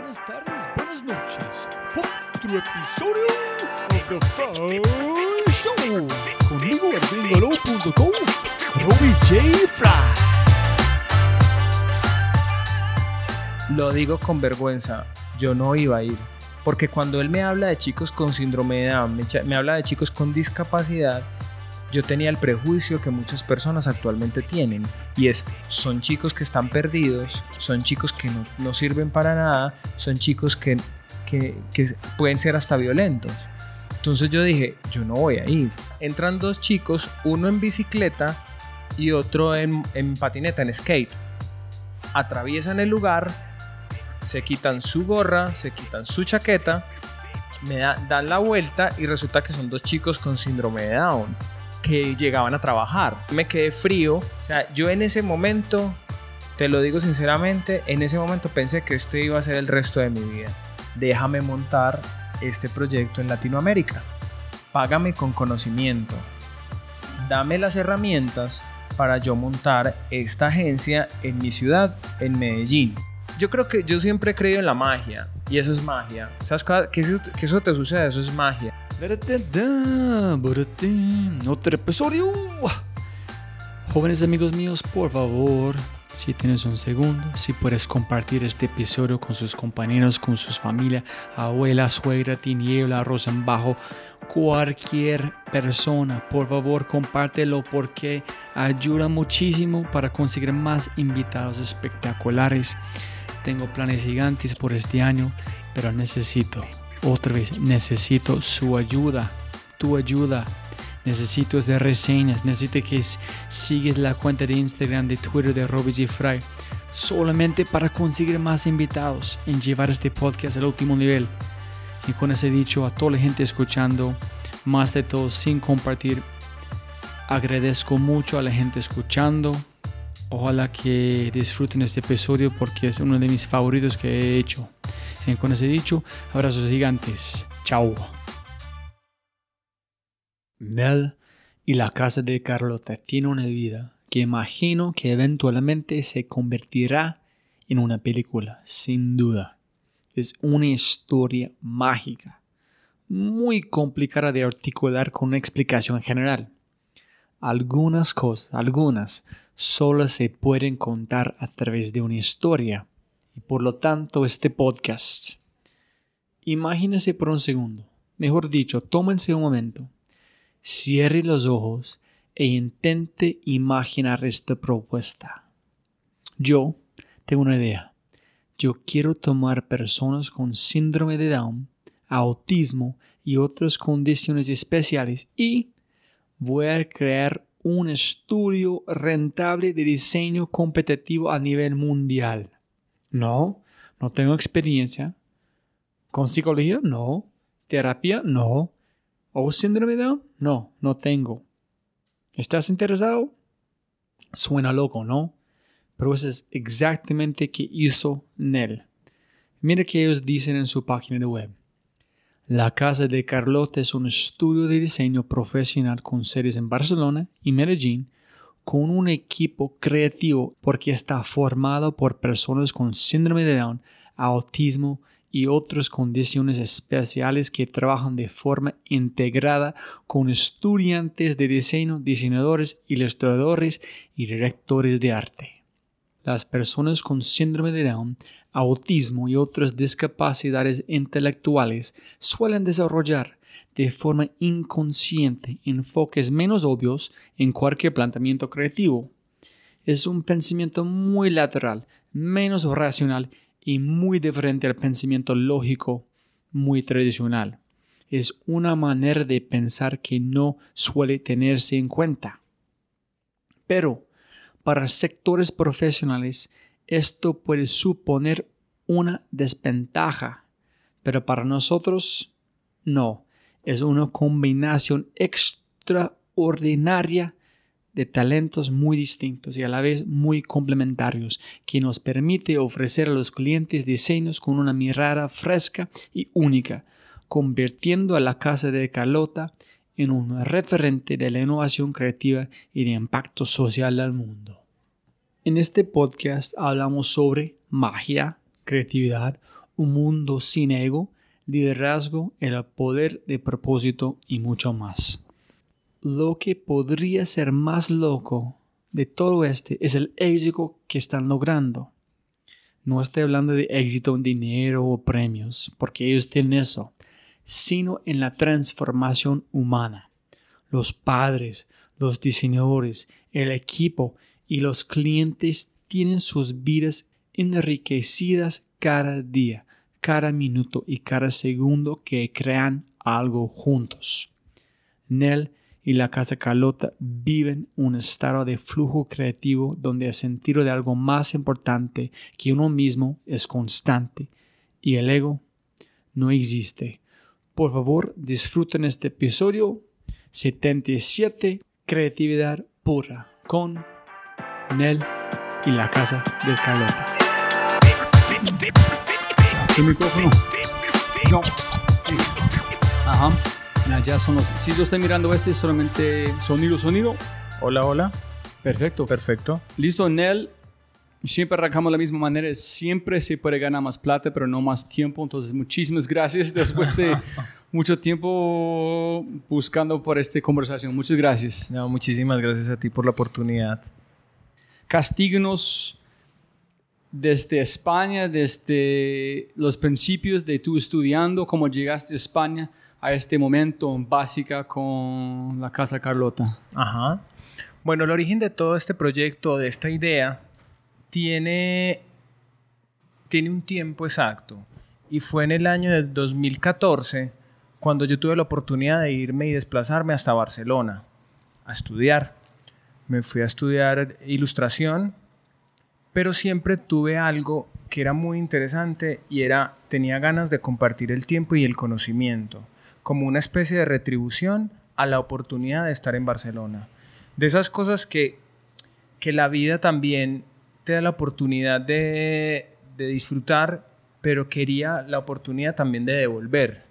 buenas tardes, buenas noches. Otro episodio of The Fry Show. Conmigo gringolo.com, Robbie J. Fry. Lo digo con vergüenza, yo no iba a ir. Porque cuando él me habla de chicos con síndrome de Down, me habla de chicos con discapacidad, yo tenía el prejuicio que muchas personas actualmente tienen. Y es, son chicos que están perdidos, son chicos que no, sirven para nada, son chicos que, que, pueden ser hasta violentos. Entonces yo dije, yo no voy a ir. Entran dos chicos, uno en bicicleta y otro en, en patineta, en skate. Atraviesan el lugar, se quitan su gorra, se quitan su chaqueta, me da- dan la vuelta y resulta que son dos chicos con síndrome de Down que llegaban a trabajar. Me quedé frío, o sea, yo en ese momento, te lo digo sinceramente, en ese momento pensé que este iba a ser el resto de mi vida. Déjame montar este proyecto en Latinoamérica. Págame con conocimiento. Dame las herramientas para yo montar esta agencia en mi ciudad, en Medellín. Yo creo que yo siempre he creído en la magia y eso es magia. ¿Sabes qué- que eso, que eso te suceda? Eso es magia. Otro episodio. Jóvenes amigos míos, por favor, si tienes un segundo, si puedes compartir este episodio con sus compañeros, con sus familia, abuela, suegra, tiniebla, arroz en bajo, cualquier persona, por favor, compártelo porque ayuda muchísimo para conseguir más invitados espectaculares. Tengo planes gigantes por este año, pero necesito, otra vez, necesito su ayuda, tu ayuda. Necesito de reseñas, necesito que sigues la cuenta de Instagram, de Twitter de Robbie G. Fry, solamente para conseguir más invitados en llevar este podcast al último nivel. Y con ese dicho, a toda la gente escuchando, más de todo sin compartir, agradezco mucho a la gente escuchando. Ojalá que disfruten este episodio porque es uno de mis favoritos que he hecho. Y con ese dicho, abrazos gigantes. Chao. Mel y la casa de Carlota tiene una vida que imagino que eventualmente se convertirá en una película, sin duda. Es una historia mágica, muy complicada de articular con una explicación general. Algunas cosas, algunas, solo se pueden contar a través de una historia y por lo tanto este podcast. Imagínense por un segundo, mejor dicho, tómense un momento cierre los ojos e intente imaginar esta propuesta. Yo tengo una idea. Yo quiero tomar personas con síndrome de Down, autismo y otras condiciones especiales y voy a crear un estudio rentable de diseño competitivo a nivel mundial. No, no tengo experiencia. ¿Con psicología? No. ¿Terapia? No. ¿O síndrome de Down? No, no tengo. ¿Estás interesado? Suena loco, ¿no? Pero eso es exactamente que hizo Nell. Mira que ellos dicen en su página de web. La casa de Carlota es un estudio de diseño profesional con sedes en Barcelona y Medellín, con un equipo creativo porque está formado por personas con síndrome de Down, autismo y otras condiciones especiales que trabajan de forma integrada con estudiantes de diseño, diseñadores, ilustradores y directores de arte. Las personas con síndrome de Down, autismo y otras discapacidades intelectuales suelen desarrollar de forma inconsciente enfoques menos obvios en cualquier planteamiento creativo. Es un pensamiento muy lateral, menos racional y muy diferente al pensamiento lógico muy tradicional. Es una manera de pensar que no suele tenerse en cuenta. Pero para sectores profesionales esto puede suponer una desventaja, pero para nosotros no. Es una combinación extraordinaria de talentos muy distintos y a la vez muy complementarios, que nos permite ofrecer a los clientes diseños con una mirada fresca y única, convirtiendo a la casa de Carlota en un referente de la innovación creativa y de impacto social al mundo. En este podcast hablamos sobre magia, creatividad, un mundo sin ego, liderazgo, el poder de propósito y mucho más. Lo que podría ser más loco de todo este es el éxito que están logrando. No estoy hablando de éxito en dinero o premios, porque ellos tienen eso, sino en la transformación humana. Los padres, los diseñadores, el equipo y los clientes tienen sus vidas enriquecidas cada día, cada minuto y cada segundo que crean algo juntos. Nel y la Casa Carlota viven un estado de flujo creativo donde el sentido de algo más importante que uno mismo es constante y el ego no existe. Por favor, disfruten este episodio 77 Creatividad pura con Nel y la Casa de Carlota. ¿Su micrófono? No. Sí. Ajá. Ya, ya son los. Si yo estoy mirando este, solamente sonido, sonido. Hola, hola. Perfecto. Perfecto. Listo, Nel. Siempre arrancamos de la misma manera. Siempre se puede ganar más plata, pero no más tiempo. Entonces, muchísimas gracias. Después de mucho tiempo buscando por esta conversación. Muchas gracias. No, muchísimas gracias a ti por la oportunidad. Castíganos desde España, desde los principios de tu estudiando, cómo llegaste a España a este momento básica con la Casa Carlota. Ajá. Bueno, el origen de todo este proyecto, de esta idea, tiene, tiene un tiempo exacto. Y fue en el año del 2014 cuando yo tuve la oportunidad de irme y desplazarme hasta Barcelona a estudiar. Me fui a estudiar ilustración, pero siempre tuve algo que era muy interesante y era tenía ganas de compartir el tiempo y el conocimiento como una especie de retribución a la oportunidad de estar en Barcelona. De esas cosas que, que la vida también te da la oportunidad de, de disfrutar, pero quería la oportunidad también de devolver.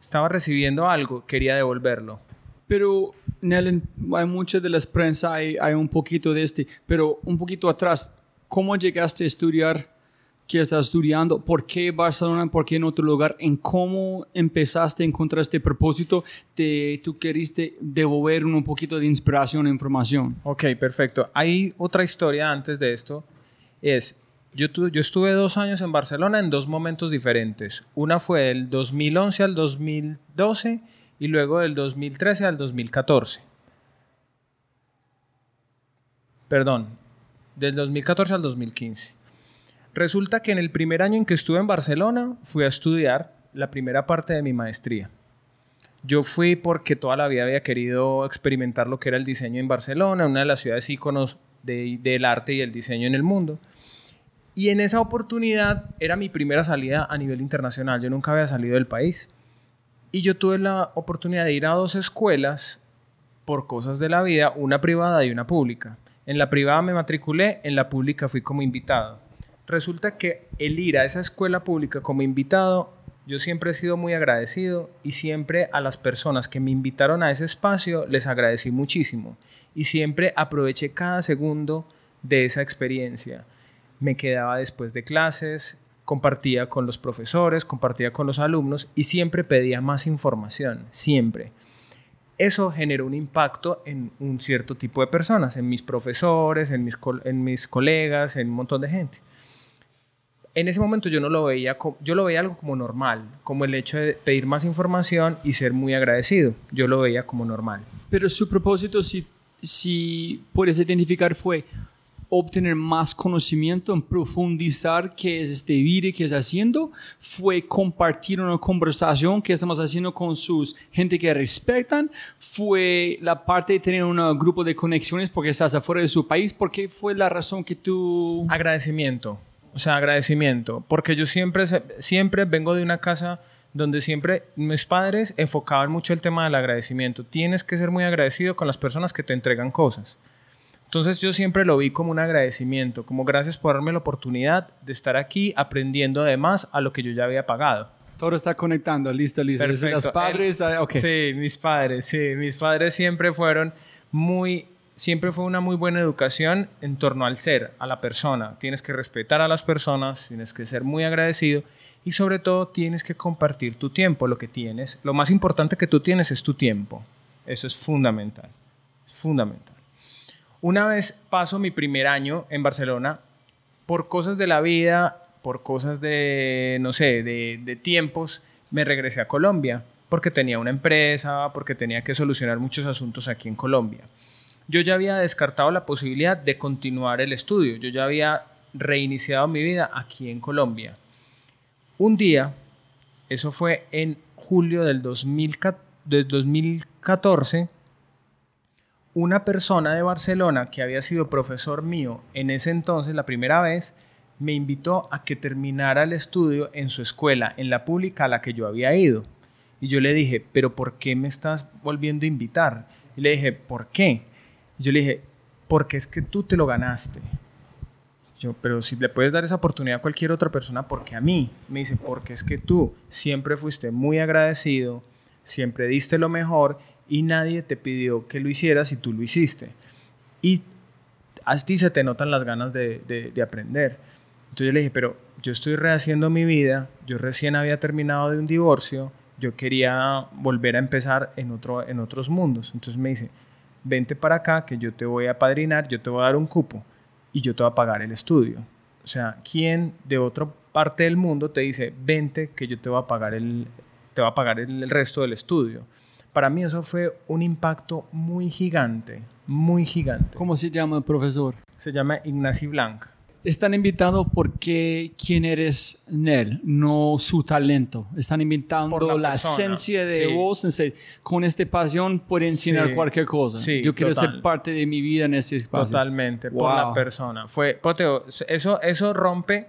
Estaba recibiendo algo, quería devolverlo. Pero, Nelen, hay muchas de las prensa, hay, hay un poquito de este, pero un poquito atrás, ¿cómo llegaste a estudiar que estás estudiando, por qué Barcelona, por qué en otro lugar, en cómo empezaste a encontrar este propósito de tú queriste devolver un poquito de inspiración e información. Ok, perfecto. Hay otra historia antes de esto. Es, yo, yo estuve dos años en Barcelona en dos momentos diferentes. Una fue del 2011 al 2012 y luego del 2013 al 2014. Perdón, del 2014 al 2015. Resulta que en el primer año en que estuve en Barcelona fui a estudiar la primera parte de mi maestría. Yo fui porque toda la vida había querido experimentar lo que era el diseño en Barcelona, una de las ciudades íconos del arte y el diseño en el mundo. Y en esa oportunidad era mi primera salida a nivel internacional. Yo nunca había salido del país. Y yo tuve la oportunidad de ir a dos escuelas por cosas de la vida, una privada y una pública. En la privada me matriculé, en la pública fui como invitado. Resulta que el ir a esa escuela pública como invitado, yo siempre he sido muy agradecido y siempre a las personas que me invitaron a ese espacio les agradecí muchísimo y siempre aproveché cada segundo de esa experiencia. Me quedaba después de clases, compartía con los profesores, compartía con los alumnos y siempre pedía más información, siempre. Eso generó un impacto en un cierto tipo de personas, en mis profesores, en mis, en mis colegas, en un montón de gente en ese momento yo no lo veía, yo lo veía algo como normal, como el hecho de pedir más información y ser muy agradecido. Yo lo veía como normal. Pero su propósito, si, si puedes identificar, fue obtener más conocimiento, en profundizar qué es este video que está haciendo, fue compartir una conversación que estamos haciendo con sus gente que respetan, fue la parte de tener un grupo de conexiones porque estás afuera de su país, porque fue la razón que tú... Agradecimiento o sea, agradecimiento. Porque yo siempre, siempre vengo de una casa donde siempre mis padres enfocaban mucho el tema del agradecimiento. Tienes que ser muy agradecido con las personas que te entregan cosas. Entonces yo siempre lo vi como un agradecimiento, como gracias por darme la oportunidad de estar aquí aprendiendo además a lo que yo ya había pagado. Todo está conectando, listo, listo. Perfecto. Los padres, ah, Sí, mis padres, sí. Mis padres siempre fueron muy siempre fue una muy buena educación en torno al ser, a la persona. Tienes que respetar a las personas, tienes que ser muy agradecido y sobre todo tienes que compartir tu tiempo, lo que tienes. Lo más importante que tú tienes es tu tiempo. Eso es fundamental. Es fundamental. Una vez paso mi primer año en Barcelona, por cosas de la vida, por cosas de, no sé, de, de tiempos, me regresé a Colombia porque tenía una empresa, porque tenía que solucionar muchos asuntos aquí en Colombia. Yo ya había descartado la posibilidad de continuar el estudio, yo ya había reiniciado mi vida aquí en Colombia. Un día, eso fue en julio del, 2014, una persona de Barcelona que había sido profesor mío en ese entonces, la primera vez, me invitó a que terminara el estudio en su escuela, en la pública a la que yo había ido. Y yo le dije, pero ¿por qué me estás volviendo a invitar? Y le dije, ¿por qué? Y yo le dije, porque es que tú te lo ganaste. Yo, pero si le puedes dar esa oportunidad a cualquier otra persona, porque a mí? Me dice, porque es que tú siempre fuiste muy agradecido, siempre diste lo mejor y nadie te pidió que lo hicieras y tú lo hiciste. Y a ti se te notan las ganas de, de, de aprender. Entonces yo le dije, pero yo estoy rehaciendo mi vida, yo recién había terminado de un divorcio, yo quería volver a empezar en, otro, en otros mundos. Entonces me dice, vente para acá que yo te voy a padrinar, yo te voy a dar un cupo y yo te voy a pagar el estudio. O sea, ¿quién de otra parte del mundo te dice, vente que yo te voy a pagar el, te voy a pagar el, resto del estudio? Para mí eso fue un impacto muy gigante, muy gigante. ¿Cómo se llama el profesor? Se llama Ignacy Blanc. Están invitando porque quién eres él, no su talento. Están invitando la la, esencia de sí. vos. Con esta pasión puede enseñar Sí, cualquier cosa. sí, Yo quiero total. ser parte de mi vida en este espacio. Totalmente, por la Wow. persona. Fue, Poteo, eso, eso rompe,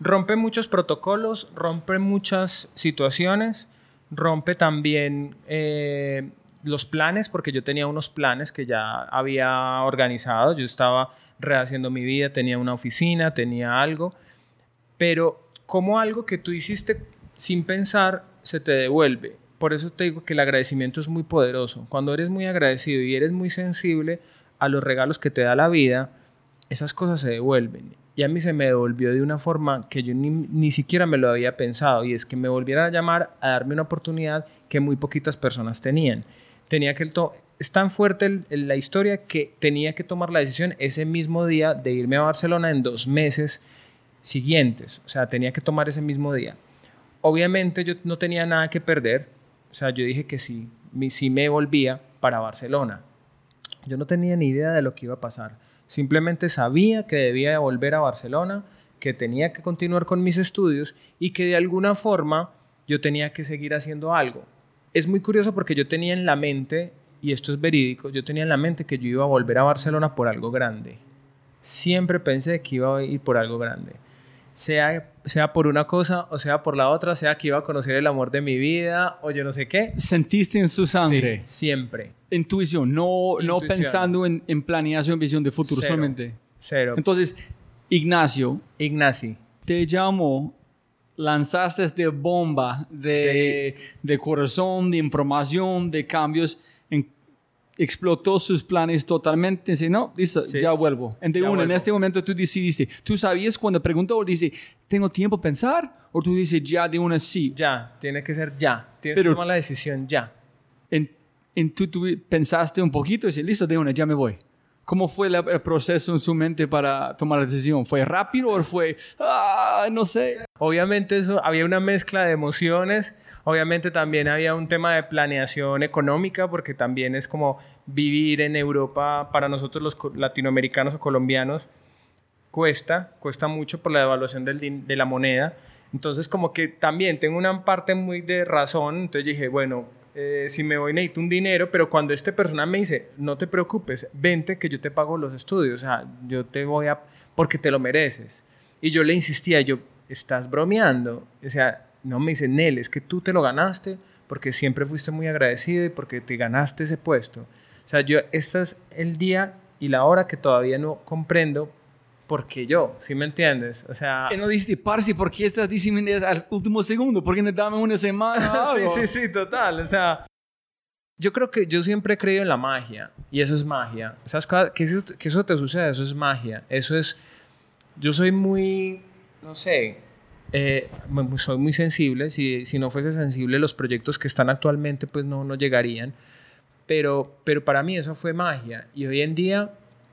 rompe muchos protocolos, rompe muchas situaciones, rompe también eh, los planes, porque yo tenía unos planes que ya había organizado, yo estaba rehaciendo mi vida, tenía una oficina, tenía algo, pero como algo que tú hiciste sin pensar se te devuelve. Por eso te digo que el agradecimiento es muy poderoso. Cuando eres muy agradecido y eres muy sensible a los regalos que te da la vida, esas cosas se devuelven. Y a mí se me devolvió de una forma que yo ni, ni siquiera me lo había pensado, y es que me volvieran a llamar a darme una oportunidad que muy poquitas personas tenían. Tenía que el to- es tan fuerte el- la historia que tenía que tomar la decisión ese mismo día de irme a Barcelona en dos meses siguientes. O sea, tenía que tomar ese mismo día. Obviamente yo no tenía nada que perder. O sea, yo dije que sí, mi- sí me volvía para Barcelona. Yo no tenía ni idea de lo que iba a pasar. Simplemente sabía que debía de volver a Barcelona, que tenía que continuar con mis estudios y que de alguna forma yo tenía que seguir haciendo algo. Es muy curioso porque yo tenía en la mente, y esto es verídico, yo tenía en la mente que yo iba a volver a Barcelona por algo grande. Siempre pensé que iba a ir por algo grande. Sea, sea por una cosa o sea por la otra, sea que iba a conocer el amor de mi vida o yo no sé qué. Sentiste en su sangre. Sí, siempre. Intuición, no, no Intuición. pensando en, en planeación, visión de futuro Cero. solamente. Cero. Entonces, Ignacio, Ignacy. te llamó, lanzaste de bomba de, de corazón, de información, de cambios, explotó sus planes totalmente. Dice, no, dice, Sí. ya vuelvo. En, de Ya una, en este momento tú decidiste, tú sabías cuando preguntó, o dice, ¿tengo tiempo a pensar? O tú dices, ya de una sí. Ya, tiene que ser ya. Tienes Pero- que tomar la decisión ya. En, en tú, tú pensaste un poquito y dices, listo, de una, ya me voy. ¿Cómo fue la- el proceso en su mente para tomar la decisión? ¿Fue rápido o fue, ah, no sé? Obviamente eso, había una mezcla de emociones, obviamente también había un tema de planeación económica, porque también es como vivir en Europa para nosotros los latinoamericanos o colombianos cuesta, cuesta mucho por la devaluación del de la moneda. Entonces como que también tengo una parte muy de razón, entonces dije, bueno, eh, si me voy necesito un dinero, pero cuando este persona me dice, no te preocupes, vente que yo te pago los estudios, o sea, yo te voy a, porque te lo mereces. Y yo le insistía, yo, estás bromeando, o sea, no me dice, Nel, es que tú te lo ganaste porque siempre fuiste muy agradecido y porque te ganaste ese puesto. O sea, yo, este es el día y la hora que todavía no comprendo porque yo, ¿sí me entiendes? O sea... No dijiste, parce, ¿por qué estás diciendo al último segundo? ¿Por qué no dame una semana? sí, algo?" sí, sí, total. O sea, Yo creo que yo siempre he creído en la magia y eso es magia. ¿Sabes cosas- que eso, que eso te suceda? Eso es magia. Eso es... Yo soy muy, no sé, eh, soy muy sensible. Si, si no fuese sensible, los proyectos que están actualmente pues no, no llegarían. Pero, pero para mí eso fue magia. Y hoy en día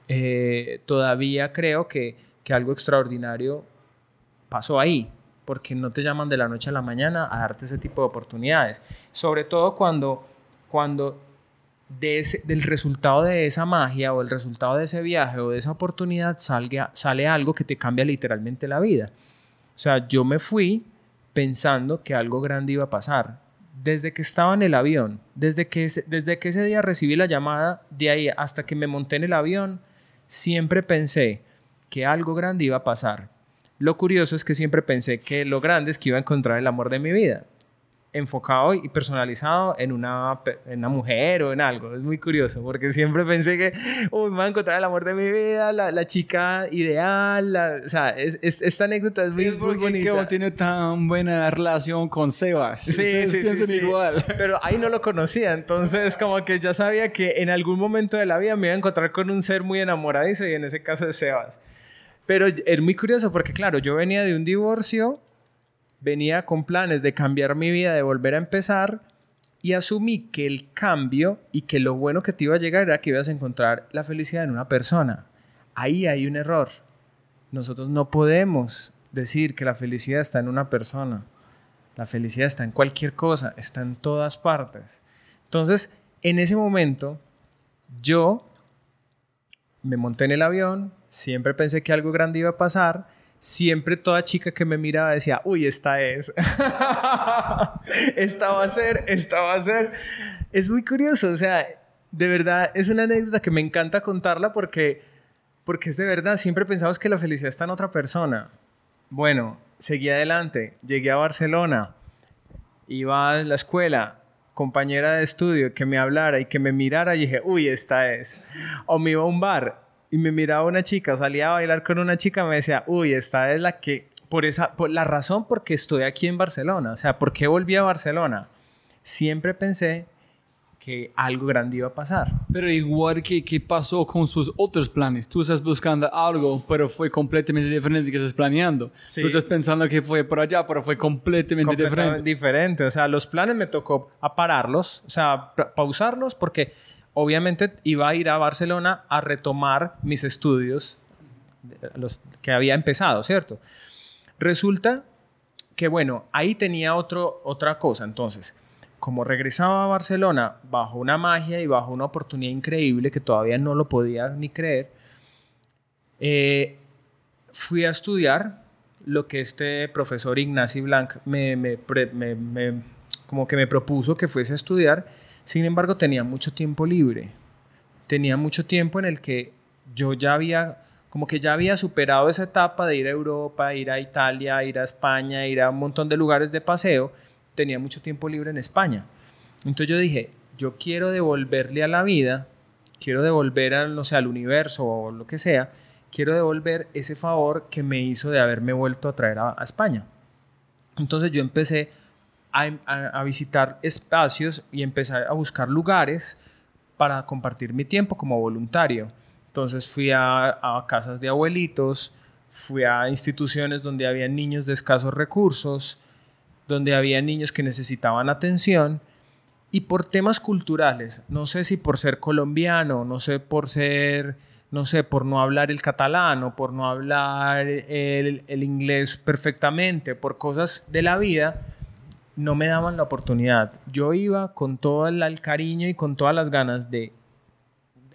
eh, todavía creo que, que algo extraordinario pasó ahí, porque no te llaman de la noche a la mañana a darte ese tipo de oportunidades. Sobre todo cuando, cuando de ese- del resultado de esa magia o el resultado de ese viaje o de esa oportunidad salga, sale algo que te cambia literalmente la vida. O sea, yo me fui pensando que algo grande iba a pasar. Desde que estaba en el avión, desde que, desde que ese día recibí la llamada, de ahí hasta que me monté en el avión, siempre pensé que algo grande iba a pasar. Lo curioso es que siempre pensé que lo grande es que iba a encontrar el amor de mi vida, enfocado y personalizado en una, en una mujer o en algo. Es muy curioso porque siempre pensé que uy, me voy a encontrar el amor de mi vida, la, la chica ideal. la- o sea, es- es- esta anécdota es muy, Es muy bonita. Kevin tiene tan buena relación con Sebas. Sí, Ustedes sí, sí. igual. Pero ahí no lo conocía, entonces como que ya sabía que en algún momento de la vida me iba a encontrar con un ser muy enamoradizo y en ese caso es Sebas. Pero es muy curioso porque claro, yo venía de un divorcio, venía con planes de cambiar mi vida, de volver a empezar y asumí que el cambio y que lo bueno que te iba a llegar era que ibas a encontrar la felicidad en una persona. Ahí hay un error. Nosotros no podemos decir que la felicidad está en una persona. La felicidad está en cualquier cosa, está en todas partes. Entonces, en ese momento, yo me monté en el avión, siempre pensé que algo grande iba a pasar, siempre toda chica que me miraba decía, uy, esta es. esta va a ser, esta va a ser. Es muy curioso, o sea, de verdad, es una anécdota que me encanta contarla porque, porque es de verdad, siempre pensamos que la felicidad está en otra persona. Bueno, seguí adelante, llegué a Barcelona, iba a la escuela, compañera de estudio que me hablara y que me mirara y dije, uy, esta es. O me iba a un bar y me miraba una chica, salía a bailar con una chica, me decía, uy, esta es la que, por esa, por la razón por que estoy aquí en Barcelona, o sea, ¿por qué volví a Barcelona? Siempre pensé que algo grande iba a pasar. Pero igual que, que pasó con sus otros planes. Tú estás buscando algo, pero fue completamente diferente que estás planeando. Sí. Tú estás pensando que fue por allá, pero fue completamente, completamente diferente. diferente. O sea, los planes me tocó a pararlos, o sea, pa- pausarlos porque obviamente iba a ir a Barcelona a retomar mis estudios, eh, los que había empezado, ¿cierto? Resulta que, bueno, ahí tenía otro, otra cosa. Entonces, como regresaba a Barcelona bajo una magia y bajo una oportunidad increíble que todavía no lo podía ni creer, eh, fui a estudiar lo que este profesor Ignacy Blanc me, me como que me propuso que fuese a estudiar. Sin embargo, tenía mucho tiempo libre. Tenía mucho tiempo en el que yo ya había, como que ya había superado esa etapa de ir a Europa, ir a Italia, ir a España, ir a un montón de lugares de paseo. Tenía mucho tiempo libre en España. Entonces yo dije, yo quiero devolverle a la vida, quiero devolver al, no sé, al universo o lo que sea, quiero devolver ese favor que me hizo de haberme vuelto a traer a, a España. Entonces yo empecé a, visitar espacios y empezar a buscar lugares para compartir mi tiempo como voluntario. Entonces fui a, a casas de abuelitos, fui a instituciones donde había niños de escasos recursos, donde había niños que necesitaban atención y por temas culturales, no sé si por ser colombiano, no sé por ser, no sé, por no hablar el catalán o por no hablar el, el inglés perfectamente, por cosas de la vida, no me daban la oportunidad. Yo iba con todo el, cariño y con todas las ganas de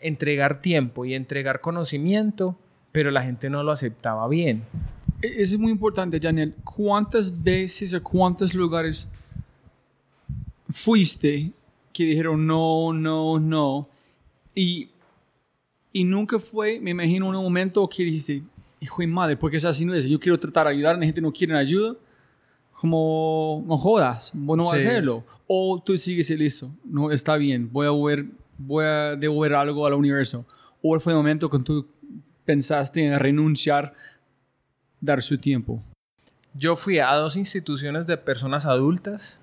entregar tiempo y entregar conocimiento, pero la gente no lo aceptaba bien. E- Eso es muy importante, Janel. ¿Cuántas veces o cuántos lugares fuiste que dijeron no, no, no? Y, y nunca fue, me imagino, un momento que dijiste, hijo de madre, ¿por qué estás haciendo eso? Yo quiero tratar de ayudar, la gente no quiere ayuda. Como, no jodas, vos no vas a Sí. hacerlo. O tú sigues y listo, no, está bien, voy a, ver, voy a devolver algo al universo. O fue el momento que tú pensaste en renunciar dar su tiempo. Yo fui a dos instituciones de personas adultas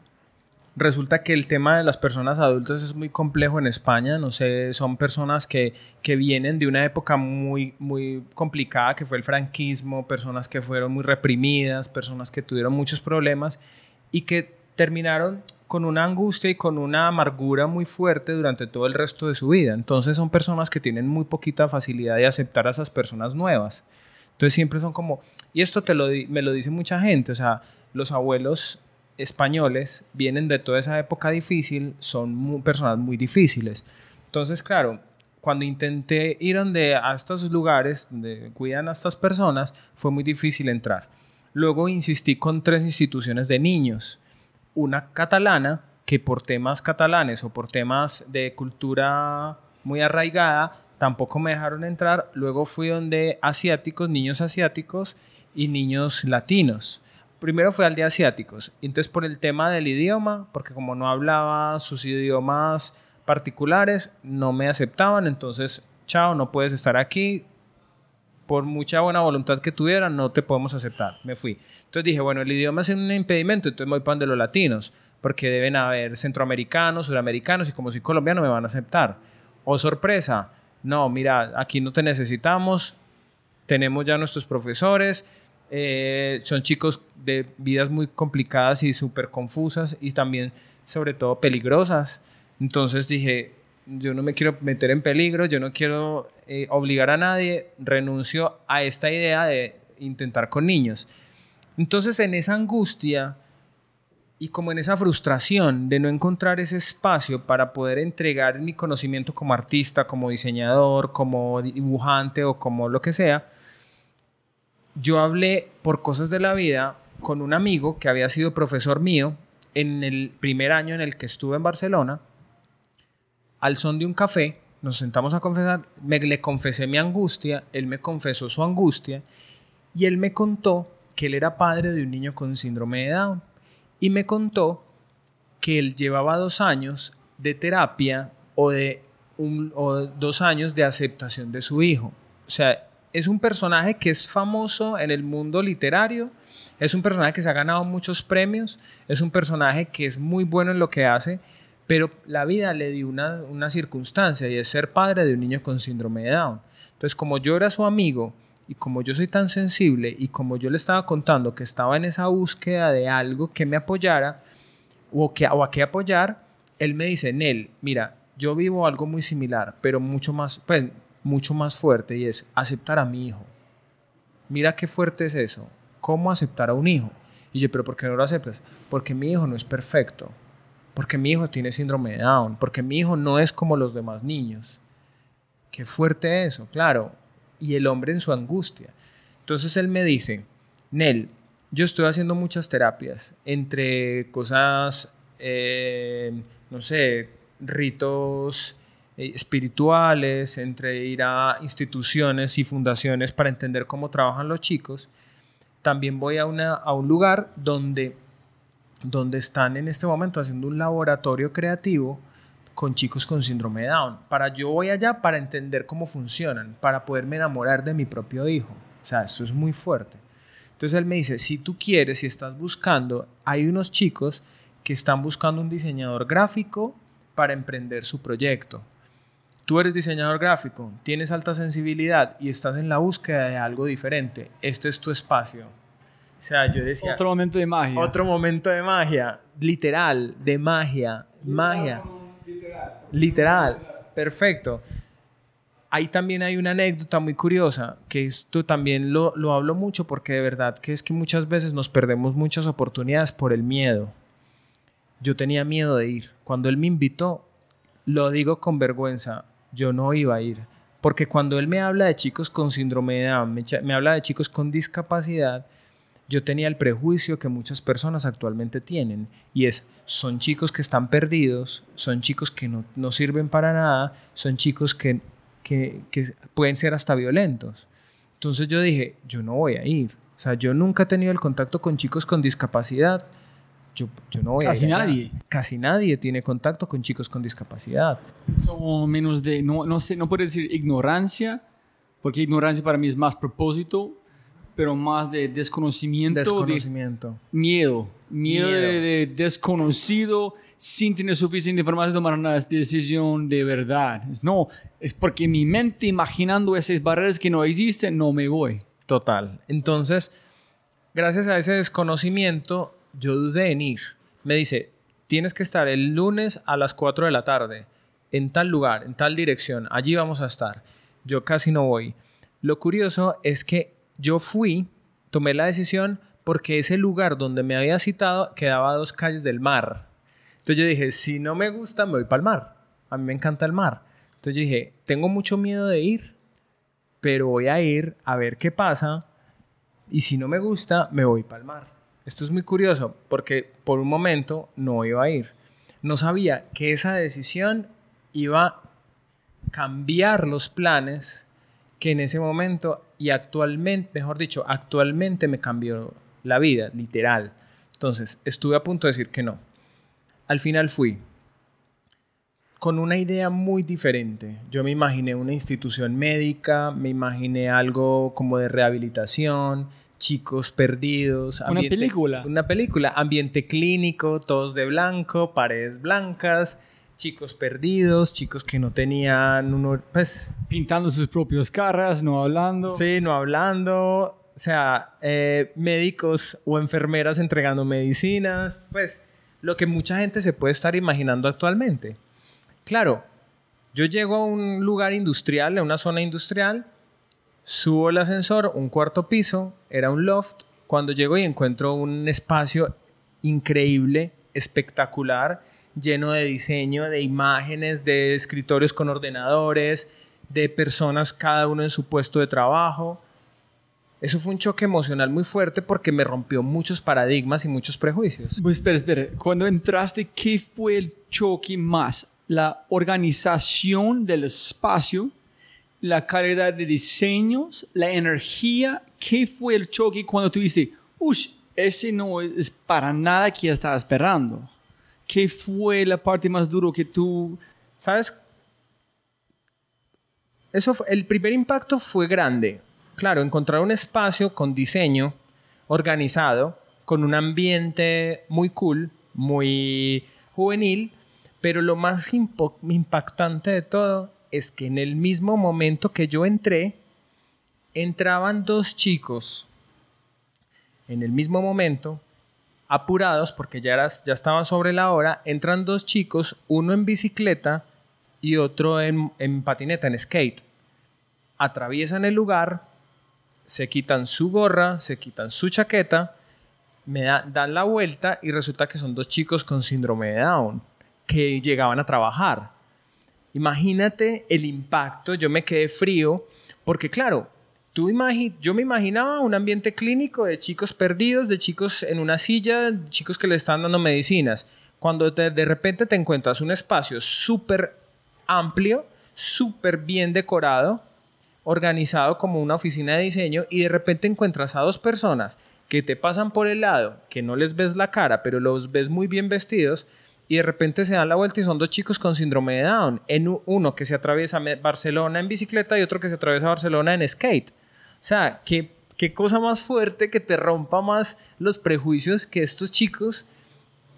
Resulta que el tema de las personas adultas es muy complejo en España, no sé, son personas que, que vienen de una época muy, muy complicada, que fue el franquismo, personas que fueron muy reprimidas, personas que tuvieron muchos problemas y que terminaron con una angustia y con una amargura muy fuerte durante todo el resto de su vida. Entonces son personas que tienen muy poquita facilidad de aceptar a esas personas nuevas. Entonces siempre son como, y esto te lo, me lo dice mucha gente, o sea, los abuelos españoles vienen de toda esa época difícil, son personas muy difíciles. Entonces, claro, cuando intenté ir donde a estos lugares donde cuidan a estas personas, fue muy difícil entrar. Luego insistí con tres instituciones de niños. Una catalana, que por temas catalanes o por temas de cultura muy arraigada, tampoco me dejaron entrar. Luego fui donde asiáticos, niños asiáticos y niños latinos primero fue al de asiáticos. Entonces por el tema del idioma, porque como no hablaba sus idiomas particulares, no me aceptaban. Entonces, chao, no puedes estar aquí. Por mucha buena voluntad que tuviera, no te podemos aceptar. Me fui. Entonces dije, bueno, el idioma es un impedimento, entonces me voy para de los latinos, porque deben haber centroamericanos, suramericanos, y como soy colombiano me van a aceptar. O oh, sorpresa, no, mira, aquí no te necesitamos, tenemos ya nuestros profesores, eh, son chicos de vidas muy complicadas y súper confusas y también, sobre todo, peligrosas. Entonces dije, yo no me quiero meter en peligro, yo no quiero eh, obligar a nadie, renuncio a esta idea de intentar con niños. Entonces, en esa angustia y como en esa frustración de no encontrar ese espacio para poder entregar mi conocimiento como artista, como diseñador, como dibujante o como lo que sea, yo hablé por cosas de la vida con un amigo que había sido profesor mío en el primer año en el que estuve en Barcelona. Al son de un café, nos sentamos a confesar, me, le confesé mi angustia, él me confesó su angustia y él me contó que él era padre de un niño con síndrome de Down y me contó que él llevaba dos años de terapia o de un, o dos años de aceptación de su hijo. O sea, es un personaje que es famoso en el mundo literario, es un personaje que se ha ganado muchos premios, es un personaje que es muy bueno en lo que hace, pero la vida le dio una, circunstancia y es ser padre de un niño con síndrome de Down. Entonces, como yo era su amigo y como yo soy tan sensible y como yo le estaba contando que estaba en esa búsqueda de algo que me apoyara o, que, o a qué apoyar, él me dice, Nel, mira, yo vivo algo muy similar, pero mucho más, pues mucho más fuerte y es aceptar a mi hijo. Mira qué fuerte es eso. ¿Cómo aceptar a un hijo? Y yo, pero ¿por qué no lo aceptas? Porque mi hijo no es perfecto. Porque mi hijo tiene síndrome de Down. Porque mi hijo no es como los demás niños. Qué fuerte eso, claro. Y el hombre en su angustia. Entonces él me dice, Nel, yo estoy haciendo muchas terapias, entre cosas, eh, no sé, ritos espirituales, entre ir a instituciones y fundaciones para entender cómo trabajan los chicos. También voy a, una, a un lugar donde, donde están en este momento haciendo un laboratorio creativo con chicos con síndrome de Down. Para yo voy allá para entender cómo funcionan, para poderme enamorar de mi propio hijo. O sea, esto es muy fuerte. Entonces él me dice, si tú quieres, si estás buscando, hay unos chicos que están buscando un diseñador gráfico para emprender su proyecto tú eres diseñador gráfico, tienes alta sensibilidad y estás en la búsqueda de algo diferente, este es tu espacio. O sea, yo decía... Otro momento de magia. Otro momento de magia, literal, de magia, magia. Literal. Literal, perfecto. Ahí también hay una anécdota muy curiosa, que esto también lo, lo hablo mucho porque de verdad que es que muchas veces nos perdemos muchas oportunidades por el miedo. Yo tenía miedo de ir. Cuando él me invitó, lo digo con vergüenza, yo no iba a ir. Porque cuando él me habla de chicos con síndrome de Down, me, habla de chicos con discapacidad, yo tenía el prejuicio que muchas personas actualmente tienen. Y es, son chicos que están perdidos, son chicos que no, sirven para nada, son chicos que, que, que pueden ser hasta violentos. Entonces yo dije, yo no voy a ir. O sea, yo nunca he tenido el contacto con chicos con discapacidad yo, no voy Casi nadie. Casi nadie tiene contacto con chicos con discapacidad. Son menos de, no, no sé, no puedo decir ignorancia, porque ignorancia para mí es más propósito, pero más de desconocimiento, de Desconocimiento. miedo. Miedo, Miedo. De, de desconocido, sin tener suficiente información tomar una decisión de verdad. Es, no, es porque mi mente imaginando esas barreras que no existen, no me voy. Total. Entonces, gracias a ese desconocimiento, yo dudé en ir. Me dice, tienes que estar el lunes a las 4 de la tarde, en tal lugar, en tal dirección, allí vamos a estar. Yo casi no voy. Lo curioso es que yo fui, tomé la decisión porque ese lugar donde me había citado quedaba a dos calles del mar. Entonces yo dije, si no me gusta, me voy para el mar. A mí me encanta el mar. Entonces yo dije, tengo mucho miedo de ir, pero voy a ir a ver qué pasa y si no me gusta, me voy para el mar. Esto es muy curioso porque por un momento no iba a ir. No sabía que esa decisión iba a cambiar los planes que en ese momento y actualmente, mejor dicho, actualmente me cambió la vida, literal. Entonces, estuve a punto de decir que no. Al final fui con una idea muy diferente. Yo me imaginé una institución médica, me imaginé algo como de rehabilitación, chicos perdidos. Una película. Una película, ambiente clínico, todos de blanco, paredes blancas, chicos perdidos, chicos que no tenían uno, pues, Pintando sus propios caras, no hablando. sí, no hablando, o sea, eh, médicos o enfermeras entregando medicinas, pues, lo que mucha gente se puede estar imaginando actualmente. Claro, yo llego a un lugar industrial, a una zona industrial, subo el ascensor, un cuarto piso, era un loft. Cuando llego y encuentro un espacio increíble, espectacular, lleno de diseño, de imágenes, de escritorios con ordenadores, de personas cada uno en su puesto de trabajo. Eso fue un choque emocional muy fuerte porque me rompió muchos paradigmas y muchos prejuicios. Pues espera, espera. Cuando entraste, ¿qué fue el choque más? La organización del espacio, la calidad de diseños, la energía. ¿Qué fue el choque cuando tú dijiste, uff, ese no es para nada que yo estaba esperando? ¿Qué fue la parte más duro que tú... ¿Sabes? Eso fue- el primer impacto fue grande. Claro, encontrar un espacio con diseño organizado, con un ambiente muy cool, muy juvenil, pero lo más impactante de todo es que en el mismo momento que yo entré, entraban dos chicos, en el mismo momento, apurados porque ya, eras, ya estaban sobre la hora, entran dos chicos, uno en bicicleta y otro en, en patineta, en skate. Atraviesan el lugar, se quitan su gorra, se quitan su chaqueta, me da- dan la vuelta y resulta que son dos chicos con síndrome de Down que llegaban a trabajar. Imagínate el impacto, yo me quedé frío, porque claro, tú yo me imaginaba un ambiente clínico de chicos perdidos, de chicos en una silla, chicos que le están dando medicinas. Cuando de repente te encuentras un espacio súper amplio, súper bien decorado, organizado como una oficina de diseño y de repente encuentras a dos personas que te pasan por el lado, que no les ves la cara, pero los ves muy bien vestidos y de repente se dan la vuelta y son dos chicos con síndrome de Down. En uno que se atraviesa Barcelona en bicicleta y otro que se atraviesa Barcelona en skate. O sea, qué, qué cosa más fuerte que te rompa más los prejuicios que estos chicos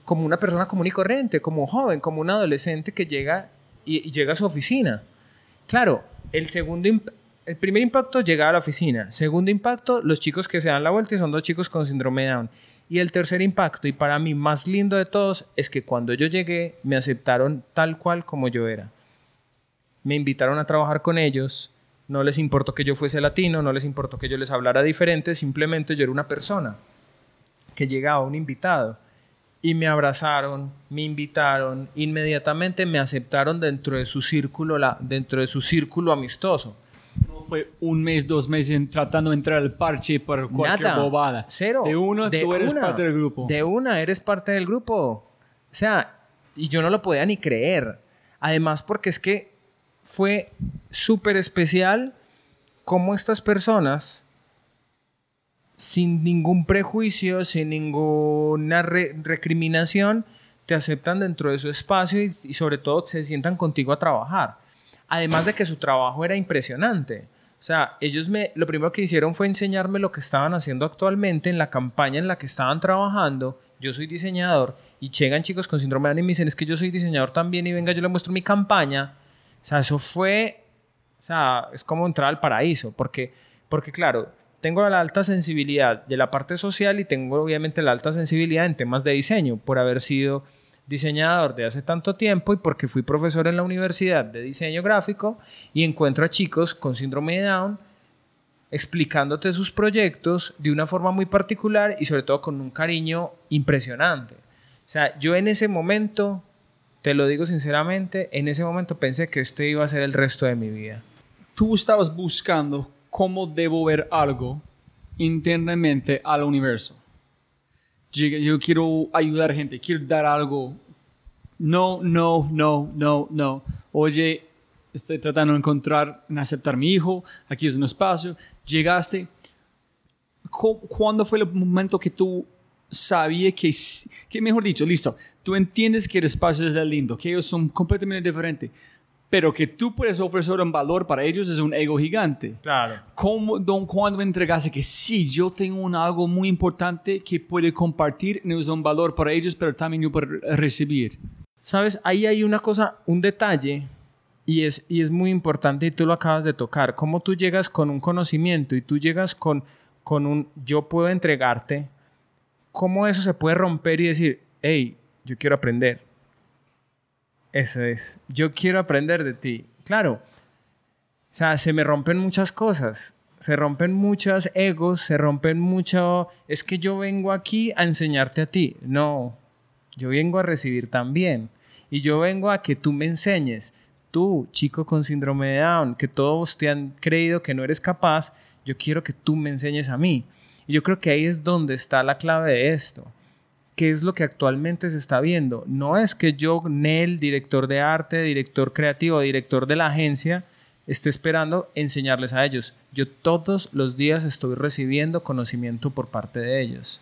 como una persona común y corriente, como un joven, como un adolescente que llega y, y llega a su oficina. Claro, el segundo el primer impacto llega a la oficina. Segundo impacto, los chicos que se dan la vuelta y son dos chicos con síndrome Down. Y el tercer impacto, y para mí más lindo de todos, es que cuando yo llegué me aceptaron tal cual como yo era. Me invitaron a trabajar con ellos. No les importó que yo fuese latino, no les importó que yo les hablara diferente, simplemente yo era una persona que llegaba, un invitado. Y me abrazaron, me invitaron, inmediatamente me aceptaron dentro de su círculo, dentro de su círculo amistoso. Fue un mes, dos meses tratando de entrar al parche por cualquier Nada. bobada. Cero. De uno, tú eres una. parte del grupo. De una, eres parte del grupo. O sea, y yo no lo podía ni creer. Además, porque es que fue súper especial cómo estas personas, sin ningún prejuicio, sin ninguna re- recriminación, te aceptan dentro de su espacio y, y sobre todo se sientan contigo a trabajar. Además de que su trabajo era impresionante. O sea, ellos me, lo primero que hicieron fue enseñarme lo que estaban haciendo actualmente en la campaña en la que estaban trabajando. Yo soy diseñador y llegan chicos con síndrome de Down y me dicen, es que yo soy diseñador también y venga, yo le muestro mi campaña. O sea, eso fue, o sea, es como entrar al paraíso, porque, porque claro, tengo la alta sensibilidad de la parte social y tengo obviamente la alta sensibilidad en temas de diseño por haber sido diseñador de hace tanto tiempo y porque fui profesor en la universidad de diseño gráfico y encuentro a chicos con síndrome de Down explicándote sus proyectos de una forma muy particular y sobre todo con un cariño impresionante. O sea, yo en ese momento, te lo digo sinceramente, en ese momento pensé que este iba a ser el resto de mi vida. Tú estabas buscando cómo debo ver algo internamente al universo. Yo quiero ayudar gente, quiero dar algo. No, no, no, no, no. Oye, estoy tratando de encontrar, en aceptar a mi hijo, aquí es un espacio. Llegaste. Cu- ¿Cuándo fue el momento que tú sabías que, que, mejor dicho, listo, tú entiendes que el espacio es lindo, que ellos son completamente diferentes, pero que tú puedes ofrecer un valor para ellos es un ego gigante. Claro. ¿Cómo, don, cuando me entregaste que sí, yo tengo un algo muy importante que puede compartir, no es un valor para ellos, pero también yo puedo recibir? Sabes, ahí hay una cosa, un detalle, y es, y es muy importante y tú lo acabas de tocar, cómo tú llegas con un conocimiento y tú llegas con, con un yo puedo entregarte, cómo eso se puede romper y decir, hey, yo quiero aprender. Eso es, yo quiero aprender de ti. Claro, o sea, se me rompen muchas cosas, se rompen muchos egos, se rompen mucho, es que yo vengo aquí a enseñarte a ti. No, yo vengo a recibir también. Y yo vengo a que tú me enseñes. Tú, chico con síndrome de Down, que todos te han creído que no eres capaz, yo quiero que tú me enseñes a mí. Y yo creo que ahí es donde está la clave de esto. ¿Qué es lo que actualmente se está viendo? No es que yo, Nel, director de arte, director creativo, director de la agencia, esté esperando enseñarles a ellos. Yo todos los días estoy recibiendo conocimiento por parte de ellos.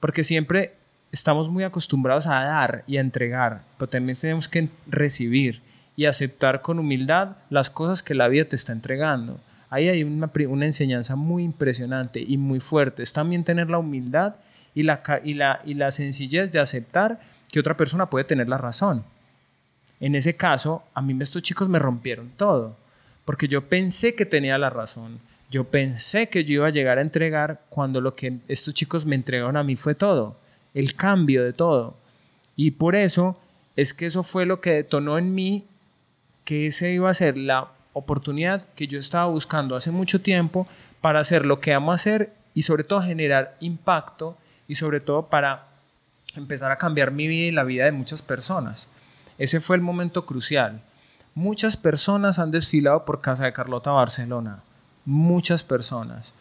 Porque siempre estamos muy acostumbrados a dar y a entregar, pero también tenemos que recibir y aceptar con humildad las cosas que la vida te está entregando. Ahí hay una, una enseñanza muy impresionante y muy fuerte. Es también tener la humildad y la, y, la, y la sencillez de aceptar que otra persona puede tener la razón. En ese caso, a mí estos chicos me rompieron todo, porque yo pensé que tenía la razón. Yo pensé que yo iba a llegar a entregar cuando lo que estos chicos me entregaron a mí fue todo, el cambio de todo. Y por eso es que eso fue lo que detonó en mí que esa iba a ser la oportunidad que yo estaba buscando hace mucho tiempo para hacer lo que amo hacer y sobre todo generar impacto y sobre todo para empezar a cambiar mi vida y la vida de muchas personas. Ese fue el momento crucial. Muchas personas han desfilado por Casa de Carlota Barcelona. Muchas personas.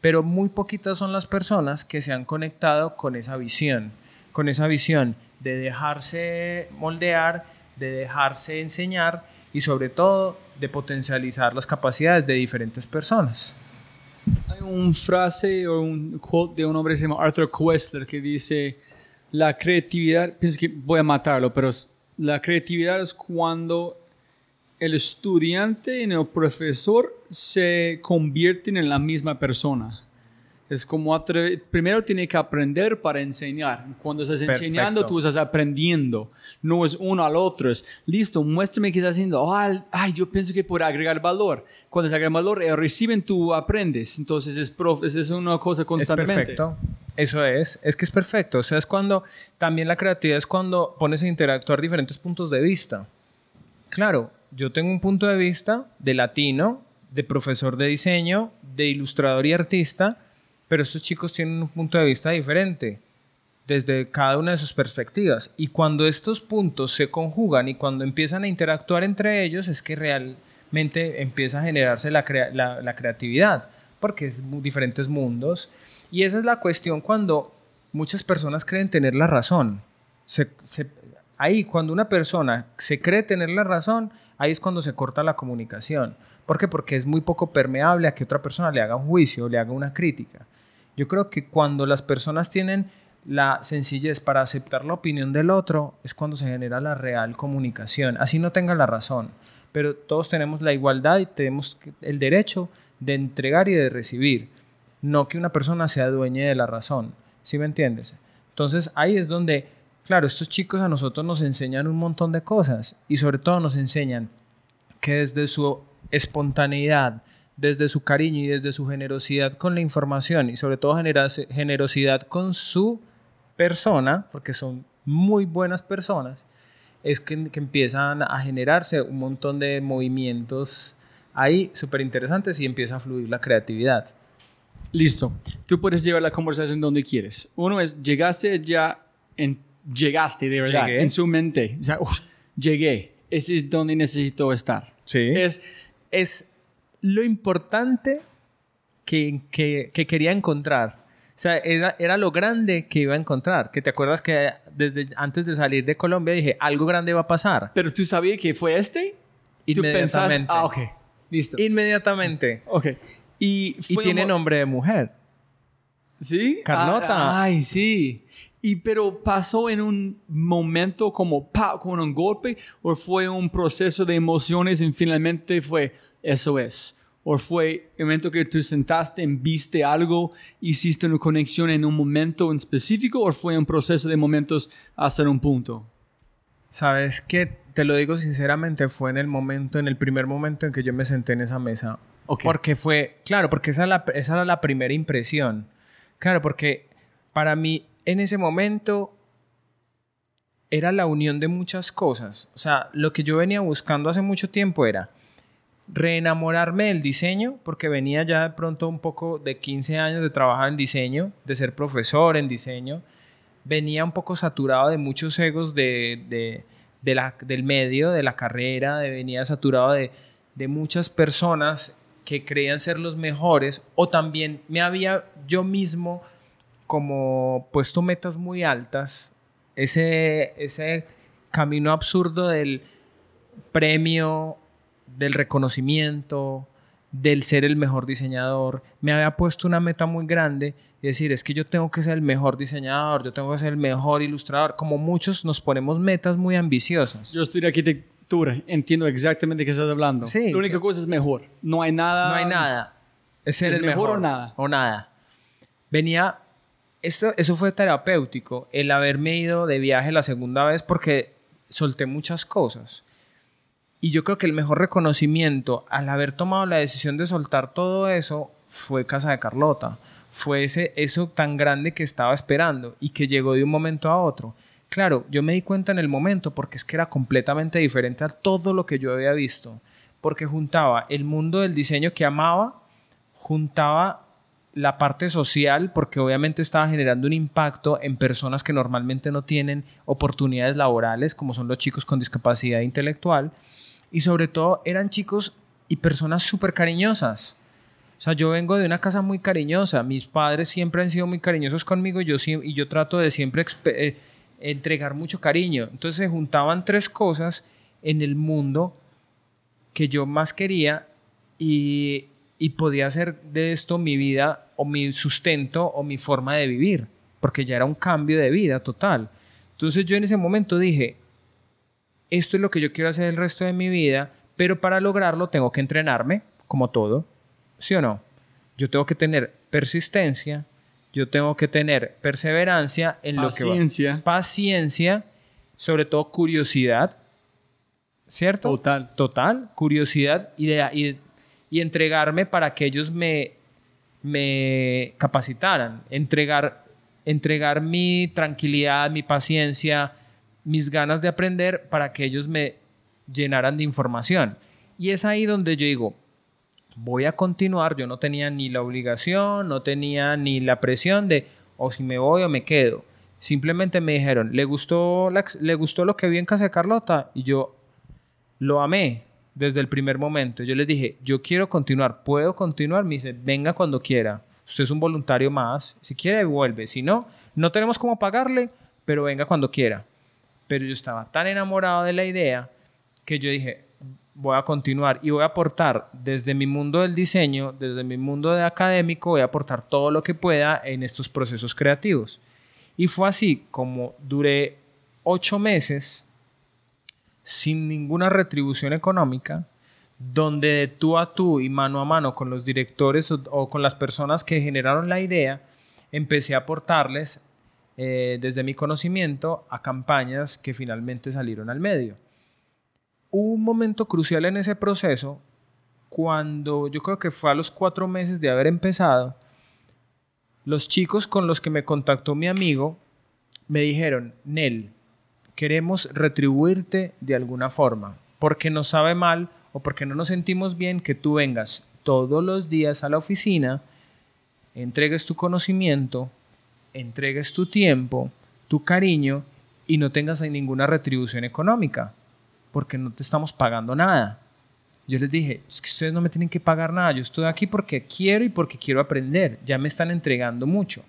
Pero muy poquitas son las personas que se han conectado con esa visión. Con esa visión de dejarse moldear, de dejarse enseñar y sobre todo de potencializar las capacidades de diferentes personas. Hay una frase o un quote de un hombre que se llama Arthur Koestler que dice, la creatividad, pienso que voy a matarlo, pero la creatividad es cuando el estudiante y el profesor se convierten en la misma persona. Es como primero tiene que aprender para enseñar. Cuando estás enseñando, Perfecto. tú estás aprendiendo. No es uno al otro. Es, listo, muéstrame qué estás haciendo. Oh, ay, yo pienso que por agregar valor. Cuando se agrega valor, ellos reciben, tú aprendes. Entonces es, prof, es, una cosa Es constantemente. perfecto. Eso es, es que es perfecto. O sea, es cuando también la creatividad es cuando pones a interactuar diferentes puntos de vista. Claro, yo tengo un punto de vista de latino, de profesor de diseño, de ilustrador y artista, pero estos chicos tienen un punto de vista diferente desde cada una de sus perspectivas. Y cuando estos puntos se conjugan y cuando empiezan a interactuar entre ellos, es que realmente empieza a generarse la, crea- la- la creatividad, porque es diferentes mundos. Y esa es la cuestión cuando muchas personas creen tener la razón. Ahí, cuando una persona se cree tener la razón, ahí es cuando se corta la comunicación. ¿Por qué? Porque es muy poco permeable a que otra persona le haga un juicio, le haga una crítica. Yo creo que cuando las personas tienen la sencillez para aceptar la opinión del otro, es cuando se genera la real comunicación. Así no tenga la razón, pero todos tenemos la igualdad y tenemos el derecho de entregar y de recibir, no que una persona sea dueña de la razón. ¿Sí me entiendes? Entonces ahí es donde, claro, estos chicos a nosotros nos enseñan un montón de cosas y sobre todo nos enseñan que desde su espontaneidad, desde su cariño y desde su generosidad con la información y sobre todo generosidad con su persona, porque son muy buenas personas, es que, que empiezan a generarse un montón de movimientos ahí súper interesantes y empieza a fluir la creatividad. Listo. Tú puedes llevar la conversación donde quieres. Uno es, llegaste ya, en, llegaste de verdad, Llegué. en su mente. O sea, "Uf, llegué. Ese es donde necesito estar. Sí. Es, es lo importante que, que- que quería encontrar. O sea, era, era lo grande que iba a encontrar. Que te acuerdas que desde antes de salir de Colombia dije, algo grande va a pasar. pero tú sabías que fue este. ¿Tú pensaste- Inmediatamente. ah, ok. Listo. Inmediatamente. ok. Y, Y tiene nombre de mujer. ¿Sí? Carlota. Ah, ay, sí. Y pero pasó en un momento como pa, con un golpe, o fue un proceso de emociones y finalmente fue eso es. O fue el momento que tú sentaste, viste algo, hiciste una conexión en un momento en específico, o fue un proceso de momentos hasta un punto. Sabes que te lo digo sinceramente, fue en el momento, en el primer momento en que yo me senté en esa mesa. Porque fue, claro, porque esa, la- esa era la primera impresión. Claro, porque para mí en ese momento era la unión de muchas cosas. O sea, lo que yo venía buscando hace mucho tiempo era reenamorarme del diseño, porque venía ya de pronto un poco de 15 años de trabajar en diseño, de ser profesor en diseño. Venía un poco saturado de muchos egos de, de- de la, del medio, de la carrera, venía saturado de, de muchas personas que creían ser los mejores, o también me había yo mismo como puesto metas muy altas, ese, ese camino absurdo del premio, del reconocimiento, del ser el mejor diseñador. Me había puesto una meta muy grande y decir, es que yo tengo que ser el mejor diseñador, yo tengo que ser el mejor ilustrador. Como muchos nos ponemos metas muy ambiciosas. Yo estudié arquitectura, entiendo exactamente de qué estás hablando. Sí, La única claro. cosa es mejor. No hay nada. No hay nada. Es ser ¿Es el mejor mejor o nada? O nada. Venía. Eso, eso fue terapéutico, el haberme ido de viaje la segunda vez porque solté muchas cosas. Y yo creo que el mejor reconocimiento al haber tomado la decisión de soltar todo eso fue Casa de Carlota. Fue ese, eso tan grande que estaba esperando y que llegó de un momento a otro. Claro, yo me di cuenta en el momento porque es que era completamente diferente a todo lo que yo había visto. Porque juntaba el mundo del diseño que amaba, juntaba la parte social, porque obviamente estaba generando un impacto en personas que normalmente no tienen oportunidades laborales, como son los chicos con discapacidad intelectual, y sobre todo eran chicos y personas súper cariñosas. O sea, yo vengo de una casa muy cariñosa, mis padres siempre han sido muy cariñosos conmigo y yo, y yo trato de siempre eh, entregar mucho cariño. Entonces se juntaban tres cosas en el mundo que yo más quería y, y podía hacer de esto mi vida o mi sustento o mi forma de vivir, porque ya era un cambio de vida total. Entonces yo en ese momento dije, esto es lo que yo quiero hacer el resto de mi vida, pero para lograrlo tengo que entrenarme, como todo, ¿sí o no? Yo tengo que tener persistencia, yo tengo que tener perseverancia en lo que va- Paciencia. paciencia, sobre todo curiosidad, ¿cierto? Total. Total, curiosidad y, de- y, y entregarme para que ellos me, me capacitaran, entregar, entregar mi tranquilidad, mi paciencia, mis ganas de aprender para que ellos me llenaran de información. Y es ahí donde yo digo, voy a continuar, yo no tenía ni la obligación, no tenía ni la presión de o si me voy o me quedo. Simplemente me dijeron, ¿le gustó, ¿le gustó lo que vi en casa de Carlota? Y yo lo amé desde el primer momento. Yo les dije, yo quiero continuar, ¿puedo continuar? Me dice, venga cuando quiera. Usted es un voluntario más. Si quiere, vuelve. Si no, no tenemos cómo pagarle, pero venga cuando quiera. Pero yo estaba tan enamorado de la idea que yo dije, voy a continuar y voy a aportar desde mi mundo del diseño, desde mi mundo de académico, voy a aportar todo lo que pueda en estos procesos creativos. Y fue así como duré ocho meses sin ninguna retribución económica, donde de tú a tú y mano a mano con los directores o, o con las personas que generaron la idea, empecé a aportarles eh, desde mi conocimiento a campañas que finalmente salieron al medio. Hubo un momento crucial en ese proceso cuando yo creo que fue a los cuatro meses de haber empezado, los chicos con los que me contactó mi amigo me dijeron, Nel, queremos retribuirte de alguna forma, porque nos sabe mal o porque no nos sentimos bien que tú vengas todos los días a la oficina, entregues tu conocimiento, entregues tu tiempo, tu cariño y no tengas ninguna retribución económica, porque no te estamos pagando nada. Yo les dije, es que ustedes no me tienen que pagar nada, yo estoy aquí porque quiero y porque quiero aprender, ya me están entregando mucho.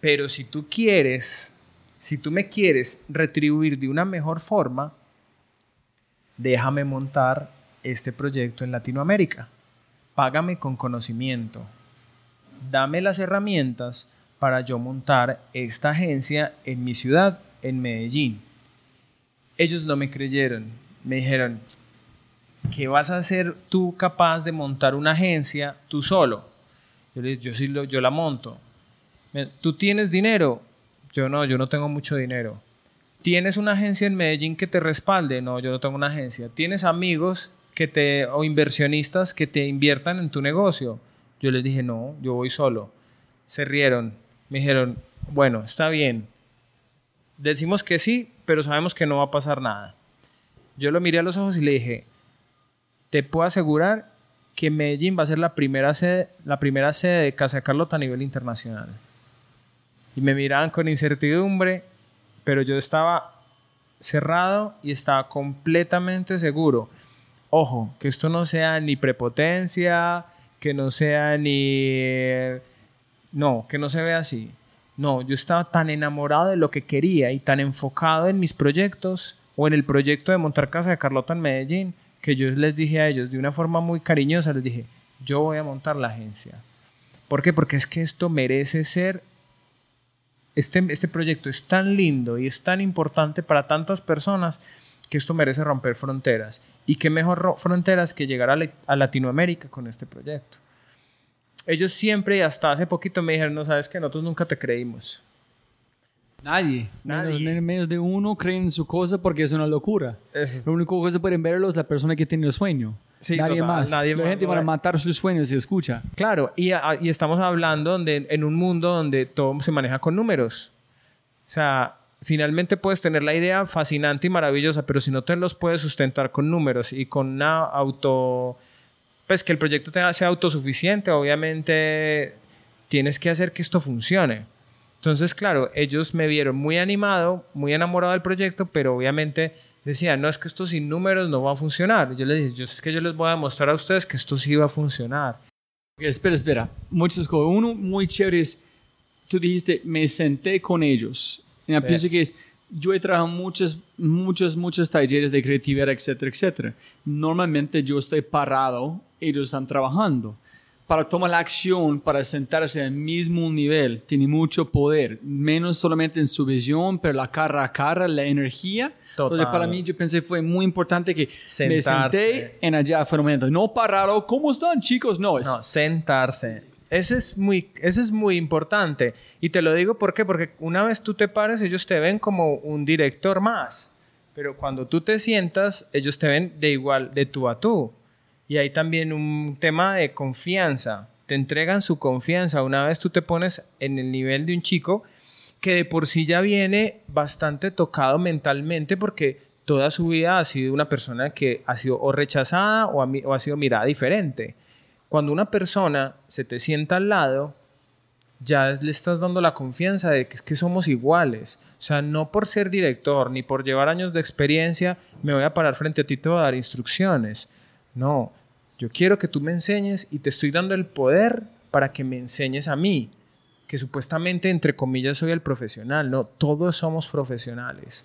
Pero si tú quieres, si tú me quieres retribuir de una mejor forma, déjame montar este proyecto en Latinoamérica. Págame con conocimiento. Dame las herramientas para yo montar esta agencia en mi ciudad, en Medellín. Ellos no me creyeron. Me dijeron, ¿qué vas a hacer tú capaz de montar una agencia tú solo? Yo le dije, yo sí lo, yo la monto. ¿Tú tienes dinero? Yo no, yo no tengo mucho dinero. ¿Tienes una agencia en Medellín que te respalde? No, yo no tengo una agencia. ¿Tienes amigos que te o inversionistas que te inviertan en tu negocio? Yo les dije, "No, yo voy solo." Se rieron. Me dijeron, "Bueno, está bien. Decimos que sí, pero sabemos que no va a pasar nada." Yo lo miré a los ojos y le dije, "Te puedo asegurar que Medellín va a ser la primera sede, la primera sede de Casa Carlota a nivel internacional." Y me miraban con incertidumbre, pero yo estaba cerrado y estaba completamente seguro. Ojo, que esto no sea ni prepotencia, que no sea ni... No, que no se vea así. No, yo estaba tan enamorado de lo que quería y tan enfocado en mis proyectos o en el proyecto de montar Casa de Carlota en Medellín, que yo les dije a ellos de una forma muy cariñosa, les dije, yo voy a montar la agencia. ¿Por qué? Porque es que esto merece ser este, este proyecto es tan lindo y es tan importante para tantas personas que esto merece romper fronteras. Y qué mejor ro- fronteras que llegar a, a Latinoamérica con este proyecto. Ellos siempre y hasta hace poquito me dijeron, no sabes que nosotros nunca te creímos. Nadie, Nadie. Menos, menos de uno cree en su cosa porque es una locura. La única cosa que pueden verlo es la persona que tiene el sueño. Sí, nadie total, más. nadie la más gente lo va a ve. matar sus sueños si escucha. Claro, y, a- y estamos hablando donde, en un mundo donde todo se maneja con números. O sea, finalmente puedes tener la idea fascinante y maravillosa, pero si no te los puedes sustentar con números y con una auto... Pues que el proyecto sea autosuficiente, obviamente tienes que hacer que esto funcione. Entonces, claro, ellos me vieron muy animado, muy enamorado del proyecto, pero obviamente decían, no, es que esto sin números no va a funcionar. Yo les dije, yo es que yo les voy a demostrar a ustedes que esto sí va a funcionar. Ok, espera, espera. Muchas cosas. Uno muy chévere es, tú dijiste, me senté con ellos. Y Sí. pienso que es, yo he trabajado muchos, muchos, muchos talleres de creatividad, etcétera, etcétera. Normalmente yo estoy parado, ellos están trabajando. Para tomar la acción, para sentarse al mismo nivel, tiene mucho poder. Menos solamente en su visión, pero la cara a cara, la energía. Entonces, Total. para mí, yo pensé fue muy importante que me Sentarse. senté en allá fue un momento. No parado, ¿cómo están, chicos? No, es No, sentarse. Eso es muy, eso es muy importante. Y te lo digo ¿por qué? porque una vez tú te pares, ellos te ven como un director más. Pero cuando tú te sientas, ellos te ven de igual, de tú a tú. Y hay también un tema de confianza. Te entregan su confianza. Una vez tú te pones en el nivel de un chico que de por sí ya viene bastante tocado mentalmente porque toda su vida ha sido una persona que ha sido o rechazada o o ha sido mirada diferente. Cuando una persona se te sienta al lado, ya le estás dando la confianza de que es que somos iguales. O sea, no por ser director ni por llevar años de experiencia me voy a parar frente a ti y te voy a dar instrucciones. No, yo quiero que tú me enseñes y te estoy dando el poder para que me enseñes a mí, que supuestamente entre comillas soy el profesional. No, todos somos profesionales,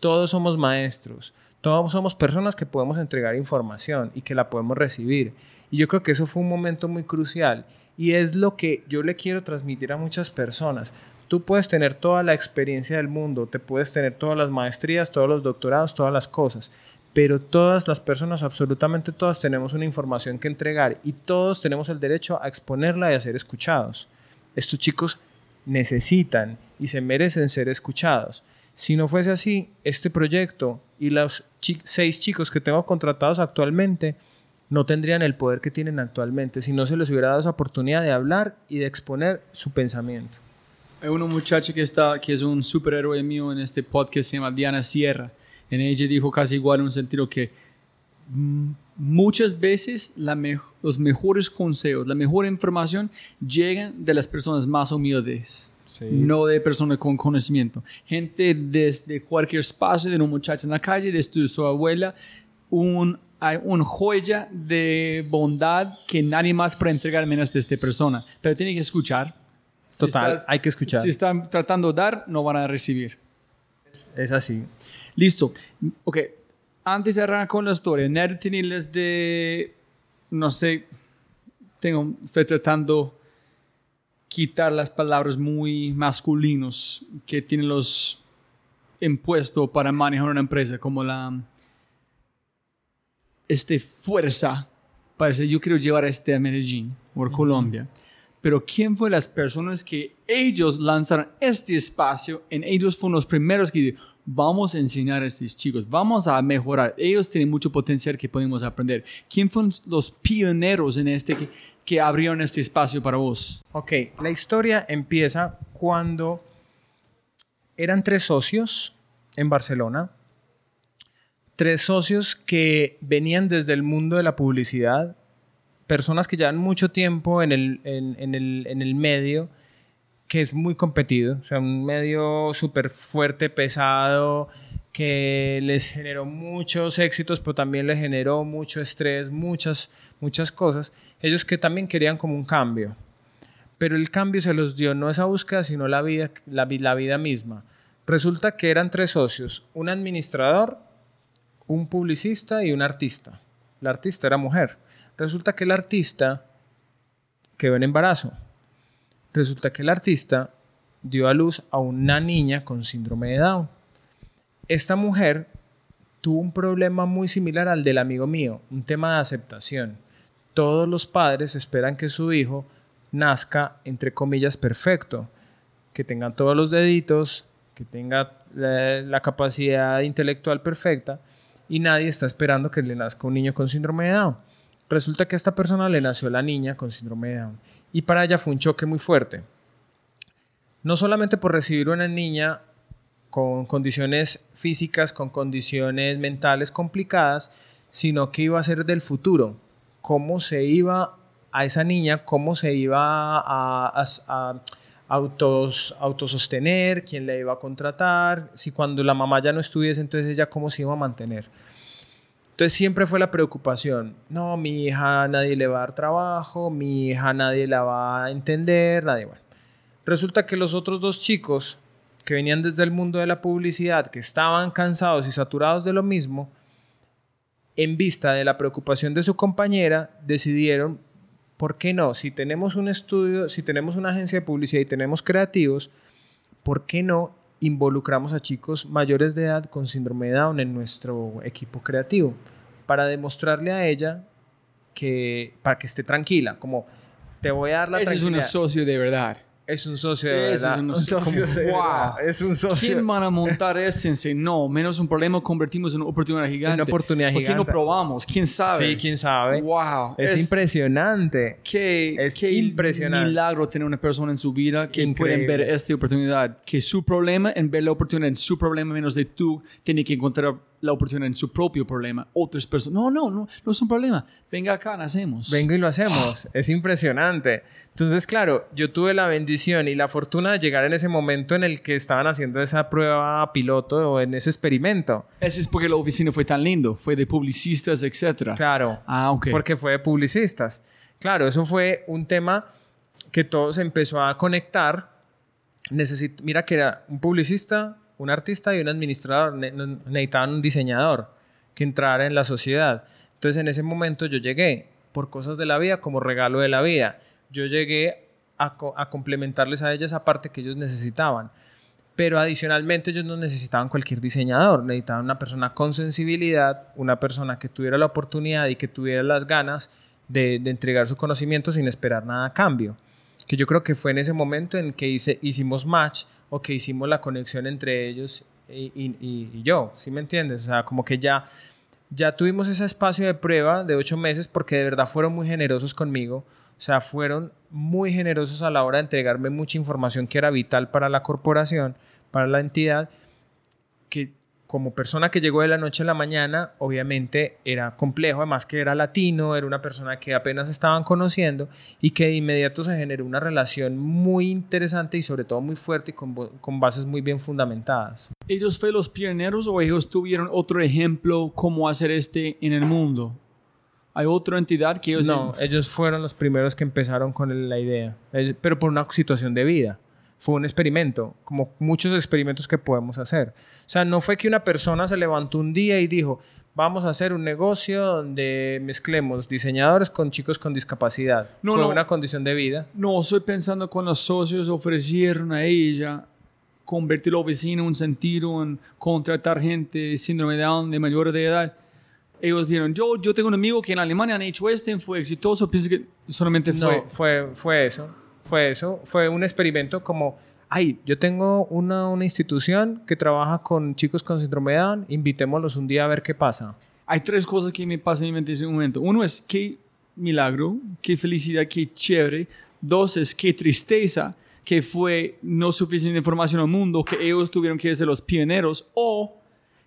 todos somos maestros, todos somos personas que podemos entregar información y que la podemos recibir. Y yo creo que eso fue un momento muy crucial y es lo que yo le quiero transmitir a muchas personas. Tú puedes tener toda la experiencia del mundo, te puedes tener todas las maestrías, todos los doctorados, todas las cosas, pero todas las personas, absolutamente todas, tenemos una información que entregar y todos tenemos el derecho a exponerla y a ser escuchados. Estos chicos necesitan y se merecen ser escuchados. Si no fuese así, este proyecto y los seis chicos que tengo contratados actualmente no tendrían el poder que tienen actualmente si no se les hubiera dado esa oportunidad de hablar y de exponer su pensamiento. Hay una muchacha que, está, que es un superhéroe mío en este podcast, se llama Diana Sierra. En ella dijo casi igual en un sentido que mm, muchas veces la me- los mejores consejos, la mejor información llegan de las personas más humildes. No de personas con conocimiento. Gente desde cualquier espacio, de una muchacha en la calle, desde su abuela, un, hay una joya de bondad que nadie más puede entregar menos de esta persona. Pero tiene que escuchar. Si Total, estás- hay que escuchar. Si están tratando de dar, no van a recibir. Es así. Listo. Ok. Antes de arrancar con la historia, Nerd tenerles de. No sé. Tengo, estoy tratando quitar las palabras muy masculinos que tienen los impuestos para manejar una empresa, como la. Este fuerza. Parece, yo quiero llevar este a Medellín o a Colombia. Pero ¿quién fue las personas que ellos lanzaron este espacio? En ellos fueron los primeros que dijeron, vamos a enseñar a estos chicos, vamos a mejorar. Ellos tienen mucho potencial que podemos aprender. ¿Quién fueron los pioneros en este que, que abrieron este espacio para vos? Ok, la historia empieza cuando eran tres socios en Barcelona. Tres socios que venían desde el mundo de la publicidad, personas que llevan mucho tiempo en el, en, en el, en el medio, que es muy competido, o sea, un medio súper fuerte, pesado, que les generó muchos éxitos, pero también les generó mucho estrés, muchas, muchas cosas. Ellos que también querían como un cambio pero el cambio se los dio no esa búsqueda, sino la vida, la, la vida misma. Resulta que eran tres socios, un administrador, un publicista y un artista. La artista era mujer. Resulta que el artista quedó en embarazo. Resulta que el artista dio a luz a una niña con síndrome de Down. Esta mujer tuvo un problema muy similar al del amigo mío, un tema de aceptación. Todos los padres esperan que su hijo nazca, entre comillas, perfecto, que tenga todos los deditos, que tenga la, la capacidad intelectual perfecta, y nadie está esperando que le nazca un niño con síndrome de Down. Resulta que a esta persona le nació la niña con síndrome de Down, y para ella fue un choque muy fuerte. No solamente por recibir una niña con condiciones físicas, con condiciones mentales complicadas, sino que iba a ser del futuro. Cómo se iba a esa niña, cómo se iba a, autos, autosostener, quién la iba a contratar, si cuando la mamá ya no estuviese, entonces ella cómo se iba a mantener. Entonces siempre fue la preocupación, no, mi hija nadie le va a dar trabajo, mi hija nadie la va a entender, nadie, bueno. Resulta que los otros dos chicos que venían desde el mundo de la publicidad, que estaban cansados y saturados de lo mismo, en vista de la preocupación de su compañera, decidieron, ¿por qué no? Si tenemos un estudio, si tenemos una agencia de publicidad y tenemos creativos, ¿por qué no involucramos a chicos mayores de edad con síndrome de Down en nuestro equipo creativo? Para demostrarle a ella que, para que esté tranquila, como te voy a dar la Ese es un socio de verdad. Es un socio de Ese es verdad. un Un socio- como, de wow. verdad. Es un socio. ¿Quién van a montar ese? Dice, No, menos un problema convertimos en una oportunidad gigante. Una oportunidad ¿Por qué no gigante. probamos? ¿Quién sabe? Sí, quién sabe. Wow. Es, impresionante. Qué, Es qué impresionante. milagro tener una persona en su vida que pueden ver esta oportunidad. Que su problema, en ver la oportunidad en su problema menos de tú, tiene que encontrar la oportunidad en su propio problema. Otras personas, no, no, no, no es un problema. Venga acá, nacemos. Vengo y lo hacemos. Es impresionante. Entonces, claro, yo tuve la bendición y la fortuna de llegar en ese momento en el que estaban haciendo esa prueba piloto o en ese experimento. Ese es porque la oficina fue tan lindo. Fue de publicistas, etc. Claro. Ah, ok. Porque fue de publicistas. Claro, eso fue un tema que todo se empezó a conectar. Necesit- Mira que era un publicista, un artista y un administrador. Ne- necesitaban un diseñador que entrara en la sociedad. Entonces en ese momento yo llegué por cosas de la vida como regalo de la vida. Yo llegué a, co- a complementarles a ellos esa parte que ellos necesitaban. pero adicionalmente ellos no necesitaban cualquier diseñador, necesitaban una persona con sensibilidad, una persona que tuviera la oportunidad y que tuviera las ganas de, de entregar su conocimiento sin esperar nada a cambio. Que yo creo que fue en ese momento en que hice, hicimos match o que hicimos la conexión entre ellos y, yo, ¿sí me entiendes? O sea, como que ya, ya tuvimos ese espacio de prueba de ocho meses porque de verdad fueron muy generosos conmigo. O sea, fueron muy generosos a la hora de entregarme mucha información que era vital para la corporación, para la entidad, que como persona que llegó de la noche a la mañana, obviamente era complejo, además que era latino, era una persona que apenas estaban conociendo y que de inmediato se generó una relación muy interesante y sobre todo muy fuerte y con, bases muy bien fundamentadas. ¿Ellos fueron los pioneros o ellos tuvieron otro ejemplo cómo hacer este en el mundo? ¿Hay otra entidad que ellos... No, ellos fueron los primeros que empezaron con la idea, eh, pero por una situación de vida. Fue un experimento, como muchos experimentos que podemos hacer. O sea, no fue que una persona se levantó un día y dijo, vamos a hacer un negocio donde mezclemos diseñadores con chicos con discapacidad. No, fue no. una condición de vida. No, estoy pensando cuando los socios ofrecieron a ella convertir la oficina en un sentido en contratar gente de síndrome de Down de mayor de edad. Ellos dijeron, yo, yo tengo un amigo que en Alemania han hecho este, fue exitoso, pienso que solamente fue... No, fue, fue eso. Fue eso. Fue un experimento como, ay, yo tengo una, una institución que trabaja con chicos con síndrome de Down, invitémoslos un día a ver qué pasa. Hay tres cosas que me pasan en mi mente en ese momento. Uno es qué milagro, qué felicidad, qué chévere. Dos es qué tristeza que fue no suficiente información al mundo, que ellos tuvieron que ser los pioneros. O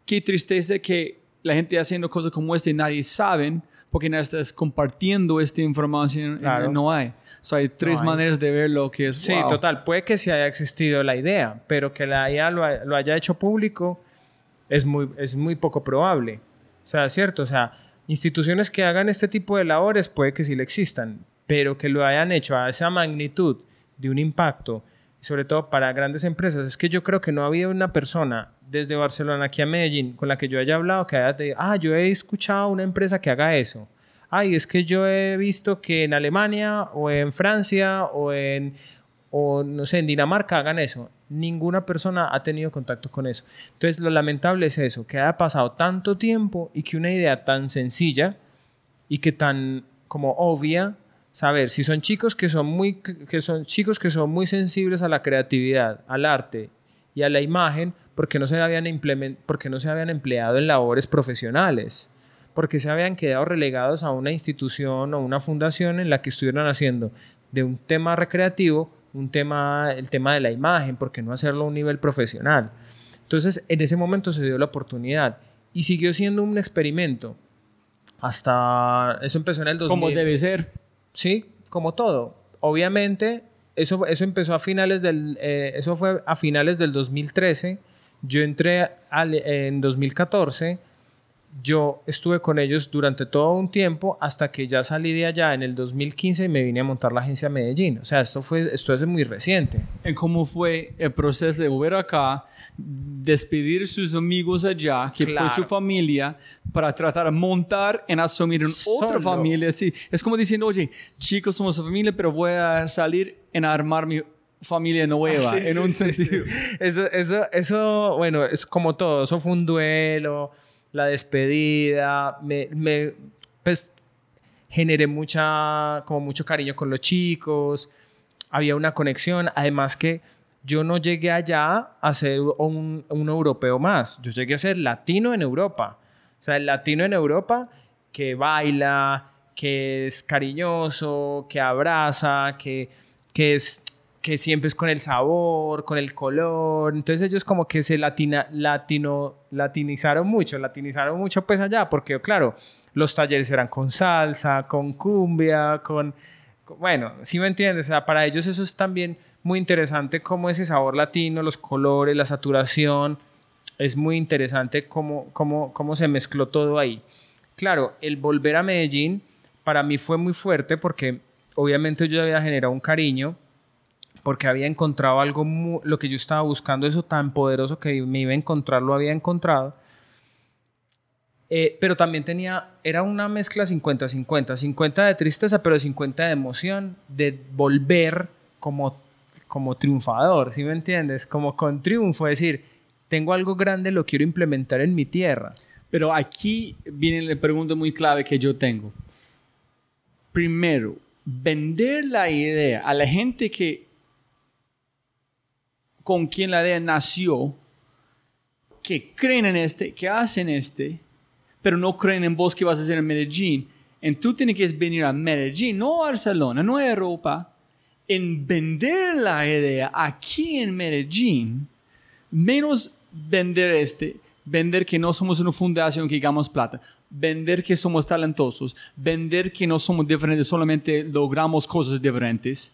qué tristeza que la gente haciendo cosas como esta y nadie saben porque nadie está compartiendo esta información. y Claro. No hay. So, hay tres hay. maneras de ver lo que es. Sí, wow. total. Puede que sí haya existido la idea, pero que la IA lo, ha- lo haya hecho público es muy, es muy poco probable. O sea, cierto. O sea, instituciones que hagan este tipo de labores puede que sí le existan, pero que lo hayan hecho a esa magnitud de un impacto, sobre todo para grandes empresas, es que yo creo que no ha habido una persona desde Barcelona aquí a Medellín con la que yo haya hablado que haya dicho, ah, yo he escuchado una empresa que haga eso. Ay, es que yo he visto que en Alemania o en Francia o en, o no sé, en Dinamarca hagan eso. Ninguna persona ha tenido contacto con eso. Entonces, lo lamentable es eso, que haya pasado tanto tiempo y que una idea tan sencilla y que tan como obvia, saber si son chicos que son muy que son chicos que son muy sensibles a la creatividad, al arte y a la imagen, porque no se habían porque no se habían empleado en labores profesionales, porque se habían quedado relegados a una institución o una fundación en la que estuvieran haciendo de un tema recreativo un tema el tema de la imagen, porque no hacerlo a un nivel profesional. Entonces, en ese momento se dio la oportunidad y siguió siendo un experimento hasta eso empezó en el 2000 Como debe ser. Sí, como todo. Obviamente, eso, eso empezó a finales del, eh, eso fue a finales del 2013. Yo entré al- en 2014. Yo estuve con ellos durante todo un tiempo hasta que ya salí de allá en el 2015 y me vine a montar la agencia Medellín. O sea, esto fue, esto es muy reciente. en cómo fue el proceso de volver acá, despedir sus amigos allá, que Claro. fue su familia, para tratar de montar en asumir en otra familia. Sí, es como diciendo, oye, chicos, somos familia, pero voy a salir en armar mi familia nueva, Sí, en sí, un sí, sentido. Eso, eso, eso, bueno, es como todo. Eso fue un duelo, la despedida. Me, me, pues, generé mucha, como mucho cariño con los chicos. Había una conexión. Además que yo no llegué allá a ser un, un europeo más. Yo llegué a ser latino en Europa. O sea, el latino en Europa que baila, que es cariñoso, que abraza, que, que es que siempre es con el sabor, con el color. Entonces ellos como que se latina, latino, latinizaron mucho, latinizaron mucho pues allá, porque claro, los talleres eran con salsa, con cumbia, con... bueno, si me entiendes, o sea, para ellos eso es también muy interesante como ese sabor latino, los colores, la saturación, es muy interesante cómo, cómo, cómo se mezcló todo ahí. Claro, el volver a Medellín para mí fue muy fuerte porque obviamente yo había generado un cariño porque había encontrado algo, lo que yo estaba buscando, eso tan poderoso que me iba a encontrar, lo había encontrado. Eh, pero también tenía, era una mezcla 50-50, 50 de tristeza, pero 50 de emoción, de volver como, como triunfador, ¿sí me entiendes? Como con triunfo, decir, tengo algo grande, lo quiero implementar en mi tierra. Pero aquí viene la pregunta muy clave que yo tengo. Primero, vender la idea a la gente que con quien la idea nació, que creen en este, que hacen este, pero no creen en vos que vas a hacer en Medellín. Entonces tú tienes que venir a Medellín, no a Barcelona, no a Europa, en vender la idea aquí en Medellín, menos vender este, vender que no somos una fundación que digamos plata, vender que somos talentosos, vender que no somos diferentes, solamente logramos cosas diferentes.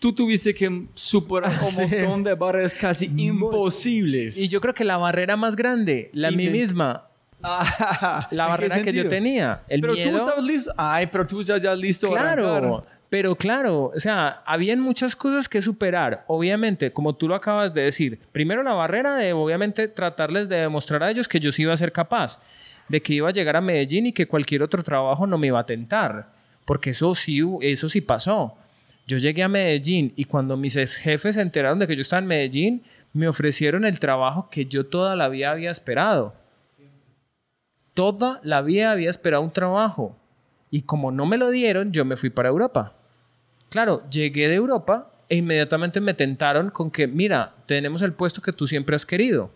Tú tuviste que superar un Sí. montón de barreras casi imposibles. Y yo creo que la barrera más grande, la mí misma, Ah, la ¿en qué barrera que yo tenía, el pero miedo. tú estabas listo. Ay, pero tú ya, ya listo. Claro, pero claro, o sea, habían muchas cosas que superar. Obviamente, como tú lo acabas de decir, primero la barrera de, obviamente, tratarles de demostrar a ellos que yo sí iba a ser capaz, de que iba a llegar a Medellín y que cualquier otro trabajo no me iba a tentar, porque eso sí, eso sí pasó. Yo llegué a Medellín y cuando mis ex jefes se enteraron de que yo estaba en Medellín, me ofrecieron el trabajo que yo toda la vida había esperado. Toda la vida había esperado un trabajo. Y como no me lo dieron, yo me fui para Europa. Claro, llegué de Europa e inmediatamente me tentaron con que, mira, tenemos el puesto que tú siempre has querido.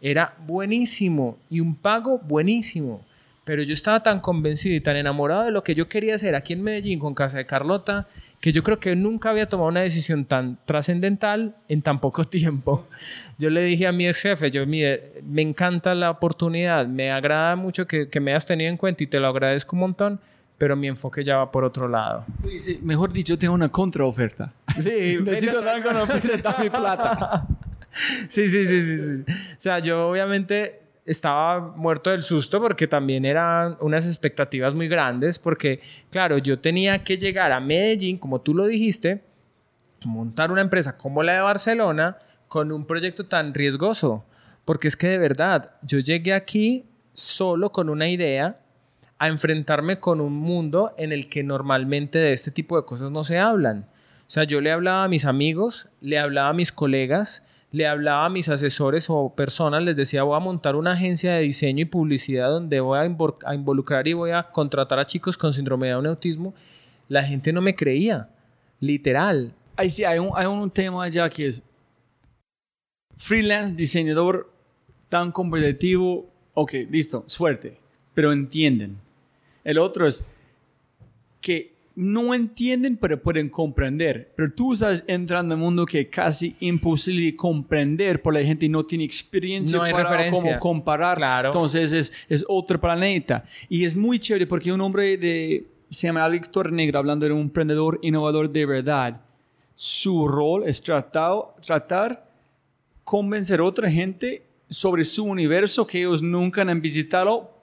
Era buenísimo y un pago buenísimo. Pero yo estaba tan convencido y tan enamorado de lo que yo quería hacer aquí en Medellín con Casa de Carlota, que yo creo que nunca había tomado una decisión tan trascendental en tan poco tiempo. Yo le dije a mi ex jefe, yo, mire, me encanta la oportunidad, me agrada mucho que, que me hayas tenido en cuenta y te lo agradezco un montón, pero mi enfoque ya va por otro lado. Tú dices, mejor dicho, tengo una contraoferta. Sí, Necesito dar con presentar mi plata. Sí, sí, sí, sí, sí. O sea, yo obviamente estaba muerto del susto porque también eran unas expectativas muy grandes porque, claro, yo tenía que llegar a Medellín, como tú lo dijiste, montar una empresa como la de Barcelona con un proyecto tan riesgoso. Porque es que de verdad, yo llegué aquí solo con una idea a enfrentarme con un mundo en el que normalmente de este tipo de cosas no se hablan. O sea, yo le hablaba a mis amigos, le hablaba a mis colegas, le hablaba a mis asesores o personas, les decía, voy a montar una agencia de diseño y publicidad donde voy a, a involucrar y voy a contratar a chicos con síndrome de Down autismo. La gente no me creía, literal. Ahí sí, hay un, hay un tema allá que es freelance, diseñador tan competitivo. Ok, listo, suerte. Pero entienden. El otro es que no entienden, pero pueden comprender. Pero tú estás entrando en un mundo que es casi imposible de comprender por la gente y no tiene experiencia No hay para referencia. cómo comparar. Claro. Entonces es, es otro planeta. Y es muy chévere porque un hombre de, se llama Alex Torrenegra, hablando de un emprendedor innovador de verdad, su rol es tratar, tratar convencer a otra gente sobre su universo que ellos nunca han visitado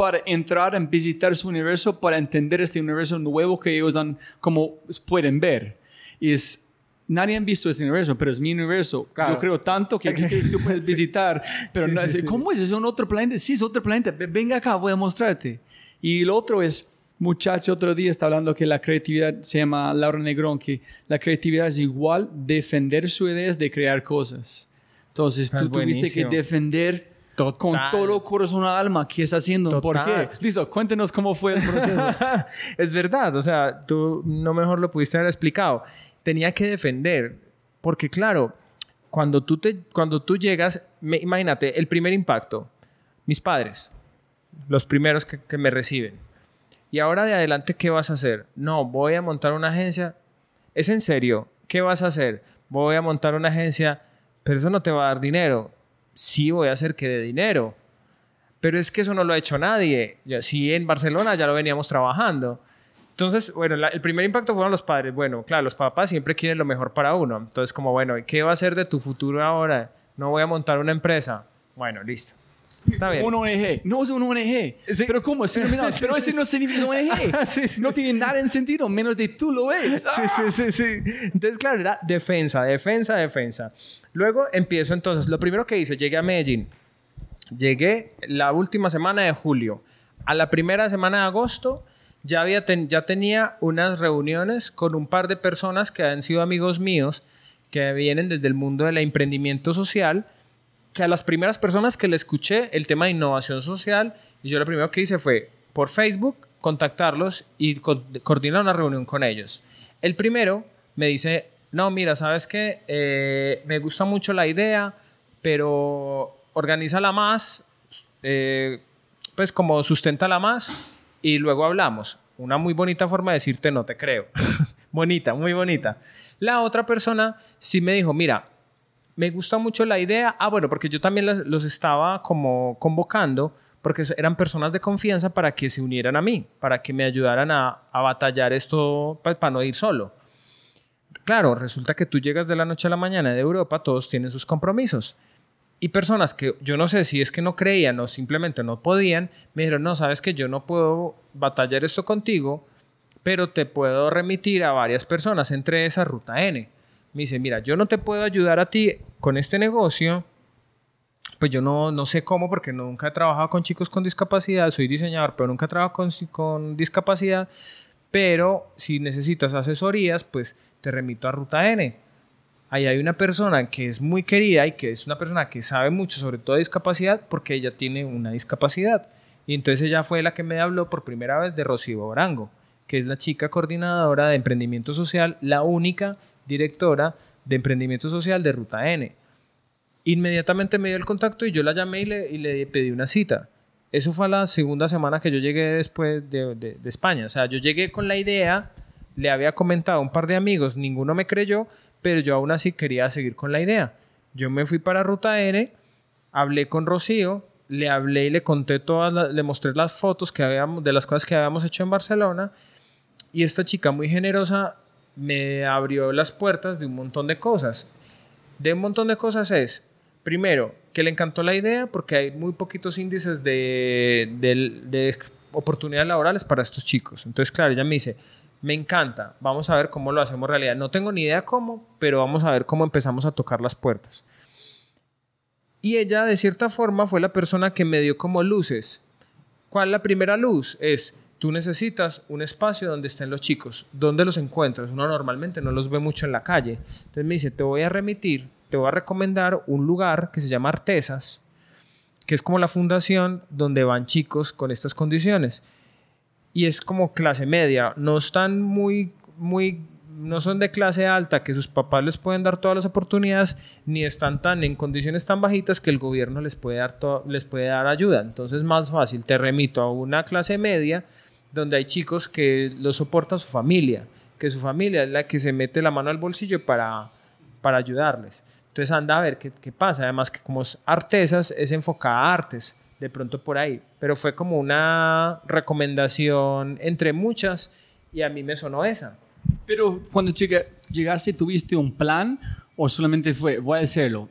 para entrar en visitar su universo, para entender este universo nuevo que ellos han, como pueden ver. Y es, nadie ha visto este universo, pero es mi universo. Claro. Yo creo tanto que, que tú puedes visitar, pero Sí, no, sí, sí. ¿cómo es? ¿Es un otro planeta? Sí, es otro planeta. Ve- Venga acá, voy a mostrarte. Y el otro es, muchacho otro día está hablando que la creatividad se llama Laura Negrón, que la creatividad es igual defender su idea es de crear cosas. Entonces Es tú tuviste que buenísimo. defender Total. con todo corazón alma qué está haciendo. ¿Por qué? Total. Listo, cuéntenos cómo fue el proceso. es verdad, o sea, tú no mejor lo pudiste haber explicado. Tenía que defender, porque claro, cuando tú, te, cuando tú llegas, me- imagínate, el primer impacto, mis padres, los primeros que, que me reciben. Y ahora de adelante, ¿qué vas a hacer? No, voy a montar una agencia. ¿Es en serio? ¿Qué vas a hacer? Voy a montar una agencia, pero eso no te va a dar dinero. Sí, voy a hacer que dé dinero. Pero es que eso no lo ha hecho nadie. Sí, en Barcelona ya lo veníamos trabajando. Entonces, bueno, el primer impacto fueron los padres. Bueno, claro, los papás siempre quieren lo mejor para uno. Entonces, como, bueno, ¿y ¿qué va a hacer de tu futuro ahora? No voy a montar una empresa. Bueno, listo. Está bien. Un ONG. No es un ONG. Sí. Pero ¿cómo? Pero ese no significa ONG. Sí, no tiene nada en sentido, menos de tú lo ves. Sí, sí, sí, sí. Entonces, claro, era defensa, defensa, defensa. Luego empiezo entonces, lo primero que hice, llegué a Medellín. Llegué la última semana de julio. A la primera semana de agosto ya, había ten- ya tenía unas reuniones con un par de personas que han sido amigos míos que vienen desde el mundo del emprendimiento social, que a las primeras personas que le escuché el tema de innovación social, y yo lo primero que hice fue por Facebook contactarlos y co- coordinar una reunión con ellos. El primero me dice, no, mira, sabes que me gusta mucho la idea, pero organízala más, eh, pues como susténtala más y luego hablamos. Una muy bonita forma de decirte no te creo. bonita, muy bonita. La otra persona sí me dijo, mira, me gusta mucho la idea. Ah, bueno, porque yo también los estaba como convocando porque eran personas de confianza para que se unieran a mí, para que me ayudaran a, batallar esto pues, para no ir solo. Claro, resulta que tú llegas de la noche a la mañana de Europa, todos tienen sus compromisos. Y personas que yo no sé si es que no creían o simplemente no podían, me dijeron, no, sabes que yo no puedo batallar esto contigo, pero te puedo remitir a varias personas, entre esas Ruta N. Me dice, mira, yo no te puedo ayudar a ti con este negocio, pues yo no, no sé cómo, porque nunca he trabajado con chicos con discapacidad, soy diseñador, pero nunca he trabajado con, con discapacidad, pero si necesitas asesorías, pues te remito a Ruta N. Ahí hay una persona que es muy querida y que es una persona que sabe mucho sobre todo de discapacidad porque ella tiene una discapacidad. Y entonces ella fue la que me habló por primera vez de Rocío Orango, que es la chica coordinadora de emprendimiento social, la única directora de emprendimiento social de Ruta N. Inmediatamente me dio el contacto y yo la llamé y le, pedí una cita. Eso fue la segunda semana que yo llegué después de, España. O sea, yo llegué con la idea, le había comentado a un par de amigos, ninguno me creyó, pero yo aún así quería seguir con la idea. Yo me fui para Ruta N, hablé con Rocío, le hablé y le conté todas, le mostré las fotos que habíamos, de las cosas que habíamos hecho en Barcelona y esta chica muy generosa me abrió las puertas de un montón de cosas. De un montón de cosas es, primero, que le encantó la idea porque hay muy poquitos índices de, de- de oportunidades laborales para estos chicos. Entonces, claro, ella me dice, me encanta, vamos a ver cómo lo hacemos realidad. No tengo ni idea cómo, pero vamos a ver cómo empezamos a tocar las puertas. Y ella, de cierta forma, fue la persona que me dio como luces. ¿Cuál la primera luz? Es, tú necesitas un espacio donde estén los chicos. ¿Dónde los encuentras? Uno normalmente no los ve mucho en la calle. Entonces me dice, te voy a remitir, te voy a recomendar un lugar que se llama Artesas, que es como la fundación donde van chicos con estas condiciones. Y es como clase media, no están muy, muy, no son de clase alta, que sus papás les pueden dar todas las oportunidades, ni están tan en condiciones tan bajitas que el gobierno les puede dar, les puede dar ayuda. Entonces, más fácil, te remito a una clase media donde hay chicos que lo soporta su familia, que su familia es la que se mete la mano al bolsillo para, para ayudarles. Entonces anda a ver qué, qué pasa. Además que como es artesas, es enfocada a artes, de pronto por ahí. Pero fue como una recomendación entre muchas y a mí me sonó esa. Pero cuando llega- llegaste, ¿tuviste un plan o solamente fue, voy a hacerlo?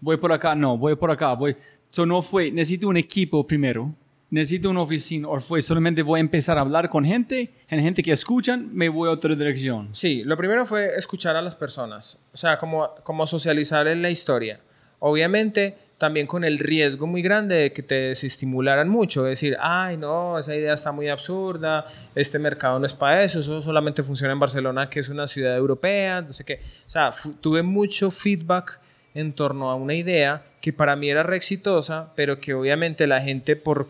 Voy por acá, no, voy por acá, voy. So no fue, necesito un equipo primero, necesito una oficina, o fue solamente voy a empezar a hablar con gente, en gente que escuchan, me voy a otra dirección. Sí, lo primero fue escuchar a las personas, o sea, como, como socializar en la historia. Obviamente, también con el riesgo muy grande de que te desestimularan mucho, decir, ay, no, esa idea está muy absurda, este mercado no es para eso, eso solamente funciona en Barcelona, que es una ciudad europea, no sé qué. O sea, tuve mucho feedback en torno a una idea que para mí era re exitosa, pero que obviamente la gente por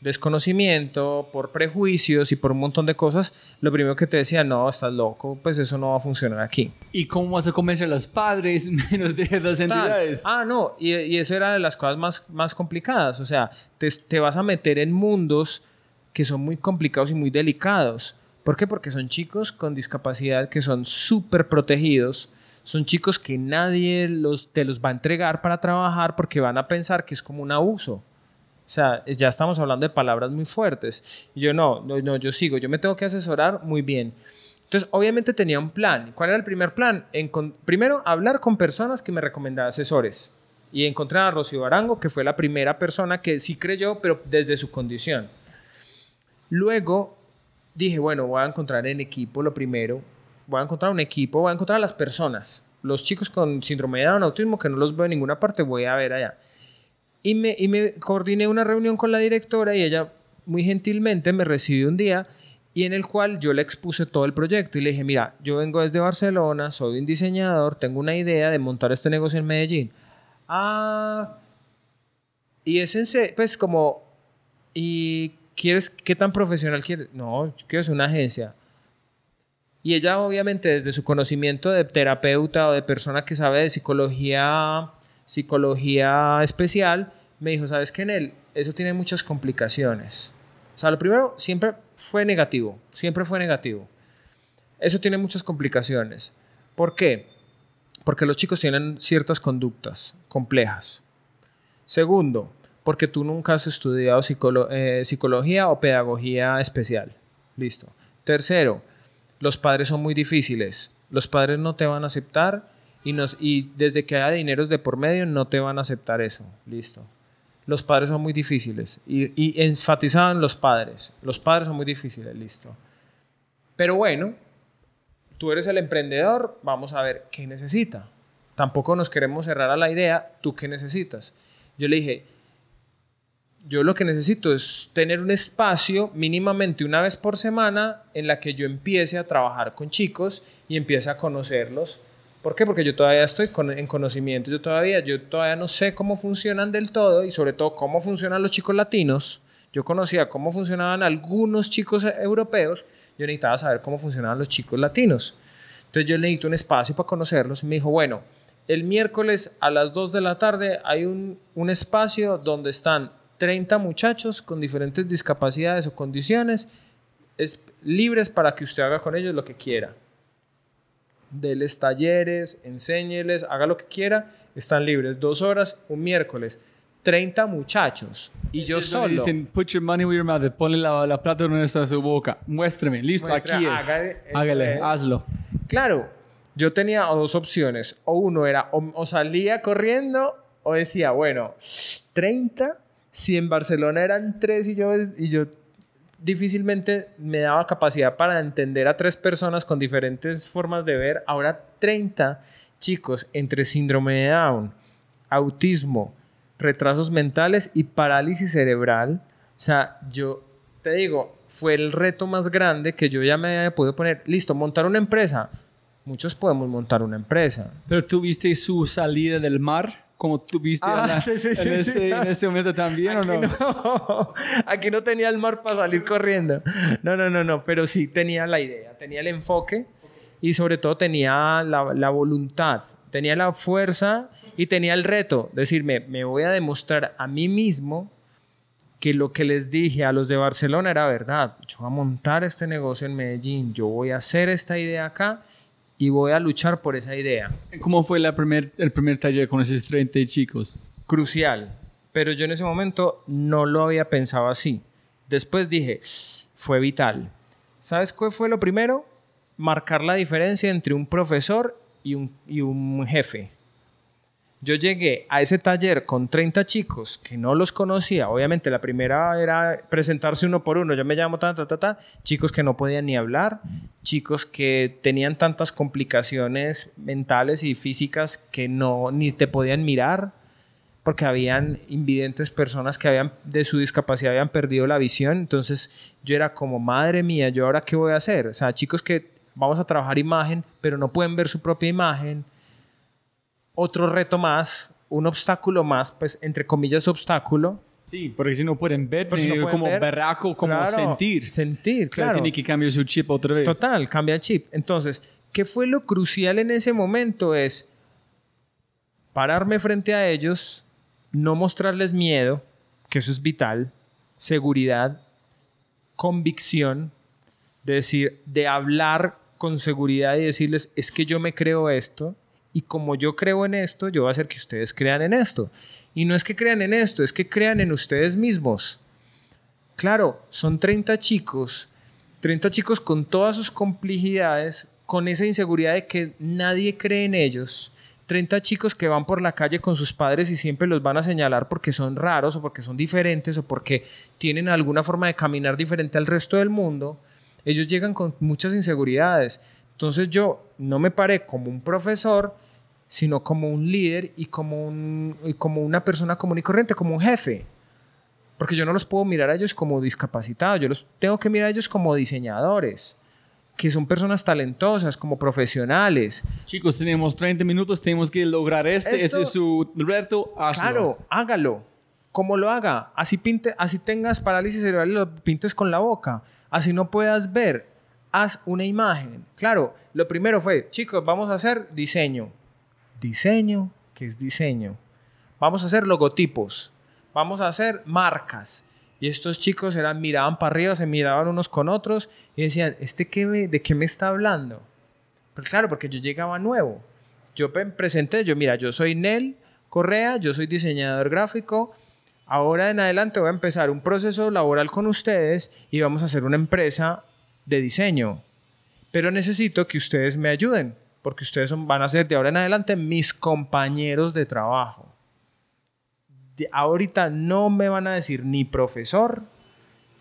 desconocimiento, por prejuicios y por un montón de cosas, lo primero que te decía, no, estás loco, pues eso no va a funcionar aquí. ¿Y cómo vas a convencer a los padres menos de las entidades? Ah, no, y, y eso era de las cosas más, más complicadas, o sea, te, te vas a meter en mundos que son muy complicados y muy delicados. ¿Por qué? Porque son chicos con discapacidad que son súper protegidos, son chicos que nadie los, te los va a entregar para trabajar porque van a pensar que es como un abuso. O sea, ya estamos hablando de palabras muy fuertes. Y yo no, no, no, yo sigo, yo me tengo que asesorar muy bien. Entonces, obviamente tenía un plan. ¿Cuál era el primer plan? Encon- primero, hablar con personas que me recomendaban asesores. Y encontré a Rocío Arango, que fue la primera persona que sí creyó, pero desde su condición. Luego dije, bueno, voy a encontrar en equipo lo primero. Voy a encontrar un equipo, voy a encontrar a las personas. Los chicos con síndrome de Down, autismo, que no los veo en ninguna parte, voy a ver allá. Y me, y me coordiné una reunión con la directora y ella muy gentilmente me recibió un día y en el cual yo le expuse todo el proyecto y le dije, mira, yo vengo desde Barcelona, soy un diseñador, tengo una idea de montar este negocio en Medellín. Ah, y es en pues como, ¿y quieres, qué tan profesional quieres? No, yo quiero ser una agencia. Y ella obviamente desde su conocimiento de terapeuta o de persona que sabe de psicología, psicología especial, me dijo, ¿sabes qué, Nel? Eso tiene muchas complicaciones. O sea, lo primero siempre fue negativo, siempre fue negativo. Eso tiene muchas complicaciones. ¿Por qué? Porque los chicos tienen ciertas conductas complejas. Segundo, porque tú nunca has estudiado eh, psicología o pedagogía especial. Listo. Tercero, los padres son muy difíciles. Los padres no te van a aceptar y, nos, y desde que haya dineros de por medio no te van a aceptar eso. Listo. Los padres son muy difíciles. Y, y enfatizaban los padres. Los padres son muy difíciles. Listo. Pero bueno, tú eres el emprendedor, vamos a ver qué necesita. Tampoco nos queremos cerrar a la idea, tú qué necesitas. Yo le dije, yo lo que necesito es tener un espacio mínimamente una vez por semana en la que yo empiece a trabajar con chicos y empiece a conocerlos. ¿Por qué? Porque yo todavía estoy en conocimiento, yo todavía, yo todavía no sé cómo funcionan del todo y sobre todo cómo funcionan los chicos latinos. Yo conocía cómo funcionaban algunos chicos europeos, yo necesitaba saber cómo funcionaban los chicos latinos. Entonces yo necesito un espacio para conocerlos y me dijo, bueno, el miércoles a las 2 de la tarde hay un, un espacio donde están 30 muchachos con diferentes discapacidades o condiciones es, libres para que usted haga con ellos lo que quiera. Deles talleres, enséñeles, haga lo que quiera, están libres. Dos horas, un miércoles. 30 muchachos. Y yo solo. Dicen, put your money where your mouth. Ponle la, la plata donde está su boca. Muéstrame. Listo, Muestra, aquí es. hágale, Hágale, es. hazlo. Claro, yo tenía dos opciones. O uno era, o, o salía corriendo, o decía, bueno, 30, si en Barcelona eran 3 y yo, y yo difícilmente me daba capacidad para entender a tres personas con diferentes formas de ver, ahora 30 chicos entre síndrome de Down, autismo, retrasos mentales y parálisis cerebral. O sea, yo te digo, fue el reto más grande que yo ya me había podido poner. Listo, montar una empresa. Muchos podemos montar una empresa. Pero tú viste su salida del mar, como tú viste Ah, en, la- sí, sí, en sí, este, en este momento también, ¿o Aquí no? no, aquí no tenía el mar para salir corriendo. No, no, no, no, pero sí tenía la idea, tenía el enfoque y sobre todo tenía la, la voluntad, tenía la fuerza y tenía el reto. Decirme, me voy a demostrar a mí mismo que lo que les dije a los de Barcelona era verdad. Yo voy a montar este negocio en Medellín, yo voy a hacer esta idea acá y voy a luchar por esa idea. ¿Cómo fue la primer, el primer taller con esos 30 chicos? crucial, pero yo en ese momento no lo había pensado así. Después dije, fue vital. ¿Sabes cuál fue lo primero? Marcar la diferencia entre un profesor y un, y un jefe. Yo llegué a ese taller con 30 chicos que no los conocía. Obviamente la primera era presentarse uno por uno. Yo me llamo ta, ta, ta, ta. Chicos que no podían ni hablar. Chicos que tenían tantas complicaciones mentales y físicas que no ni te podían mirar. Porque habían invidentes personas que habían de su discapacidad habían perdido la visión. Entonces yo era como, madre mía, ¿yo ahora qué voy a hacer? O sea, chicos que vamos a trabajar imagen, pero no pueden ver su propia imagen otro reto más, un obstáculo más, pues entre comillas obstáculo. Sí, porque si no pueden ver, si no tienen pueden como ver, berraco, como Claro, sentir. Sentir, Claro, claro. tiene que cambiar su chip otra vez. Total, cambia el chip. Entonces, ¿qué fue lo crucial en ese momento? Es pararme frente a ellos, no mostrarles miedo, que eso es vital, seguridad, convicción, de decir, de hablar con seguridad y decirles, es que yo me creo esto y como yo creo en esto, yo voy a hacer que ustedes crean en esto. Y no es que crean en esto, es que crean en ustedes mismos. Claro, son 30 chicos, 30 chicos con todas sus complejidades, con esa inseguridad de que nadie cree en ellos. 30 chicos que van por la calle con sus padres y siempre los van a señalar porque son raros o porque son diferentes o porque tienen alguna forma de caminar diferente al resto del mundo. Ellos llegan con muchas inseguridades. Entonces yo no me paré como un profesor, sino como un líder y como, un, y como una persona común y corriente, como un jefe. Porque yo no los puedo mirar a ellos como discapacitados, yo los tengo que mirar a ellos como diseñadores, que son personas talentosas, como profesionales. Chicos, tenemos 30 minutos, tenemos que lograr este. Esto- Ese es su reto. hazlo. Claro, hágalo. Como lo haga. Así, pinte, así tengas parálisis cerebral y lo pintes con la boca. Así no puedas ver. Haz una imagen. Claro, lo primero fue, chicos, vamos a hacer diseño. Diseño, ¿qué es diseño? Vamos a hacer logotipos. Vamos a hacer marcas. Y estos chicos eran, miraban para arriba, se miraban unos con otros y decían, ¿este qué de qué me está hablando? Pero claro, porque yo llegaba nuevo. Yo presenté, yo mira, yo soy Nel Correa, yo soy diseñador gráfico. Ahora en adelante voy a empezar un proceso laboral con ustedes y vamos a hacer una empresa de diseño. Pero necesito que ustedes me ayuden, porque ustedes son- van a ser de ahora en adelante mis compañeros de trabajo. De- ahorita no me van a decir ni profesor,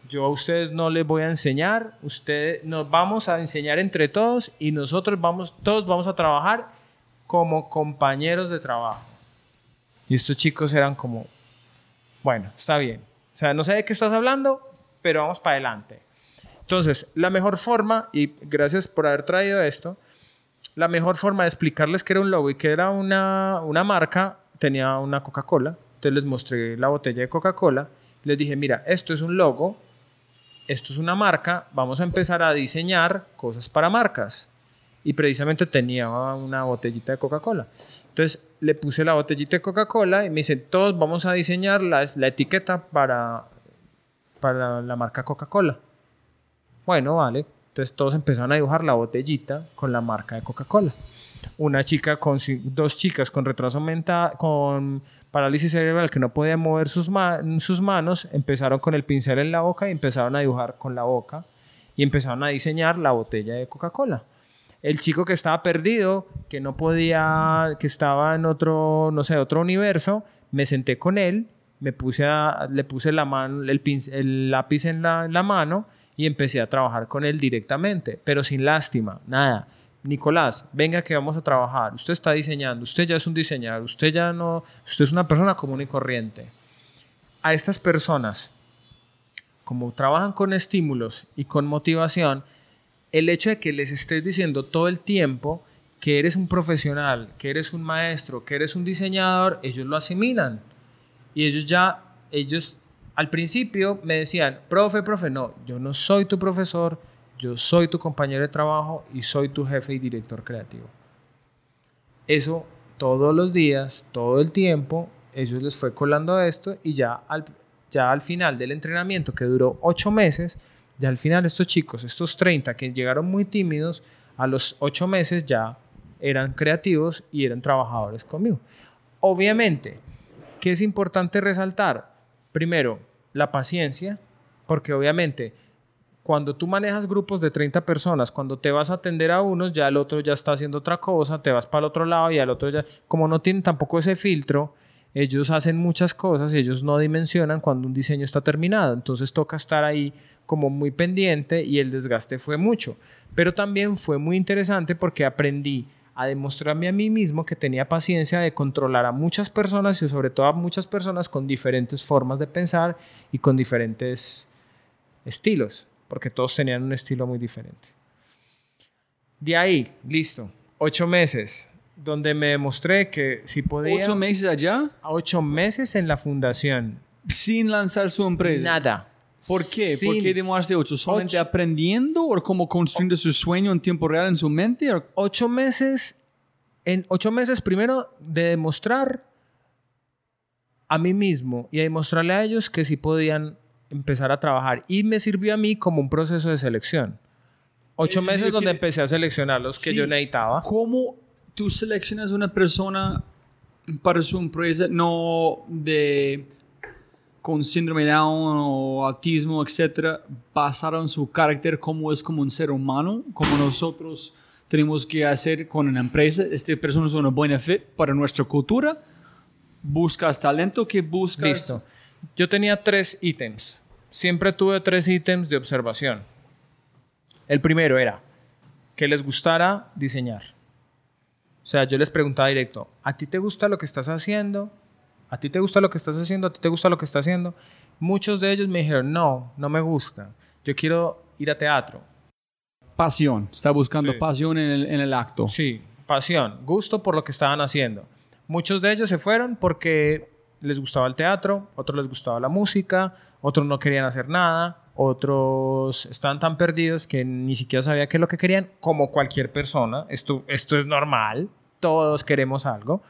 yo a ustedes no les voy a enseñar, ustedes nos vamos a enseñar entre todos y nosotros vamos, todos vamos a trabajar como compañeros de trabajo. Y estos chicos eran como, bueno, está bien. O sea, no sé de qué estás hablando, pero vamos para adelante. Entonces, la mejor forma, y gracias por haber traído esto, la mejor forma de explicarles que era un logo y que era una, una marca, tenía una Coca-Cola. Entonces les mostré la botella de Coca-Cola. Les dije, mira, esto es un logo, esto es una marca, vamos a empezar a diseñar cosas para marcas. Y precisamente tenía una botellita de Coca-Cola. Entonces le puse la botellita de Coca-Cola y me dice, todos vamos a diseñar la, la etiqueta para, para la marca Coca-Cola. Bueno, vale. Entonces todos empezaron a dibujar la botellita con la marca de Coca-Cola. Una chica con dos chicas con retraso mental, con parálisis cerebral que no podían mover sus, ma- sus manos, empezaron con el pincel en la boca y empezaron a dibujar con la boca y empezaron a diseñar la botella de Coca-Cola. El chico que estaba perdido, que no podía, que estaba en otro, no sé, otro universo, me senté con él, me puse le puse la mano, el, lápiz en la mano y empecé a trabajar con él directamente, pero sin lástima, nada. Nicolás, venga que vamos a trabajar. Usted está diseñando, usted ya es un diseñador, usted ya no, usted es una persona común y corriente. A estas personas, como trabajan con estímulos y con motivación, el hecho de que les estés diciendo todo el tiempo que eres un profesional, que eres un maestro, que eres un diseñador, ellos lo asimilan. Y ellos ya, ellos al principio me decían, profe, profe, no, yo no soy tu profesor, yo soy tu compañero de trabajo y soy tu jefe y director creativo. Eso todos los días, todo el tiempo, ellos les fue colando esto y ya al, ya al final del entrenamiento que duró ocho meses, ya al final estos chicos, estos 30 que llegaron muy tímidos, a los ocho meses ya eran creativos y eran trabajadores conmigo. Obviamente, ¿qué es importante resaltar? Primero, la paciencia, porque obviamente cuando tú manejas grupos de 30 personas, cuando te vas a atender a unos, ya el otro ya está haciendo otra cosa, te vas para el otro lado y al otro ya, como no tienen tampoco ese filtro, ellos hacen muchas cosas y ellos no dimensionan cuando un diseño está terminado. Entonces toca estar ahí como muy pendiente y el desgaste fue mucho. Pero también fue muy interesante porque aprendí a demostrarme a mí mismo que tenía paciencia de controlar a muchas personas y sobre todo a muchas personas con diferentes formas de pensar y con diferentes estilos, porque todos tenían un estilo muy diferente. De ahí, listo, ocho meses, donde me demostré que si podía... Ocho meses allá Ocho meses en la fundación. sin lanzar su empresa. Nada. ¿Por qué? ¿Por Sin- qué demoraste ocho? ¿Solamente Ocho. aprendiendo o como construyendo su sueño en tiempo real en su mente? ¿O ocho meses, en ocho meses primero de demostrar a mí mismo y a demostrarle a ellos que sí podían empezar a trabajar. Y me sirvió a mí como un proceso de selección. Ocho Es decir, meses donde que- empecé a seleccionar los que Sí. yo necesitaba. ¿Cómo tú seleccionas una persona para su empresa no de con síndrome de Down o autismo, etcétera, basado en su carácter como es como un ser humano, como nosotros tenemos que hacer con una empresa? Esta persona es una buena fit para nuestra cultura. Buscas talento que buscas. Listo. Yo tenía tres ítems. Siempre tuve tres ítems de observación. El primero era que les gustara diseñar. O sea, yo les preguntaba directo, ¿a ti te gusta lo que estás haciendo? ¿A ti te gusta lo que estás haciendo? ¿A ti te gusta lo que estás haciendo? Muchos de ellos me dijeron, no, no me gusta, yo quiero ir a teatro. Pasión. Está buscando Sí. pasión en el, en el acto. Sí, pasión, gusto por lo que estaban haciendo. Muchos de ellos se fueron porque les gustaba el teatro, otros les gustaba la música, otros no querían hacer nada, otros estaban tan perdidos que ni siquiera sabía qué es lo que querían, como cualquier persona. Esto, esto es normal, todos queremos algo.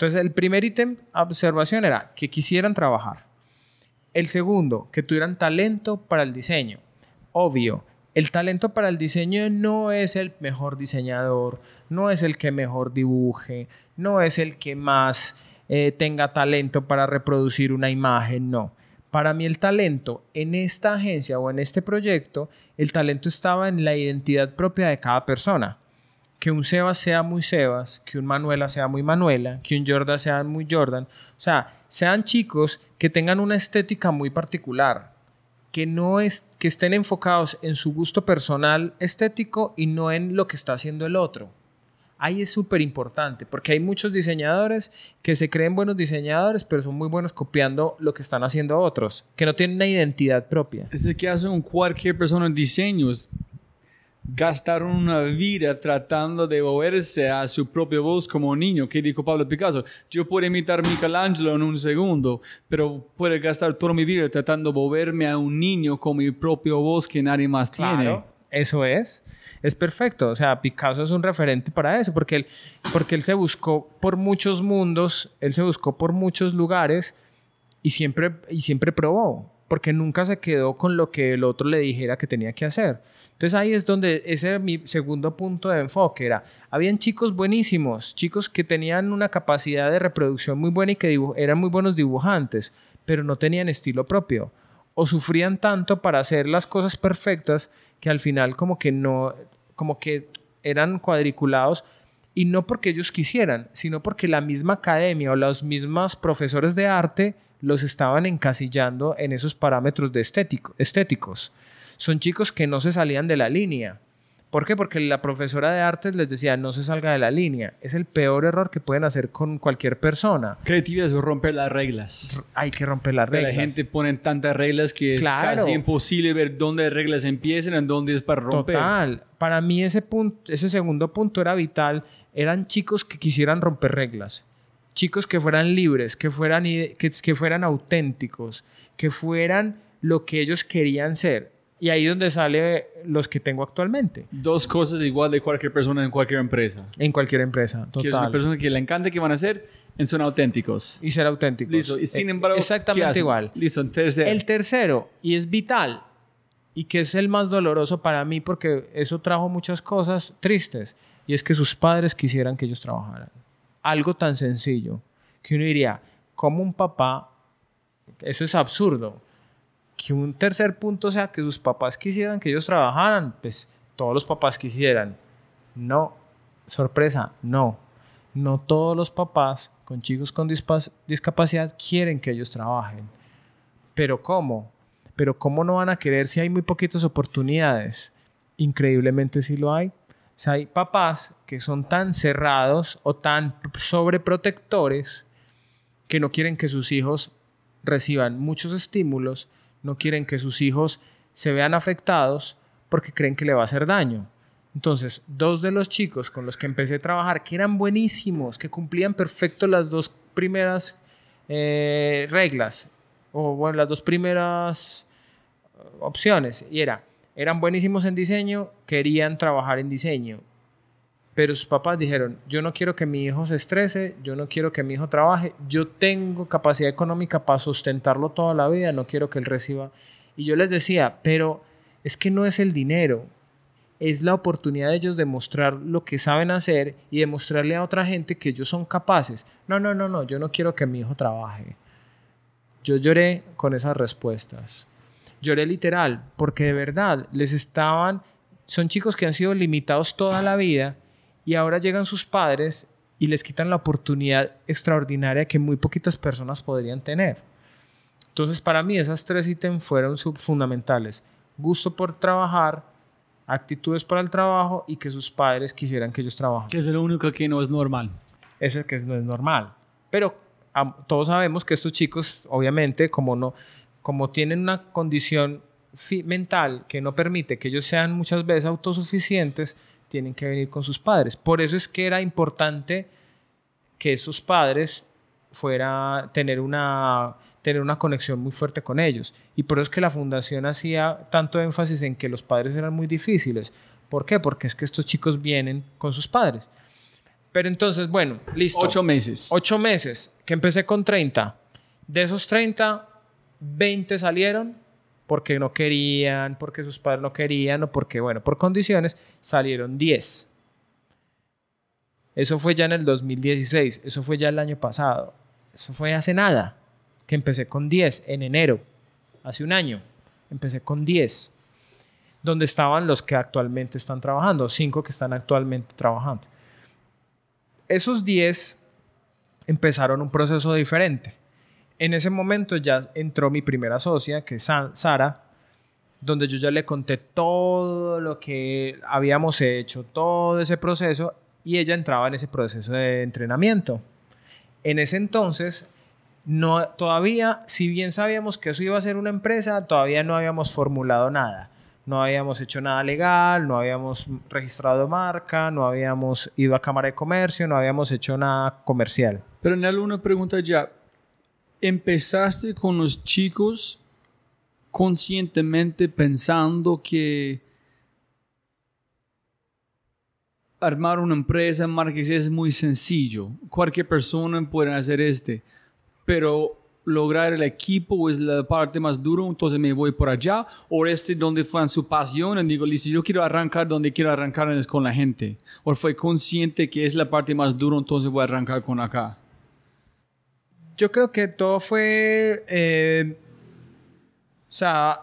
Entonces, el primer ítem, observación, era que quisieran trabajar. El segundo, que tuvieran talento para el diseño. Obvio, el talento para el diseño no es el mejor diseñador, no es el que mejor dibuje, no es el que más eh, tenga talento para reproducir una imagen, no. Para mí el talento en esta agencia o en este proyecto, el talento estaba en la identidad propia de cada persona. Que un Sebas sea muy Sebas, que un Manuela sea muy Manuela, que un Jordan sea muy Jordan. O sea, sean chicos que tengan una estética muy particular, que no es que estén enfocados en su gusto personal estético y no en lo que está haciendo el otro. Ahí es súper importante porque hay muchos diseñadores que se creen buenos diseñadores, pero son muy buenos copiando lo que están haciendo otros, que no tienen una identidad propia. Es el que hace un cualquier persona en diseños. Gastaron una vida tratando de moverse a su propia voz como niño. ¿Qué dijo Pablo Picasso? Yo puedo imitar a Michelangelo en un segundo, pero puedo gastar toda mi vida tratando de moverme a un niño con mi propia voz que nadie más tiene. Claro, eso es. Es perfecto. O sea, Picasso es un referente para eso, porque él, porque él se buscó por muchos mundos, él se buscó por muchos lugares y siempre, y siempre probó, porque nunca se quedó con lo que el otro le dijera que tenía que hacer. Entonces ahí es donde ese era mi segundo punto de enfoque, era, habían chicos buenísimos, chicos que tenían una capacidad de reproducción muy buena y que eran muy buenos dibujantes, pero no tenían estilo propio o sufrían tanto para hacer las cosas perfectas que al final como que no, como que eran cuadriculados y no porque ellos quisieran, sino porque la misma academia o los mismos profesores de arte los estaban encasillando en esos parámetros de estético, estéticos. Son chicos que no se salían de la línea. ¿Por qué? Porque la profesora de artes les decía no se salga de la línea. Es el peor error que pueden hacer con cualquier persona. Creatividad es romper las reglas. Hay que romper las Pero reglas. La gente pone tantas reglas que es Claro. casi imposible ver dónde las reglas empiezan y dónde es para romper. Total. Para mí ese punto, ese segundo punto era vital. Eran chicos que quisieran romper reglas. Chicos que fueran libres, que fueran, que, que fueran auténticos, que fueran lo que ellos querían ser. Y ahí es donde sale los que tengo actualmente. Dos cosas igual de cualquier persona en cualquier empresa. En cualquier empresa. Que es una Total. persona que le encanta que van a hacer y son auténticos. Y ser auténticos. Listo. Y sin Eh, embargo, ¿qué Exactamente igual. Listo. Entonces, El tercero, y es vital, y que es el más doloroso para mí porque eso trajo muchas cosas tristes, y es que sus padres quisieran que ellos trabajaran. Algo tan sencillo, que uno diría, como un papá, eso es absurdo, que un tercer punto sea que sus papás quisieran que ellos trabajaran, pues todos los papás quisieran. No, sorpresa, no. No todos los papás con chicos con discapacidad quieren que ellos trabajen. Pero ¿cómo? Pero ¿cómo no van a querer si hay muy poquitas oportunidades? Increíblemente sí lo hay. Hay papás que son tan cerrados o tan sobreprotectores que no quieren que sus hijos reciban muchos estímulos, no quieren que sus hijos se vean afectados porque creen que le va a hacer daño. Entonces, dos de los chicos con los que empecé a trabajar, que eran buenísimos, que cumplían perfecto las dos primeras eh, reglas, o bueno, las dos primeras eh, opciones, y era, eran buenísimos en diseño, querían trabajar en diseño, pero sus papás dijeron, yo no quiero que mi hijo se estrese, yo no quiero que mi hijo trabaje, yo tengo capacidad económica para sustentarlo toda la vida, no quiero que él reciba. Y yo les decía, pero es que no es el dinero, es la oportunidad de ellos de mostrar lo que saben hacer y demostrarle a otra gente que ellos son capaces. No, no, no, no, yo no quiero que mi hijo trabaje. Yo lloré con esas respuestas. Lloré literal, porque de verdad les estaban, son chicos que han sido limitados toda la vida y ahora llegan sus padres y les quitan la oportunidad extraordinaria que muy poquitas personas podrían tener. Entonces, para mí, esas tres ítems fueron fundamentales. Gusto por trabajar, actitudes para el trabajo y que sus padres quisieran que ellos trabajen. que es lo único que no es normal. Eso es que no es normal. Pero todos sabemos que estos chicos, obviamente, como no, como tienen una condición mental que no permite que ellos sean muchas veces autosuficientes, tienen que venir con sus padres. Por eso es que era importante que esos padres fuera tener una tener una conexión muy fuerte con ellos y por eso es que la fundación hacía tanto énfasis en que los padres eran muy difíciles ¿por qué? porque es que estos chicos vienen con sus padres pero entonces bueno listo Ocho meses. Ocho meses, que empecé con 30. De esos 30, 20 salieron porque no querían, porque sus padres no querían o porque, bueno, por condiciones, salieron 10. Eso fue ya en el 2016, eso fue ya el año pasado, eso fue hace nada, que empecé con 10 en enero, hace un año, empecé con 10, donde estaban los que actualmente están trabajando, 5 que están actualmente trabajando. Esos 10 empezaron un proceso diferente. En ese momento ya entró mi primera socia, que es Sa- Sara, donde yo ya le conté todo lo que habíamos hecho, todo ese proceso, y ella entraba en ese proceso de entrenamiento. En ese entonces, no, todavía, si bien sabíamos que eso iba a ser una empresa, todavía no habíamos formulado nada. No habíamos hecho nada legal, no habíamos registrado marca, no habíamos ido a Cámara de Comercio, no habíamos hecho nada comercial. Pero Nel, una pregunta ya. ¿Empezaste con los chicos conscientemente pensando que armar una empresa, marketing es muy sencillo? Cualquier persona puede hacer este. Pero lograr el equipo es la parte más dura, entonces me voy por allá. O este donde fue su pasión y digo, listo, yo quiero arrancar donde quiero arrancar es con la gente. O fue consciente que es la parte más dura, entonces voy a arrancar con acá. Yo creo que todo fue. eh, o sea,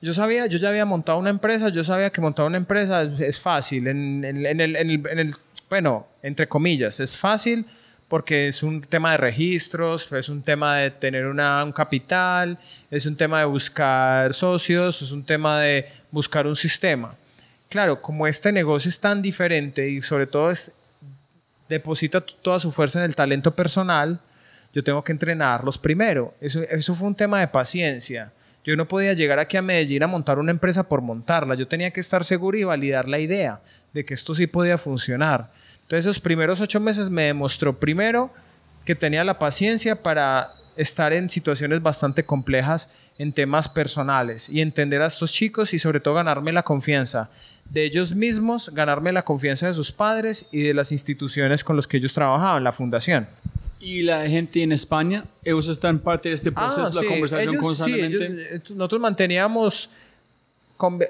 yo sabía, yo ya había montado una empresa, yo sabía que montar una empresa es, fácil. En, en- el, en el- en el- bueno, entre comillas, es fácil porque es un tema de registros, es un tema de tener una, un capital, es un tema de buscar socios, es un tema de buscar un sistema. Claro, como este negocio es tan diferente y sobre todo deposita toda su fuerza en el talento personal, yo tengo que entrenarlos primero. Eso, eso fue un tema de paciencia. Yo no podía llegar aquí a Medellín a montar una empresa por montarla. Yo tenía que estar seguro y validar la idea de que esto sí podía funcionar. Entonces, esos primeros ocho meses me demostró primero que tenía la paciencia para estar en situaciones bastante complejas en temas personales y entender a estos chicos y sobre todo ganarme la confianza de ellos mismos, ganarme la confianza de sus padres y de las instituciones con las que ellos trabajaban, la fundación. Y la gente en España, ellos están parte de este proceso, Ah, la sí, conversación ellos- sí, constantemente. ellos- eh, nosotros manteníamos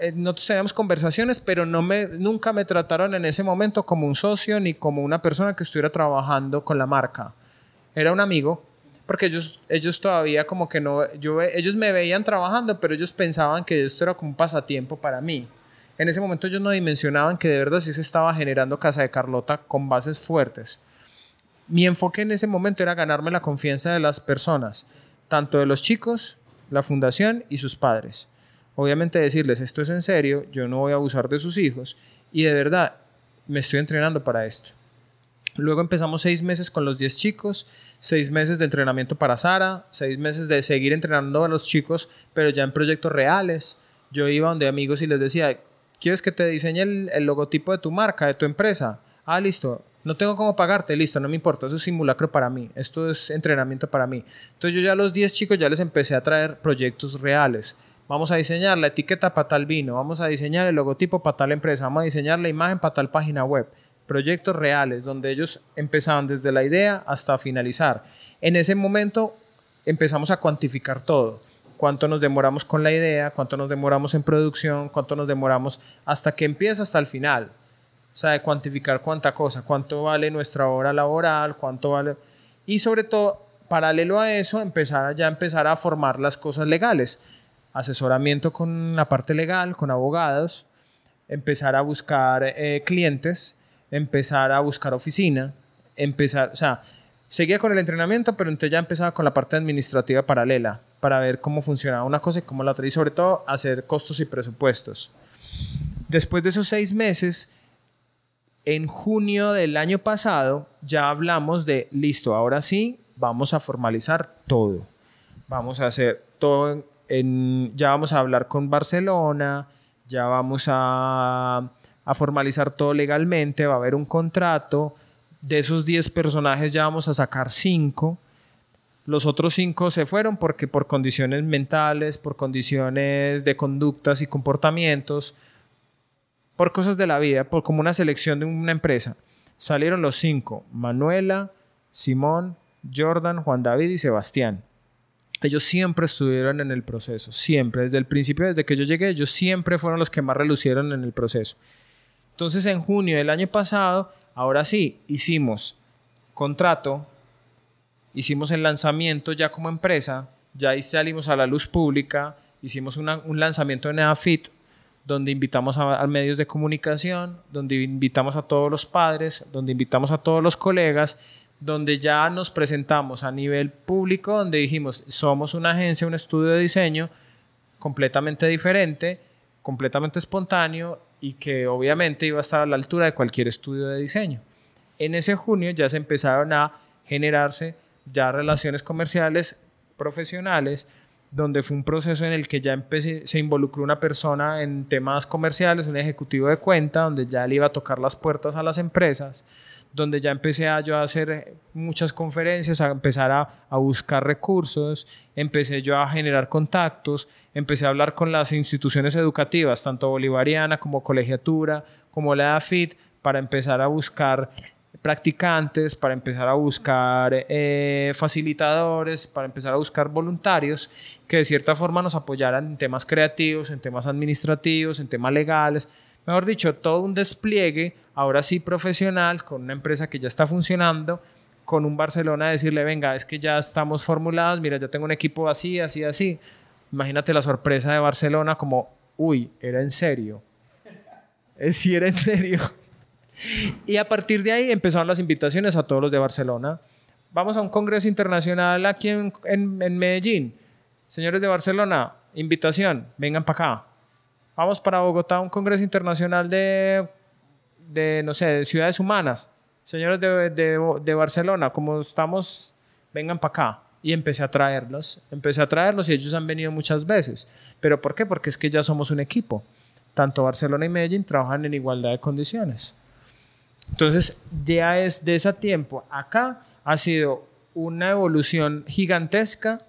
eh, nosotros teníamos conversaciones, pero no me, nunca me trataron en ese momento como un socio ni como una persona que estuviera trabajando con la marca. Era un amigo, porque ellos, ellos todavía como que no, yo, ellos me veían trabajando, pero ellos pensaban que esto era como un pasatiempo para mí. En ese momento ellos no dimensionaban que de verdad sí se estaba generando Casa de Carlota con bases fuertes mi enfoque en ese momento era ganarme la confianza de las personas, tanto de los chicos, la fundación y sus padres. Obviamente decirles, esto es en serio, yo no voy a abusar de sus hijos y de verdad me estoy entrenando para esto. Luego empezamos seis meses con los 10 chicos, seis meses de entrenamiento para Sara, seis meses de seguir entrenando a los chicos, pero ya en proyectos reales. Yo iba donde amigos y les decía, ¿quieres que te diseñe el, el logotipo de tu marca, de tu empresa? Ah, listo. No tengo cómo pagarte, listo, no me importa. Eso es simulacro para mí. Esto es entrenamiento para mí. Entonces yo ya a los 10 chicos ya les empecé a traer proyectos reales. Vamos a diseñar la etiqueta para tal vino, vamos a diseñar el logotipo para tal empresa, vamos a diseñar la imagen para tal página web. Proyectos reales donde ellos empezaban desde la idea hasta finalizar. En ese momento empezamos a cuantificar todo. Cuánto nos demoramos con la idea, cuánto nos demoramos en producción, cuánto nos demoramos hasta que empieza hasta el final. O sea, de cuantificar cuánta cosa, cuánto vale nuestra hora laboral, cuánto vale... Y sobre todo, paralelo a eso, empezar ya empezar a formar las cosas legales. Asesoramiento con la parte legal, con abogados, empezar a buscar eh, clientes, empezar a buscar oficina, empezar, o sea, seguía con el entrenamiento, pero entonces ya empezaba con la parte administrativa paralela para ver cómo funcionaba una cosa y cómo la otra, y sobre todo hacer costos y presupuestos. Después de esos seis meses, en junio del año pasado, ya hablamos de, listo, ahora sí, vamos a formalizar todo. vamos a hacer todo ya vamos a hablar con Barcelona, ya vamos a, a formalizar todo legalmente, va a haber un contrato, de esos 10 personajes ya vamos a sacar 5. Los otros 5 se fueron porque por condiciones mentales, por condiciones de conductas y comportamientos, por cosas de la vida, por como una selección de una empresa. Salieron los 5, Manuela, Simón, Jordan, Juan David y Sebastián. Ellos siempre estuvieron en el proceso, siempre, desde el principio, desde que yo llegué, ellos siempre fueron los que más relucieron en el proceso. Entonces en junio del año pasado, ahora sí, hicimos contrato, hicimos el lanzamiento ya como empresa, ya ahí salimos a la luz pública, hicimos un lanzamiento en EAFIT, donde invitamos a, medios de comunicación, donde invitamos a todos los padres, donde invitamos a todos los colegas, donde ya nos presentamos a nivel público, donde dijimos, somos una agencia, un estudio de diseño completamente diferente, completamente espontáneo y que obviamente iba a estar a la altura de cualquier estudio de diseño. En ese junio ya se empezaron a generarse ya relaciones comerciales profesionales, donde fue un proceso en el que ya empecé, se involucró una persona en temas comerciales, un ejecutivo de cuenta, donde ya le iba a tocar las puertas a las empresas, donde ya empecé yo a hacer muchas conferencias, a empezar a, a buscar recursos, empecé yo a generar contactos, empecé a hablar con las instituciones educativas, tanto bolivariana como colegiatura, como la AFIT, para empezar a buscar practicantes, para empezar a buscar eh, facilitadores, para empezar a buscar voluntarios que de cierta forma nos apoyaran en temas creativos, en temas administrativos, en temas legales. Mejor dicho, todo un despliegue, ahora sí profesional, con una empresa que ya está funcionando, con un Barcelona decirle, venga, es que ya estamos formulados, mira, ya tengo un equipo así, así, así. Imagínate la sorpresa de Barcelona como, uy, era en serio. Es sí, era en serio. Y a partir de ahí empezaron las invitaciones a todos los de Barcelona. Vamos a un congreso internacional aquí en, en- en Medellín. Señores de Barcelona, invitación, vengan para acá. Vamos para Bogotá a un congreso internacional de, de no sé, de ciudades humanas. Señores de, de- de Barcelona, como estamos, vengan para acá. Y empecé a traerlos, empecé a traerlos y ellos han venido muchas veces. ¿Pero por qué? Porque es que ya somos un equipo. Tanto Barcelona y Medellín trabajan en igualdad de condiciones. Entonces, ya es de ese tiempo acá ha sido una evolución gigantesca,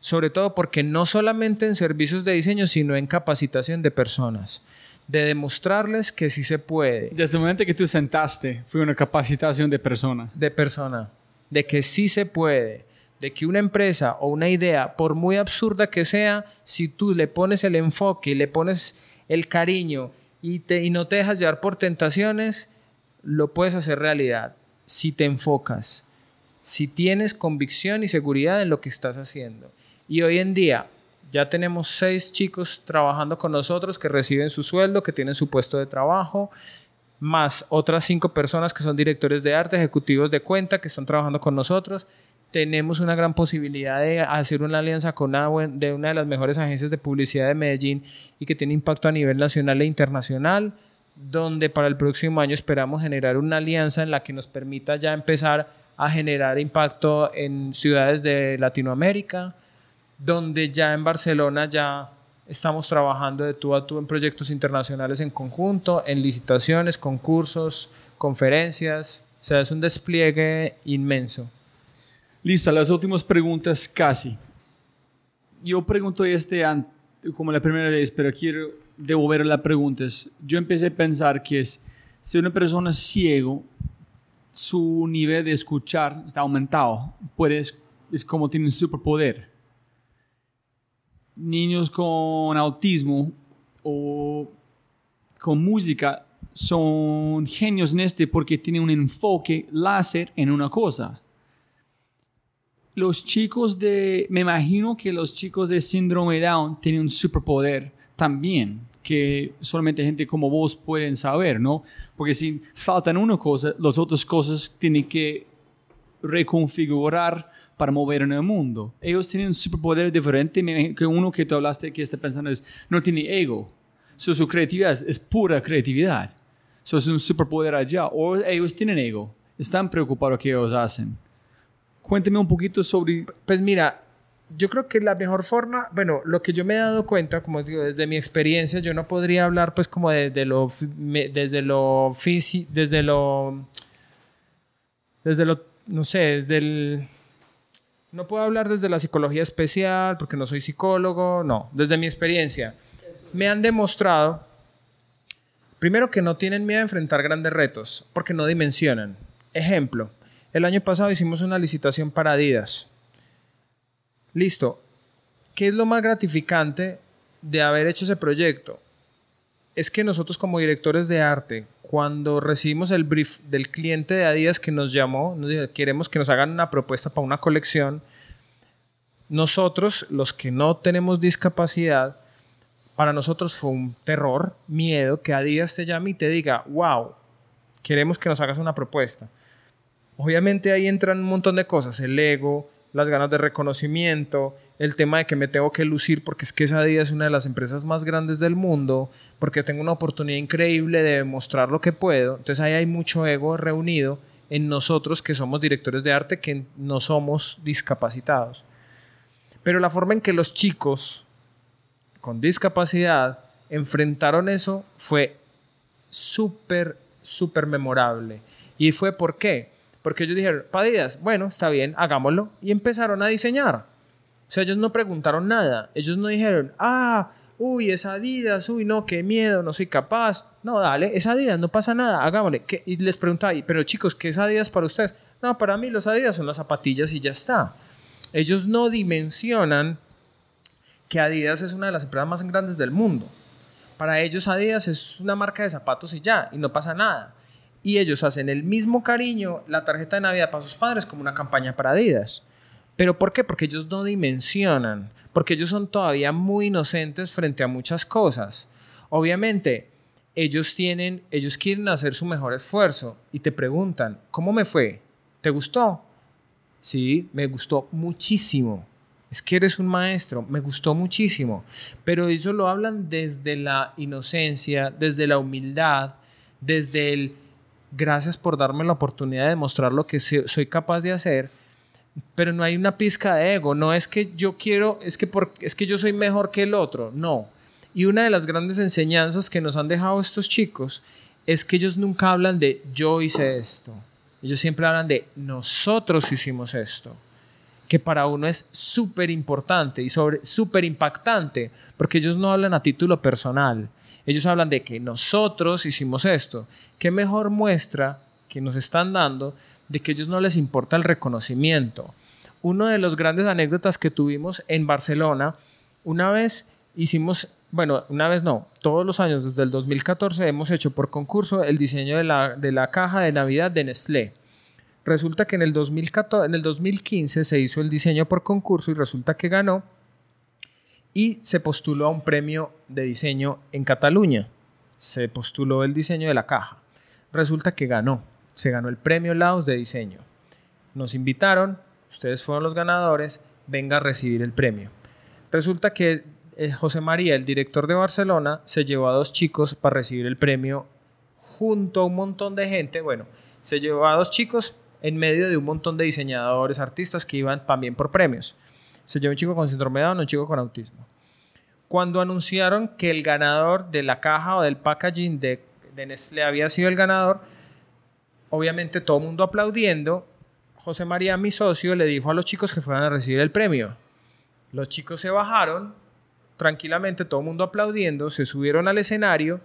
sobre todo porque no solamente en servicios de diseño, sino en capacitación de personas, de demostrarles que sí se puede, Desde el momento que tú sentaste, fue una capacitación de persona. de persona, de que sí se puede, de que una empresa o una idea, por muy absurda que sea, si tú le pones el enfoque y le pones el cariño y, te, y no te dejas llevar por tentaciones, lo puedes hacer realidad si te enfocas, si tienes convicción y seguridad en lo que estás haciendo. Y hoy en día ya tenemos seis chicos trabajando con nosotros que reciben su sueldo, que tienen su puesto de trabajo, más otras cinco personas que son directores de arte, ejecutivos de cuenta, que están trabajando con nosotros. Tenemos una gran posibilidad de hacer una alianza con una, de una de las mejores agencias de publicidad de Medellín y que tiene impacto a nivel nacional e internacional, donde para el próximo año esperamos generar una alianza en la que nos permita ya empezar a generar impacto en ciudades de Latinoamérica, donde ya en Barcelona ya estamos trabajando de tú a tú en proyectos internacionales en conjunto, en licitaciones, concursos, conferencias. O sea, es un despliegue inmenso. Listo, las últimas preguntas casi. Yo pregunto este como la primera vez, pero quiero devolver la pregunta. Es, Yo empecé a pensar que es, si una persona es ciego, su nivel de escuchar está aumentado. Puedes, es como tiene un superpoder. Niños con autismo o con música son genios en este porque tienen un enfoque láser en una cosa los chicos de, me imagino que los chicos de síndrome Down tienen un superpoder también, que solamente gente como vos pueden saber, ¿no? Porque si faltan una cosa, las otras cosas tienen que reconfigurar para mover en el mundo. Ellos tienen un superpoder diferente, que uno que tú hablaste que está pensando es, no tiene ego. Su creatividad es, es pura creatividad. So, es un superpoder allá. O ellos tienen ego. Están preocupados que ellos hacen. Cuénteme un poquito sobre... Pues mira, yo creo que la mejor forma, bueno, lo que yo me he dado cuenta, como digo, desde mi experiencia, yo no podría hablar pues como desde lo, desde lo físico, desde lo, desde lo, no sé, desde el, no puedo hablar desde la psicología especial porque no soy psicólogo, no, desde mi experiencia. Me han demostrado, primero que no tienen miedo a enfrentar grandes retos porque no dimensionan. Ejemplo, el año pasado hicimos una licitación para Adidas. Listo. ¿Qué es lo más gratificante de haber hecho ese proyecto? Es que nosotros como directores de arte, cuando recibimos el brief del cliente de Adidas que nos llamó, nos dijo, queremos que nos hagan una propuesta para una colección, nosotros, los que no tenemos discapacidad, para nosotros fue un terror, miedo que Adidas te llame y te diga, wow, queremos que nos hagas una propuesta. Obviamente ahí entran un montón de cosas, el ego, las ganas de reconocimiento, el tema de que me tengo que lucir porque es que esa día es una de las empresas más grandes del mundo, porque tengo una oportunidad increíble de demostrar lo que puedo. Entonces ahí hay mucho ego reunido en nosotros que somos directores de arte que no somos discapacitados. Pero la forma en que los chicos con discapacidad enfrentaron eso fue súper, súper memorable. ¿Y fue por qué? Porque ellos dijeron, Padidas, bueno, está bien, hagámoslo. Y empezaron a diseñar. O sea, ellos no preguntaron nada. Ellos no dijeron, ah, uy, es Adidas, uy, no, qué miedo, no soy capaz. No, dale, es Adidas, no pasa nada, hagámosle. ¿Qué? Y les preguntaba, "Y, pero chicos, ¿qué es Adidas para ustedes? No, para mí los Adidas son las zapatillas y ya está. Ellos no dimensionan que Adidas es una de las empresas más grandes del mundo. Para ellos Adidas es una marca de zapatos y ya, y no pasa nada. Y ellos hacen el mismo cariño, la tarjeta de Navidad para sus padres como una campaña para Adidas. ¿Pero por qué? Porque ellos no dimensionan, porque ellos son todavía muy inocentes frente a muchas cosas. Obviamente, ellos tienen, ellos quieren hacer su mejor esfuerzo y te preguntan, ¿cómo me fue? ¿Te gustó? Sí, me gustó muchísimo. Es que eres un maestro, me gustó muchísimo. Pero eso lo hablan desde la inocencia, desde la humildad, desde el gracias por darme la oportunidad de mostrar lo que soy capaz de hacer. Pero no hay una pizca de ego, no es que yo quiero, es que, por, es que yo soy mejor que el otro, no. Y una de las grandes enseñanzas que nos han dejado estos chicos es que ellos nunca hablan de yo hice esto. Ellos siempre hablan de nosotros hicimos esto que para uno es súper importante y súper impactante, porque ellos no hablan a título personal. Ellos hablan de que nosotros hicimos esto. ¿Qué mejor muestra que nos están dando de que a ellos no les importa el reconocimiento? Uno de los grandes anécdotas que tuvimos en Barcelona, una vez hicimos, bueno, una vez no, todos los años desde el 2014 hemos hecho por concurso el diseño de la, de la caja de Navidad de Nestlé. Resulta que en el, 2014, en el 2015 se hizo el diseño por concurso y resulta que ganó y se postuló a un premio de diseño en Cataluña. Se postuló el diseño de la caja. Resulta que ganó. Se ganó el premio Laos de diseño. Nos invitaron, ustedes fueron los ganadores, venga a recibir el premio. Resulta que eh, José María, el director de Barcelona, se llevó a dos chicos para recibir el premio junto a un montón de gente. Bueno, se llevó a dos chicos en medio de un montón de diseñadores, artistas que iban también por premios. Se llevó un chico con síndrome de Down, un chico con autismo. Cuando anunciaron que el ganador de la caja o del packaging de, de Nestlé había sido el ganador, obviamente todo el mundo aplaudiendo, José María, mi socio, le dijo a los chicos que fueran a recibir el premio. Los chicos se bajaron, tranquilamente, todo el mundo aplaudiendo, se subieron al escenario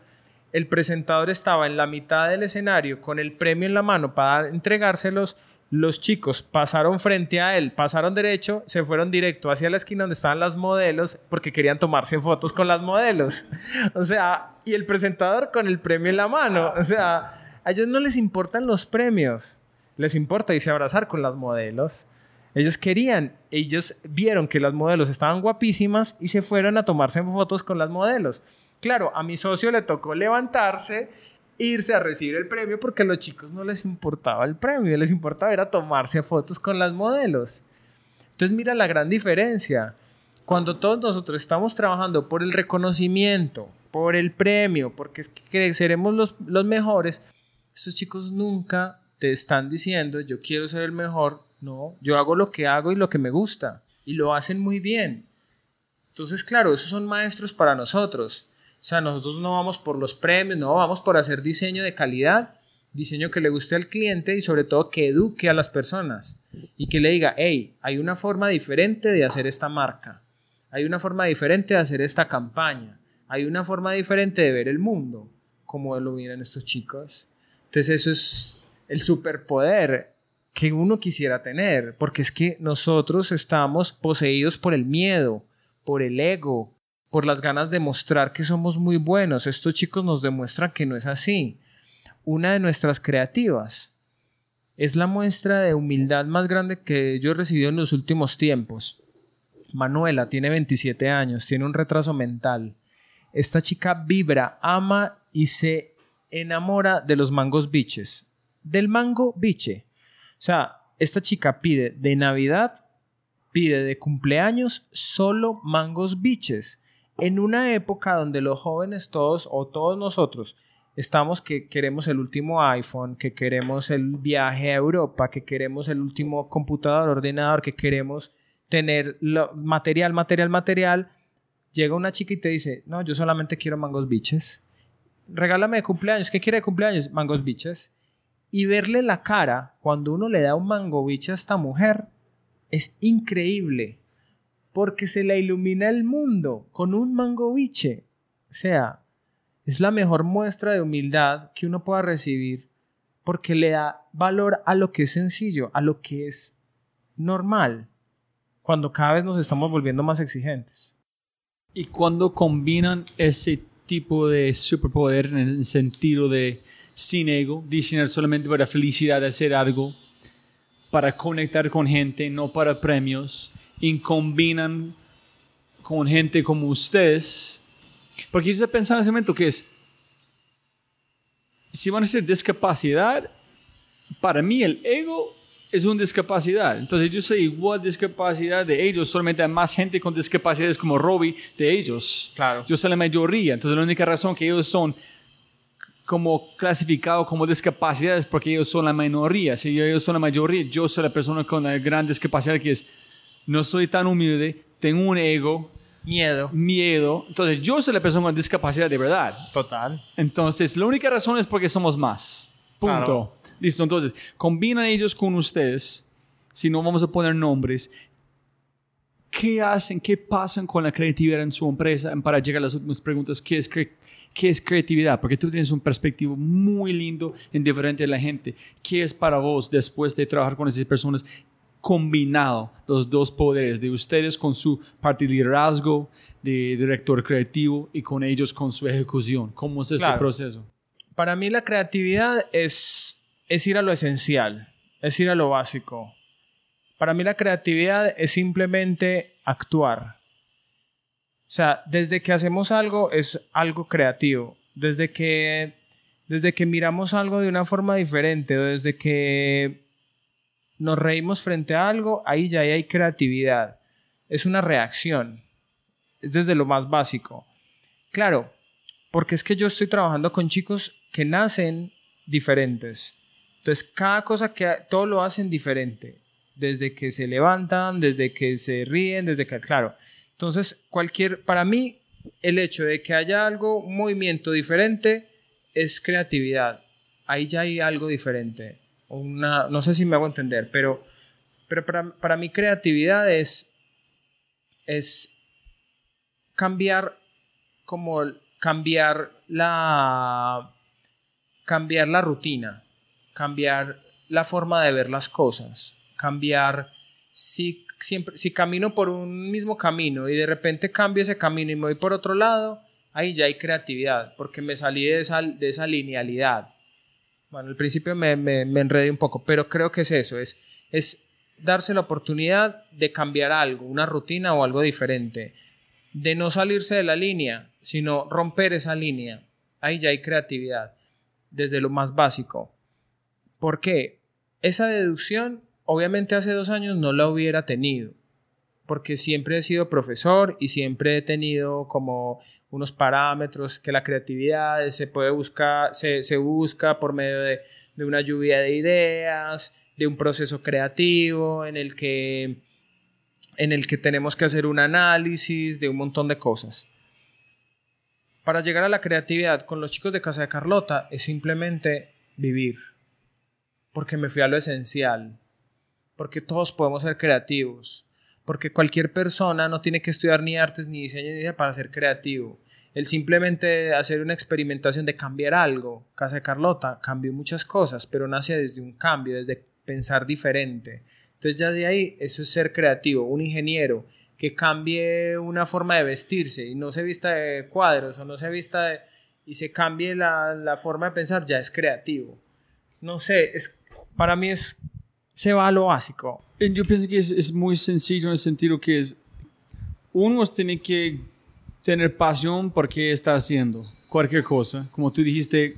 el presentador estaba en la mitad del escenario con el premio en la mano para entregárselos. Los chicos pasaron frente a él, pasaron derecho, se fueron directo hacia la esquina donde estaban las modelos porque querían tomarse fotos con las modelos. O sea, y el presentador con el premio en la mano. O sea, a ellos no les importan los premios, les importa irse a abrazar con las modelos. Ellos querían, ellos vieron que las modelos estaban guapísimas y se fueron a tomarse fotos con las modelos. Claro, a mi socio le tocó levantarse, irse a recibir el premio porque a los chicos no les importaba el premio, les importaba ir a tomarse fotos con las modelos. Entonces mira la gran diferencia. Cuando todos nosotros estamos trabajando por el reconocimiento, por el premio, porque es que seremos los, los mejores, estos chicos nunca te están diciendo yo quiero ser el mejor, no, yo hago lo que hago y lo que me gusta y lo hacen muy bien. Entonces, claro, esos son maestros para nosotros. O sea, nosotros no vamos por los premios, no, vamos por hacer diseño de calidad, diseño que le guste al cliente y sobre todo que eduque a las personas y que le diga, hey, hay una forma diferente de hacer esta marca, hay una forma diferente de hacer esta campaña, hay una forma diferente de ver el mundo, como lo miran estos chicos. Entonces eso es el superpoder que uno quisiera tener, porque es que nosotros estamos poseídos por el miedo, por el ego, por las ganas de mostrar que somos muy buenos. Estos chicos nos demuestran que no es así. Una de nuestras creativas es la muestra de humildad más grande que yo he recibido en los últimos tiempos. Manuela tiene 27 años, tiene un retraso mental. Esta chica vibra, ama y se enamora de los mangos biches. Del mango biche. O sea, esta chica pide de Navidad pide de cumpleaños solo mangos biches. En una época donde los jóvenes todos o todos nosotros estamos que queremos el último iPhone, que queremos el viaje a Europa, que queremos el último computador, ordenador, que queremos tener lo, material, material, material, llega una chica y te dice, no, yo solamente quiero mangos biches. Regálame de cumpleaños. ¿Qué quiere de cumpleaños? Mangos biches. Y verle la cara cuando uno le da un mango biche a esta mujer es increíble porque se le ilumina el mundo con un mango biche. O sea, es la mejor muestra de humildad que uno pueda recibir porque le da valor a lo que es sencillo, a lo que es normal, cuando cada vez nos estamos volviendo más exigentes. Y cuando combinan ese tipo de superpoder en el sentido de sin ego, diseñar solamente para felicidad hacer algo, para conectar con gente, no para premios, y combinan con gente como ustedes. Porque yo pensando en ese momento que es, si van a ser discapacidad, para mí el ego es una discapacidad. Entonces yo soy igual discapacidad de ellos, solamente hay más gente con discapacidades como Robbie de ellos. Claro. Yo soy la mayoría. Entonces la única razón que ellos son como clasificados como discapacidades porque ellos son la minoría. Si ellos son la mayoría, yo soy la persona con la gran discapacidad que es, no soy tan humilde, tengo un ego. Miedo. Miedo. Entonces yo soy la persona con discapacidad de verdad. Total. Entonces la única razón es porque somos más. Punto. Listo. Entonces, combinan ellos con ustedes. Si no vamos a poner nombres. ¿Qué hacen? ¿Qué pasan con la creatividad en su empresa? Para llegar a las últimas preguntas, ¿qué es ¿Qué es creatividad? Porque tú tienes un perspectiva muy lindo en diferente de la gente. ¿Qué es para vos después de trabajar con esas personas combinado los dos poderes de ustedes con su parte de liderazgo, de director creativo y con ellos con su ejecución? ¿Cómo es este proceso? Para mí la creatividad es, es ir a lo esencial, es ir a lo básico. Para mí la creatividad es simplemente actuar o sea, desde que hacemos algo es algo creativo. Desde que, desde que miramos algo de una forma diferente, desde que nos reímos frente a algo, ahí ya hay creatividad. Es una reacción. Es desde lo más básico. Claro, porque es que yo estoy trabajando con chicos que nacen diferentes. Entonces, cada cosa que todo lo hacen diferente. Desde que se levantan, desde que se ríen, desde que, claro, entonces, cualquier, para mí, el hecho de que haya algo, un movimiento diferente, es creatividad. Ahí ya hay algo diferente. Una, no sé si me hago entender, pero, pero para, para mí creatividad es, es cambiar como cambiar la cambiar la rutina, cambiar la forma de ver las cosas, cambiar si siempre, si camino por un mismo camino y de repente cambio ese camino y me voy por otro lado, ahí ya hay creatividad, porque me salí de esa, de esa linealidad. Bueno, al principio me, me, enredé un poco, pero creo que es eso, es, es darse la oportunidad de cambiar algo, una rutina o algo diferente, de no salirse de la línea, sino romper esa línea. Ahí ya hay creatividad, desde lo más básico. ¿Por qué? Esa deducción obviamente hace dos años no la hubiera tenido, porque siempre he sido profesor y siempre he tenido como unos parámetros que la creatividad se puede buscar, se, busca por medio de, de, una lluvia de ideas, de un proceso creativo en el que en el que tenemos que hacer un análisis de un montón de cosas. Para llegar a la creatividad con los chicos de Casa de Carlota es simplemente vivir, porque me fui a lo esencial, porque todos podemos ser creativos, porque cualquier persona no tiene que estudiar ni artes ni diseño ni para ser creativo. El simplemente hacer una experimentación de cambiar algo. Casa de Carlota cambió muchas cosas, pero nace desde un cambio, desde pensar diferente. Entonces ya de ahí eso es ser creativo. Un ingeniero que cambie una forma de vestirse y no se vista de cuadros o no se vista de... y se cambie la, la forma de pensar, ya es creativo. No sé, es, para mí es, se va a lo básico. Eh, Yo pienso que es, es muy sencillo en el sentido que es, uno tiene que tener pasión por qué está haciendo cualquier cosa. Como tú dijiste,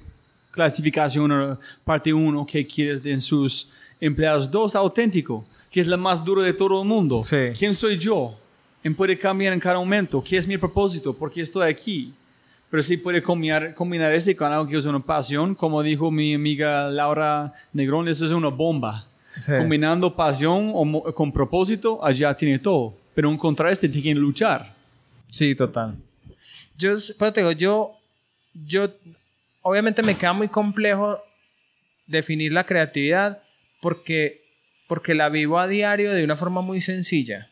clasificación parte uno, que quieres de en sus empleados. Dos, auténtico, que es la más dura de todo el mundo. Sí. ¿Quién soy yo? En puede cambiar en cada momento. ¿Qué es mi propósito? ¿Por qué estoy aquí? Pero sí puede combinar, combinar ese con algo que es una pasión. Como dijo mi amiga Laura Negrón, eso es una bomba. Sí. Combinando pasión con propósito, allá tiene todo. Pero encontrar este tiene que luchar. Sí, total. Yo, pero te digo, yo, yo, obviamente me queda muy complejo definir la creatividad porque, porque la vivo a diario de una forma muy sencilla.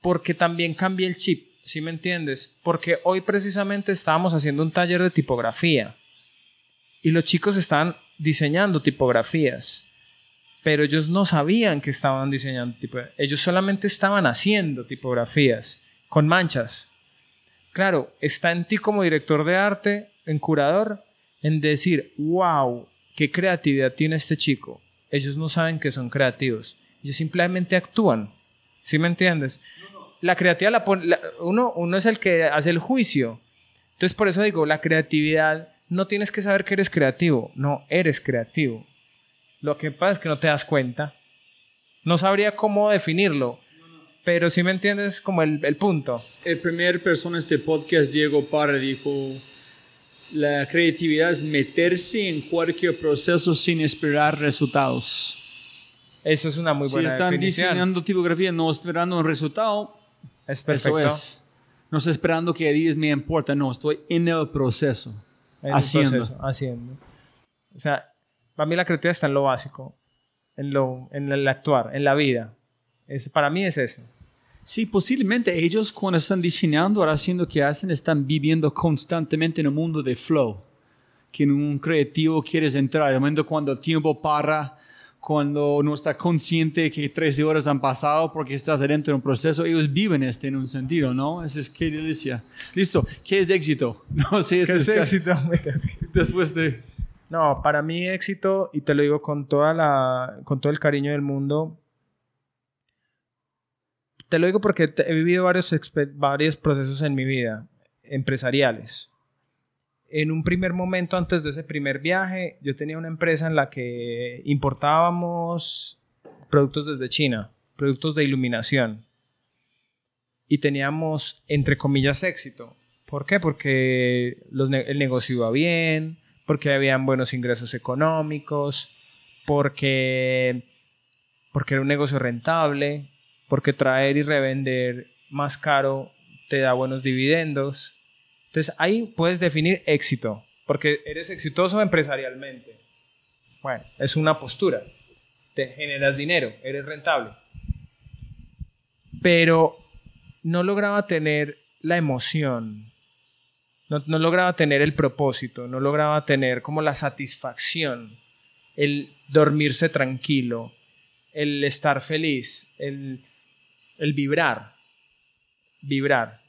Porque también cambié el chip, ¿sí me entiendes? Porque hoy precisamente estábamos haciendo un taller de tipografía y los chicos estaban diseñando tipografías, pero ellos no sabían que estaban diseñando tipografías, ellos solamente estaban haciendo tipografías con manchas. Claro, está en ti como director de arte, en curador, en decir, wow, qué creatividad tiene este chico. Ellos no saben que son creativos, ellos simplemente actúan. ¿Sí me entiendes? La creatividad la la- uno, uno es el que hace el juicio. Entonces, por eso digo, la creatividad no tienes que saber que eres creativo, no, eres creativo. Lo que pasa es que no te das cuenta. No sabría cómo definirlo, pero sí me entiendes como el, el punto. El primer persona este podcast, Diego Parra, dijo, la creatividad es meterse en cualquier proceso sin esperar resultados. Eso es una muy si buena están definición. diseñando tipografía no esperando un resultado, es perfecto. eso es. No estoy esperando que digas me importa, no, estoy en el proceso. En el haciendo. proceso, haciendo. O sea, para mí la creatividad está en lo básico, en, lo, en el actuar, en la vida. Es, para mí es eso. Sí, posiblemente ellos cuando están diseñando, ahora haciendo que hacen, están viviendo constantemente en un mundo de flow. Que en un creativo quieres entrar. De momento cuando el tiempo para, cuando no está consciente que 13 horas han pasado porque estás adentro de un proceso, ellos viven este en un sentido, ¿no? Eso es qué delicia. Listo, ¿qué es éxito? No sé, ¿Qué es es éxito? Después de... No, para mí éxito, y te lo digo con, toda la, con todo el cariño del mundo, te lo digo porque he vivido varios, varios procesos en mi vida, empresariales. En un primer momento, antes de ese primer viaje, yo tenía una empresa en la que importábamos productos desde China, productos de iluminación. Y teníamos, entre comillas, éxito. ¿Por qué? Porque el negocio iba bien, porque habían buenos ingresos económicos, porque, porque era un negocio rentable, porque traer y revender más caro te da buenos dividendos. Entonces ahí puedes definir éxito, porque eres exitoso empresarialmente. Bueno, es una postura. Te generas dinero, eres rentable. Pero no lograba tener la emoción, no, lograba tener el propósito, no lograba tener como la satisfacción, el dormirse tranquilo, el estar feliz, el, el vibrar, vibrar.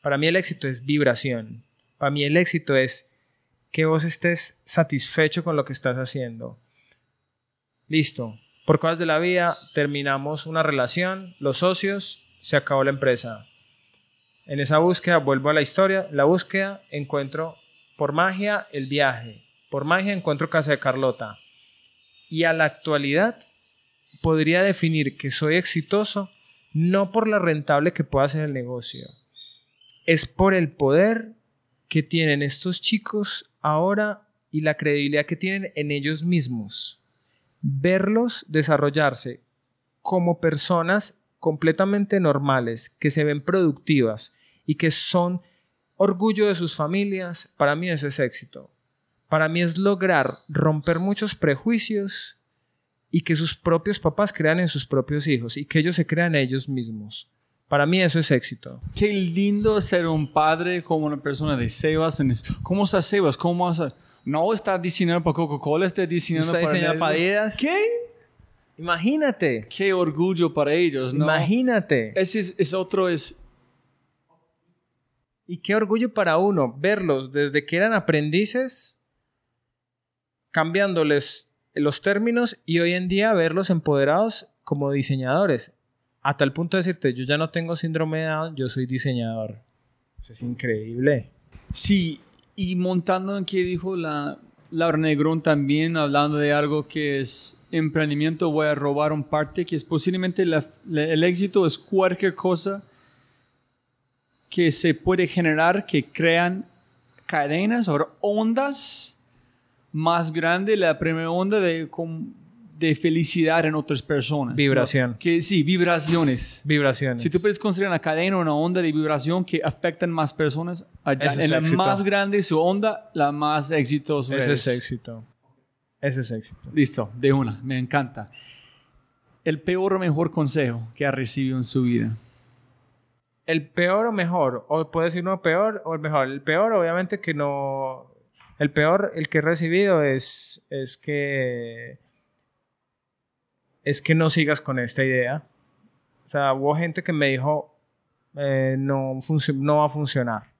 Para mí el éxito es vibración. Para mí el éxito es que vos estés satisfecho con lo que estás haciendo. Listo. Por cosas de la vida terminamos una relación, los socios, se acabó la empresa. En esa búsqueda vuelvo a la historia, la búsqueda encuentro por magia el viaje, por magia encuentro casa de Carlota. Y a la actualidad podría definir que soy exitoso no por la rentable que pueda ser el negocio, es por el poder que tienen estos chicos ahora y la credibilidad que tienen en ellos mismos. Verlos desarrollarse como personas completamente normales, que se ven productivas y que son orgullo de sus familias, para mí eso es éxito. Para mí es lograr romper muchos prejuicios y que sus propios papás crean en sus propios hijos y que ellos se crean ellos mismos. Para mí eso es éxito. Qué lindo ser un padre como una persona de Sebas. en eso. ¿Cómo está Sebas? ¿Cómo vas a- No está diseñando para Coca-Cola, está diseñando ¿Está para... diseñando para Adidas? ¿Qué? Imagínate. Qué orgullo para ellos, ¿no? Imagínate. Ese es, es otro, es... Y qué orgullo para uno verlos desde que eran aprendices, cambiándoles los términos y hoy en día verlos empoderados como diseñadores. A tal punto de decirte, yo ya no tengo síndrome de Down, yo soy diseñador. Eso es increíble. Sí, y montando en que dijo la Laura Negrón también, hablando de algo que es emprendimiento, voy a robar un parte, que es posiblemente la- la- el éxito es cualquier cosa que se puede generar que crean cadenas o ondas más grandes, la primera onda de, de felicidad en otras personas. ¿no? Vibración. Que sí, vibraciones. Vibraciones. Si tú puedes construir una cadena o una onda de vibración que afectan más personas, allá, en la éxito. más grande su onda, la más exitosa eres. es éxito. Eso es éxito. Listo, de una, me encanta. El peor o mejor consejo que ha recibido en su vida. El peor o mejor, o puede decir uno peor o el mejor. El peor, obviamente, que no. El peor, el que he recibido es, es que. Es que no sigas con esta idea. O sea, hubo gente que me dijo: eh, no, no va a funcionar.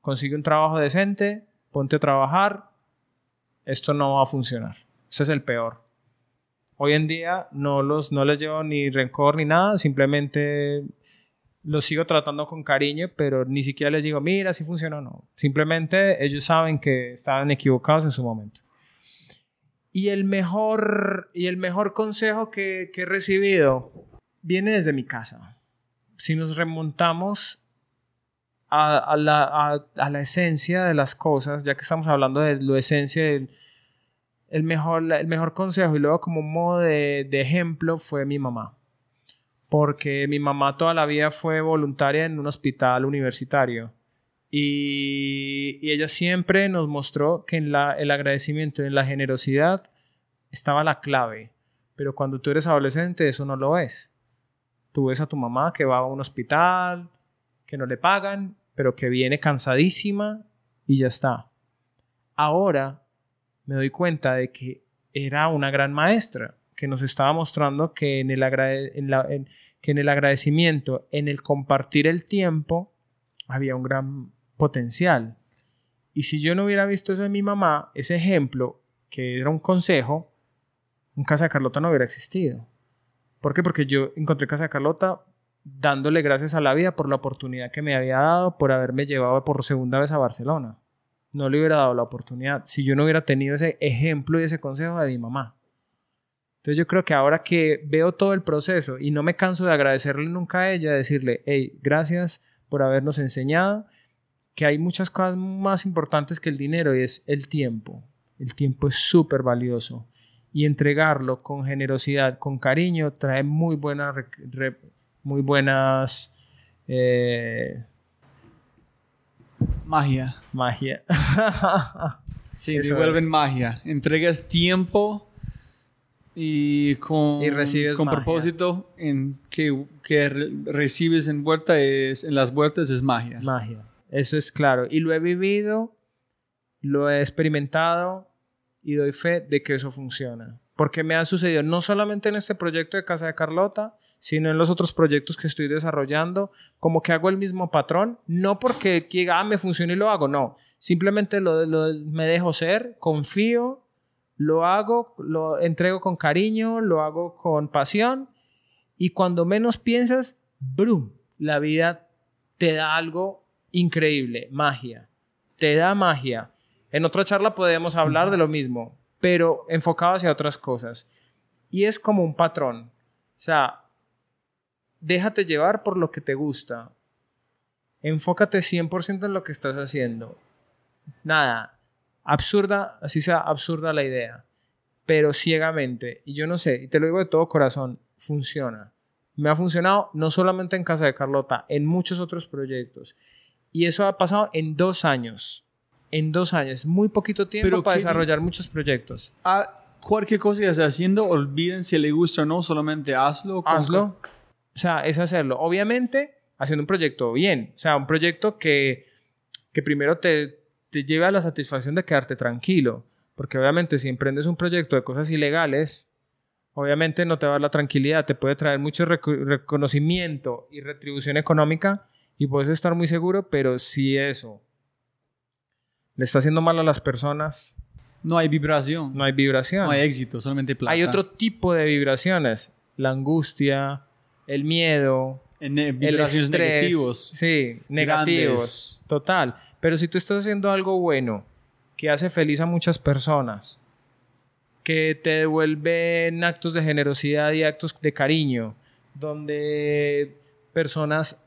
Consigue un trabajo decente, ponte a trabajar. Esto no va a funcionar. Ese es el peor. Hoy en día no, los, no les llevo ni rencor ni nada, simplemente los sigo tratando con cariño, pero ni siquiera les digo, mira, si funciona o no. Simplemente ellos saben que estaban equivocados en su momento. Y el mejor, y el mejor consejo que, que he recibido viene desde mi casa. Si nos remontamos a, a la, a- a la esencia de las cosas, ya que estamos hablando de lo esencia del el mejor, el mejor consejo y luego como modo de, de ejemplo fue mi mamá. Porque mi mamá toda la vida fue voluntaria en un hospital universitario. Y, y ella siempre nos mostró que en la, el agradecimiento y en la generosidad estaba la clave. Pero cuando tú eres adolescente eso no lo es. Tú ves a tu mamá que va a un hospital, que no le pagan, pero que viene cansadísima y ya está. Ahora me doy cuenta de que era una gran maestra que nos estaba mostrando que en el, en la- que en el agradecimiento, en el compartir el tiempo, había un gran potencial. Y si yo no hubiera visto eso en mi mamá, ese ejemplo, que era un consejo, en Casa de Carlota no hubiera existido. ¿Por qué? Porque yo encontré Casa de Carlota dándole gracias a la vida por la oportunidad que me había dado por haberme llevado por segunda vez a Barcelona no le hubiera dado la oportunidad si yo no hubiera tenido ese ejemplo y ese consejo de mi mamá. Entonces yo creo que ahora que veo todo el proceso y no me canso de agradecerle nunca a ella, decirle, hey, gracias por habernos enseñado que hay muchas cosas más importantes que el dinero y es el tiempo. El tiempo es súper valioso y entregarlo con generosidad, con cariño, trae muy buenas, re- muy buenas eh, Magia. magia. Sí, Eso devuelven es. magia. Entregas tiempo y con, Y recibes con magia. propósito en que, que re- recibes en vuelta es, en las vueltas es magia. Magia. Eso es claro. Y lo he vivido, lo he experimentado y doy fe de que eso funciona. Porque me ha sucedido no solamente en este proyecto de Casa de Carlota, sino en los otros proyectos que estoy desarrollando, como que hago el mismo patrón, no porque diga, ah, me funciona y lo hago, no. Simplemente lo, lo- me dejo ser, confío, lo hago, lo entrego con cariño, lo hago con pasión y cuando menos piensas, ¡brum! La vida te da algo increíble, magia. Te da magia. En otra charla podemos hablar de lo mismo, pero enfocado hacia otras cosas. Y es como un patrón. O sea, déjate llevar por lo que te gusta. Enfócate 100% en lo que estás haciendo. Nada, absurda, así sea absurda la idea, pero ciegamente, y yo no sé, y te lo digo de todo corazón, funciona. Me ha funcionado no solamente en Casa de Carlota, en muchos otros proyectos. Y eso ha pasado en dos años. En dos años. Muy poquito tiempo Pero para desarrollar muchos proyectos. Ah, cualquier cosa que estés haciendo, olviden si le gusta o no, solamente hazlo. con- Hazlo. O sea, es hacerlo. Obviamente, haciendo un proyecto bien. O sea, un proyecto que, que primero te, te lleve a la satisfacción de quedarte tranquilo. Porque obviamente si emprendes un proyecto de cosas ilegales, obviamente no te va a dar la tranquilidad. Te puede traer mucho reco- reconocimiento y retribución económica y puedes estar muy seguro, pero si eso le está haciendo mal a las personas, No hay vibración. no hay vibración. No hay éxito, solamente plata. Hay otro tipo de vibraciones. La angustia, el miedo, En, el vibraciones estrés. negativos. Sí, negativos. Total. Pero si tú estás haciendo algo bueno, que hace feliz a muchas personas, que te devuelven actos de generosidad y actos de cariño, donde personas,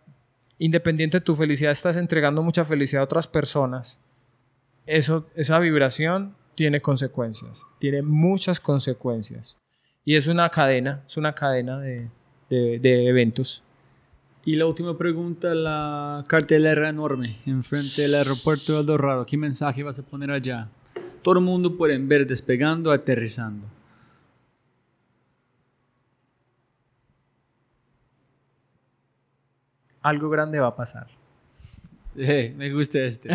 independiente de tu felicidad, estás entregando mucha felicidad a otras personas, eso, esa vibración tiene consecuencias, tiene muchas consecuencias. Y es una cadena, es una cadena de, de- de eventos. Y la última pregunta, la cartelera enorme enfrente del aeropuerto de El Dorado. ¿Qué mensaje vas a poner allá? Todo el mundo puede ver despegando, aterrizando. Algo grande va a pasar. Eh, me gusta este.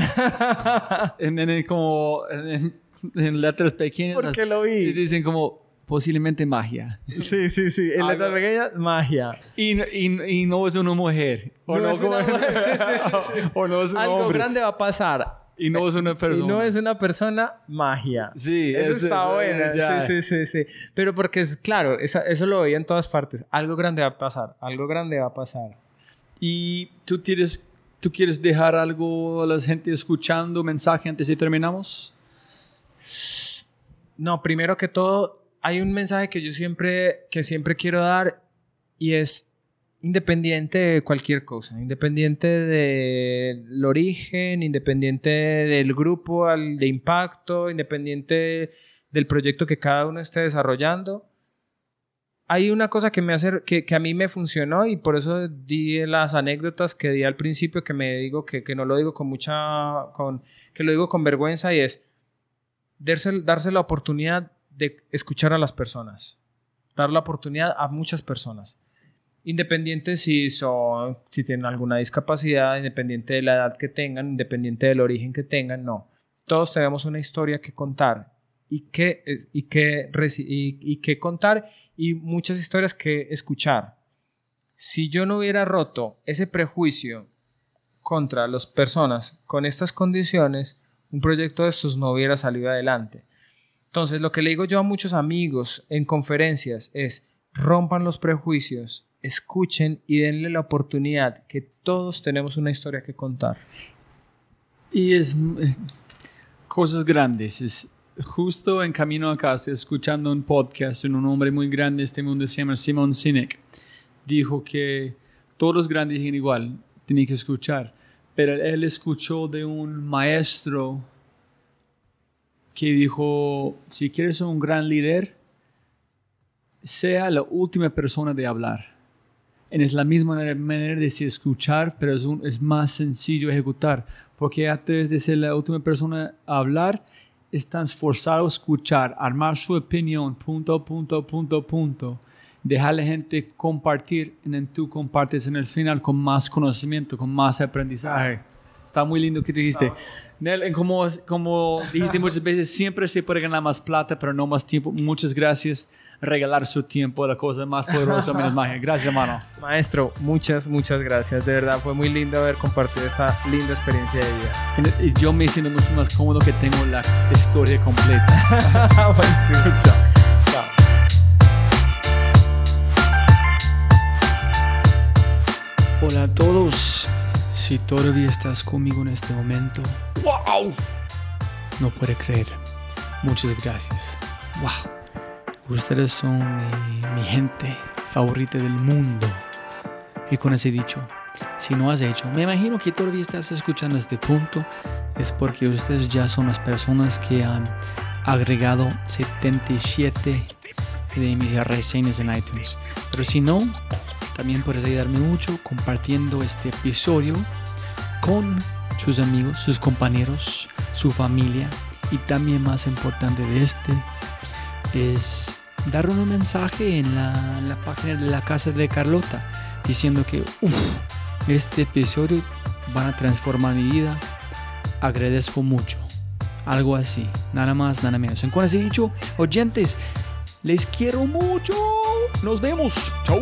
en, en- como en, en letras pequeñas. Porque lo y vi. Dicen como posiblemente magia. Sí, sí, sí. En letras pequeñas, magia. Y, y, y no es una mujer. O no, es una mujer. Sí, sí, sí, sí. O no es un Algo hombre. grande va a pasar. Y no es una persona. Y no es una persona, magia. Sí, Eso está ese- bueno. ya. Sí, sí, sí, sí. Pero porque es claro, esa- eso lo veía en todas partes. Algo grande va a pasar. Algo grande va a pasar. ¿Y tú quieres, tú quieres dejar algo a la gente escuchando, mensaje antes de terminamos? No, primero que todo, hay un mensaje que yo siempre, que siempre quiero dar y es independiente de cualquier cosa, independiente del origen, independiente del grupo de impacto, independiente del proyecto que cada uno esté desarrollando. Hay una cosa que, me hace, que, que a mí me funcionó y por eso di las anécdotas que di al principio, que me digo que, que no lo digo con mucha, con, que lo digo con vergüenza y es darse, darse la oportunidad de escuchar a las personas, dar la oportunidad a muchas personas, independiente si son, si tienen alguna discapacidad, independiente de la edad que tengan, independiente del origen que tengan, no. Todos tenemos una historia que contar y que, y que, y, y que contar y muchas historias que escuchar. Si yo no hubiera roto ese prejuicio contra las personas con estas condiciones, un proyecto de estos no hubiera salido adelante. Entonces, lo que le digo yo a muchos amigos en conferencias es, rompan los prejuicios, escuchen y denle la oportunidad que todos tenemos una historia que contar. Y es eh, cosas grandes. Es justo en camino acá, estoy escuchando un podcast en un hombre muy grande de este mundo, se llama Simon Sinek. Dijo que todos los grandes dicen igual, tienen que escuchar. Pero él escuchó de un maestro que dijo, si quieres ser un gran líder, sea la última persona de hablar. Y es la misma manera- de escuchar, pero es, un- es más sencillo ejecutar. Porque a través de ser la última persona a hablar, están esforzados a escuchar, armar su opinión, punto, punto, punto, punto. Dejar a la gente compartir, y tú compartes en el final con más conocimiento, con más aprendizaje. Está muy lindo que te dijiste. Nel, en como, como dijiste muchas veces, siempre se puede ganar más plata, pero no más tiempo. Muchas gracias. Regalar su tiempo, la cosa más poderosa menos magia. Gracias, hermano. Maestro, muchas, muchas gracias. De verdad, fue muy lindo haber compartido esta linda experiencia de vida. Y yo me siento mucho más cómodo que tengo la historia completa. Chao. Hola a todos. Si todavía estás conmigo en este momento, ¡Wow! no puede creer. Muchas gracias. Wow. Ustedes son mi, mi gente favorita del mundo. Y con ese dicho, si no has hecho, me imagino que todavía estás escuchando este punto, es porque ustedes ya son las personas que han agregado 77 y de mis reseñas en iTunes. Pero si no, también puedes ayudarme mucho compartiendo este episodio con sus amigos, sus compañeros, su familia y también más importante de este es dar un mensaje en la, página de la casa de Carlota diciendo que "Uf, este episodio van a transformar mi vida. Agradezco mucho. Algo así, nada más, nada menos. En cuanto he dicho, oyentes, les quiero mucho. Nos vemos. Chau.